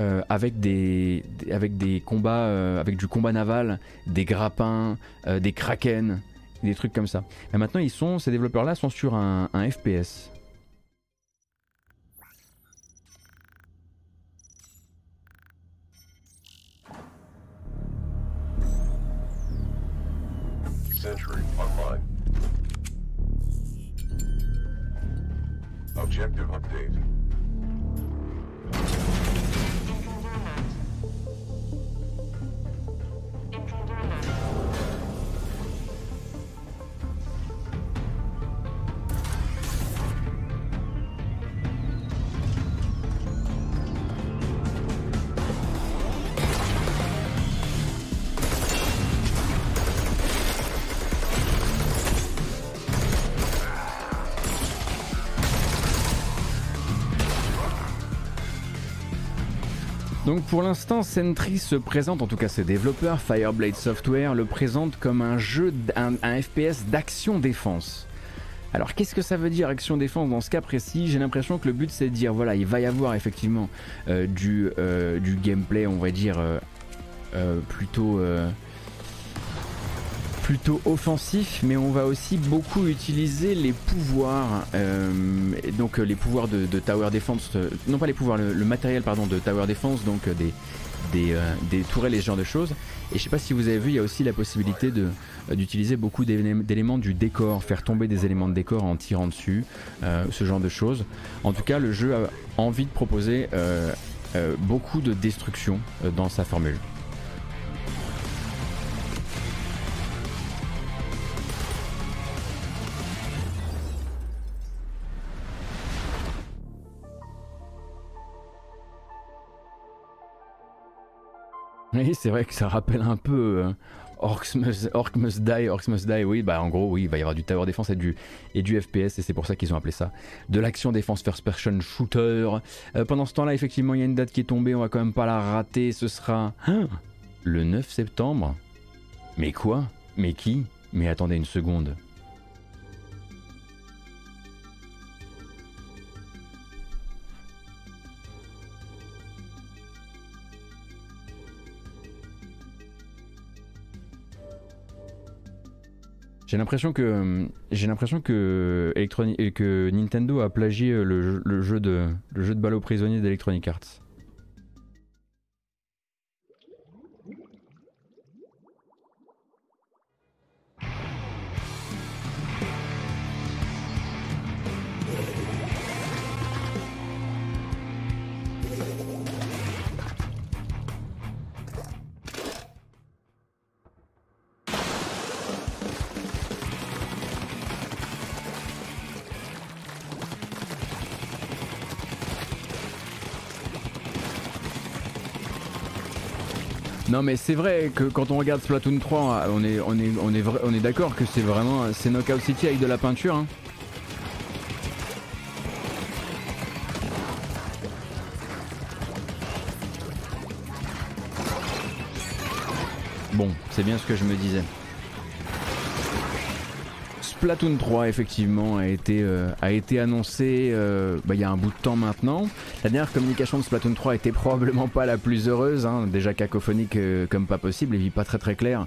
[SPEAKER 1] Euh, avec des, avec des combats euh, avec du combat naval, des grappins, euh, des kraken, des trucs comme ça. Et maintenant ils sont ces développeurs là sont sur un, un FPS.
[SPEAKER 9] Objective update.
[SPEAKER 1] Donc pour l'instant, Sentry se présente, en tout cas ses développeurs, Fireblade Software, le présente comme un jeu, un, FPS d'action-défense. Alors qu'est-ce que ça veut dire action-défense dans ce cas précis? J'ai l'impression que le but c'est de dire voilà, il va y avoir effectivement euh, du, euh, du gameplay, on va dire, euh, plutôt plutôt offensif, mais on va aussi beaucoup utiliser les pouvoirs, euh, donc euh, les pouvoirs de, Tower Defense, euh, non pas les pouvoirs, le, matériel pardon de Tower Defense, donc des des, des tourelles et ce genre de choses. Et je sais pas si vous avez vu, il y a aussi la possibilité d'utiliser beaucoup d'élé- d'éléments du décor, faire tomber des éléments de décor en tirant dessus, ce genre de choses. En tout cas, le jeu a envie de proposer beaucoup de destruction dans sa formule. Oui, c'est vrai que ça rappelle un peu euh, Orcs, Must, Must Die, Orcs Must Die, oui, bah en gros, oui, il va y avoir du Tower du, et du FPS, et c'est pour ça qu'ils ont appelé ça de l'action défense first person shooter. Euh, pendant ce temps-là, effectivement, il y a une date qui est tombée, on va quand même pas la rater, ce sera hein, le 9 septembre. Mais quoi? Mais qui? Mais attendez une seconde. J'ai l'impression que Nintendo a plagié le, jeu- de le jeu de balle aux prisonniers d'Electronic Arts. Non mais c'est vrai que quand on regarde Splatoon 3, on est on on est d'accord que c'est vraiment c'est Knockout City avec de la peinture. hein. Bon, c'est bien ce que je me disais. Splatoon 3 effectivement a été, euh, a été annoncé euh, bah, il y a un bout de temps maintenant. La dernière communication de Splatoon 3 était probablement pas la plus heureuse, hein, déjà cacophonique euh, comme pas possible et pas très très clair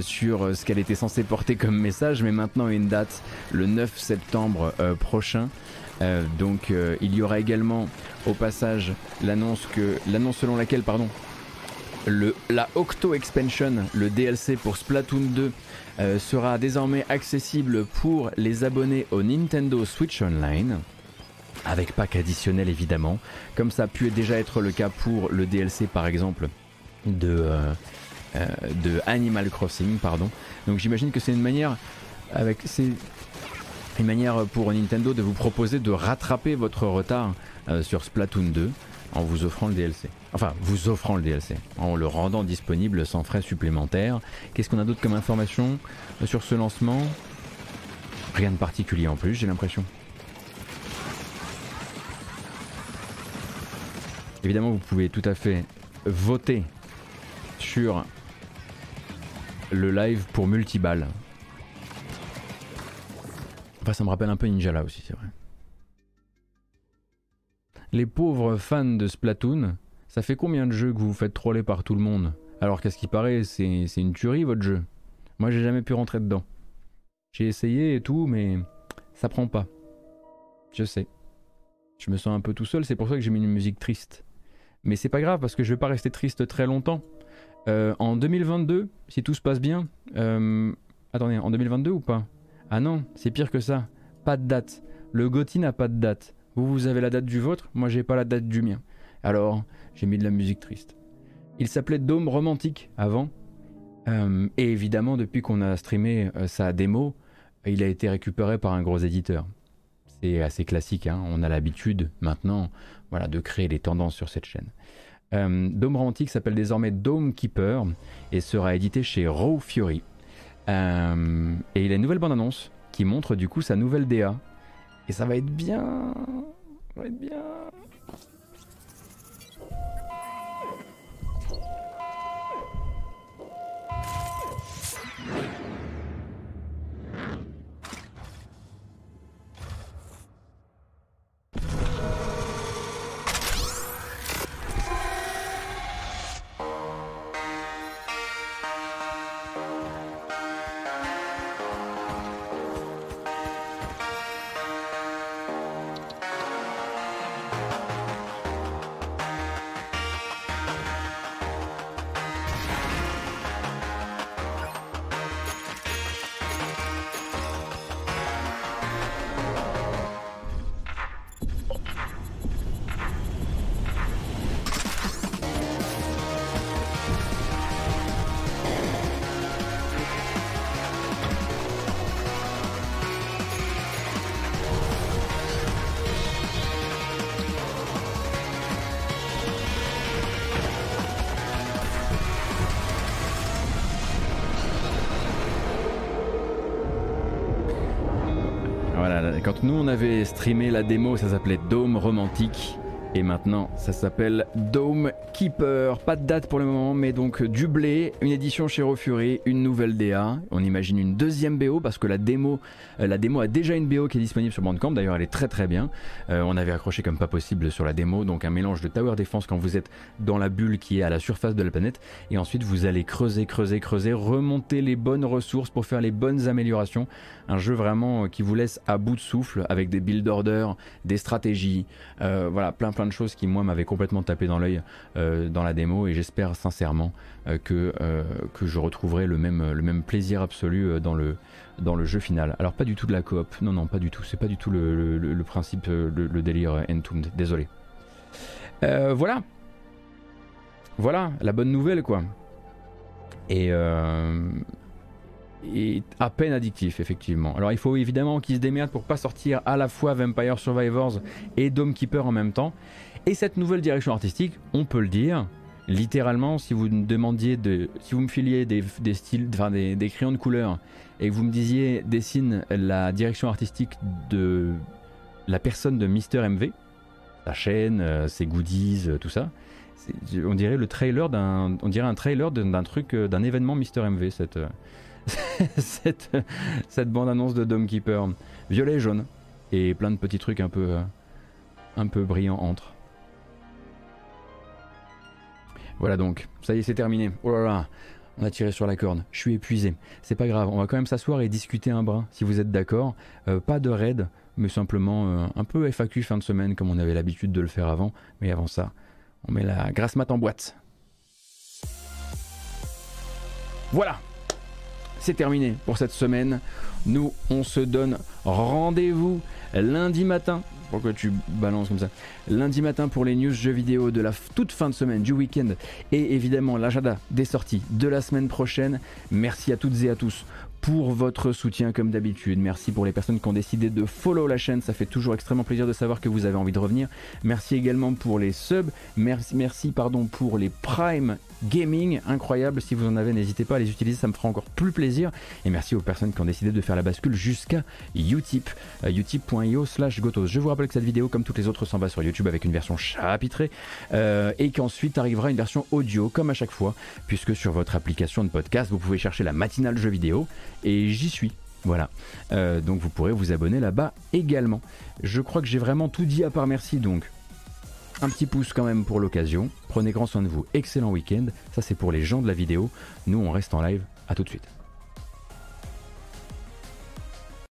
[SPEAKER 1] sur ce qu'elle était censée porter comme message, mais maintenant une date le 9 septembre prochain. Donc il y aura également au passage l'annonce que l'annonce selon laquelle pardon le, la Octo Expansion, le DLC pour Splatoon 2, euh, sera désormais accessible pour les abonnés au Nintendo Switch Online, avec pack additionnel évidemment, comme ça a pu déjà être le cas pour le DLC par exemple de, euh, euh, de Animal Crossing. Pardon. Donc j'imagine que c'est une manière, avec, c'est une manière pour Nintendo de vous proposer de rattraper votre retard sur Splatoon 2 en vous offrant le DLC. Enfin, vous offrant le DLC, en le rendant disponible sans frais supplémentaires. Qu'est-ce qu'on a d'autre comme information euh, sur ce lancement? Rien de particulier en plus, j'ai l'impression. Évidemment, vous pouvez tout à fait voter sur le live pour multiball. Enfin, ça me rappelle un peu Ninja là aussi, c'est vrai. Les pauvres fans de Splatoon, ça fait combien de jeux que vous vous faites troller par tout le monde Alors qu'à ce qui paraît, c'est une tuerie votre jeu. Moi, j'ai jamais pu rentrer dedans. J'ai essayé et tout, mais ça prend pas. Je sais. Je me sens un peu tout seul, c'est pour ça que j'ai mis une musique triste. Mais c'est pas grave parce que je vais pas rester triste très longtemps. Euh, en 2022, si tout se passe bien, euh, attendez, en 2022 ou pas? Ah non, c'est pire que ça. Pas de date. Le GOTY n'a pas de date. Vous, vous avez la date du vôtre, moi j'ai pas la date du mien. Alors, j'ai mis de la musique triste. Il s'appelait Dôme Romantique avant. Euh, et évidemment, depuis qu'on a streamé euh, sa démo, il a été récupéré par un gros éditeur. C'est assez classique, hein. on a l'habitude maintenant voilà, de créer les tendances sur cette chaîne. Euh, Dome Romantique s'appelle désormais Dome Keeper et sera édité chez Raw Fury. Et il a une nouvelle bande-annonce qui montre du coup sa nouvelle DA. Et ça va être bien. Ça va être bien. Quand nous on avait streamé la démo, ça s'appelait Dome Romantique. Et maintenant, ça s'appelle Dome Keeper. Pas de date pour le moment, mais donc du blé, une édition chez Fury, une nouvelle DA. On imagine une deuxième BO parce que la démo, euh, la démo a déjà une BO qui est disponible sur Bandcamp. D'ailleurs, elle est très très bien. Euh, on avait accroché comme pas possible sur la démo, donc un mélange de Tower Defense quand vous êtes dans la bulle qui est à la surface de la planète. Et ensuite, vous allez creuser, creuser, creuser, remonter les bonnes ressources pour faire les bonnes améliorations. Un jeu vraiment qui vous laisse à bout de souffle avec des build orders, des stratégies, euh, voilà, plein plein de choses qui moi m'avaient complètement tapé dans l'œil euh, dans la démo et j'espère sincèrement euh, que, que je retrouverai le même, le même plaisir absolu dans le, dans le jeu final. Alors pas du tout de la coop, non non pas du tout, c'est pas du tout le, le, principe, le, délire Entombed, désolé. voilà, voilà la bonne nouvelle quoi. Et, est à peine addictif, effectivement. Alors il faut évidemment qu'ils se démerdent pour pas sortir à la fois Vampire Survivors et Dome Keeper en même temps. Et cette nouvelle direction artistique, on peut le dire, littéralement, si vous me demandiez de, si vous me filiez des, styles, enfin des, crayons de couleur et que vous me disiez dessine la direction artistique de la personne de Mister MV, sa chaîne, euh, ses goodies, euh, tout ça, on dirait le trailer d'un, on dirait un trailer d'un truc, euh, d'un événement Mister MV cette cette, bande-annonce de Dome Keeper. Violet et jaune. Et plein de petits trucs un peu, euh, un peu brillants entre. Voilà donc, ça y est, c'est terminé. Oh là là, on a tiré sur la corde. Je suis épuisé. C'est pas grave, on va quand même s'asseoir et discuter un brin, si vous êtes d'accord. Euh, pas de raid, mais simplement euh, un peu FAQ fin de semaine, comme on avait l'habitude de le faire avant. Mais avant ça, on met la grasse mat en boîte. Voilà, c'est terminé pour cette semaine. Nous, on se donne rendez-vous lundi matin. Pourquoi tu balances comme ça Lundi matin pour les news jeux vidéo de la toute fin de semaine, du week-end et évidemment l'agenda des sorties de la semaine prochaine. Merci à toutes et à tous pour votre soutien comme d'habitude. Merci pour les personnes qui ont décidé de follow la chaîne, ça fait toujours extrêmement plaisir de savoir que vous avez envie de revenir. Merci également pour les subs, merci, merci pardon pour les prime gaming, incroyable. Si vous en avez, n'hésitez pas à les utiliser, ça me fera encore plus plaisir. Et merci aux personnes qui ont décidé de faire la bascule jusqu'à Utip, euh, utip.io slash gotos. Je vous rappelle que cette vidéo, comme toutes les autres, s'en va sur YouTube avec une version chapitrée euh, et qu'ensuite arrivera une version audio, comme à chaque fois, puisque sur votre application de podcast, vous pouvez chercher la matinale jeu vidéo et j'y suis. Voilà, euh, donc vous pourrez vous abonner là-bas également. Je crois que j'ai vraiment tout dit à part merci donc un petit pouce quand même pour l'occasion. Prenez grand soin de vous. Excellent week-end. Ça c'est pour les gens de la vidéo. Nous on reste en live. À tout de suite.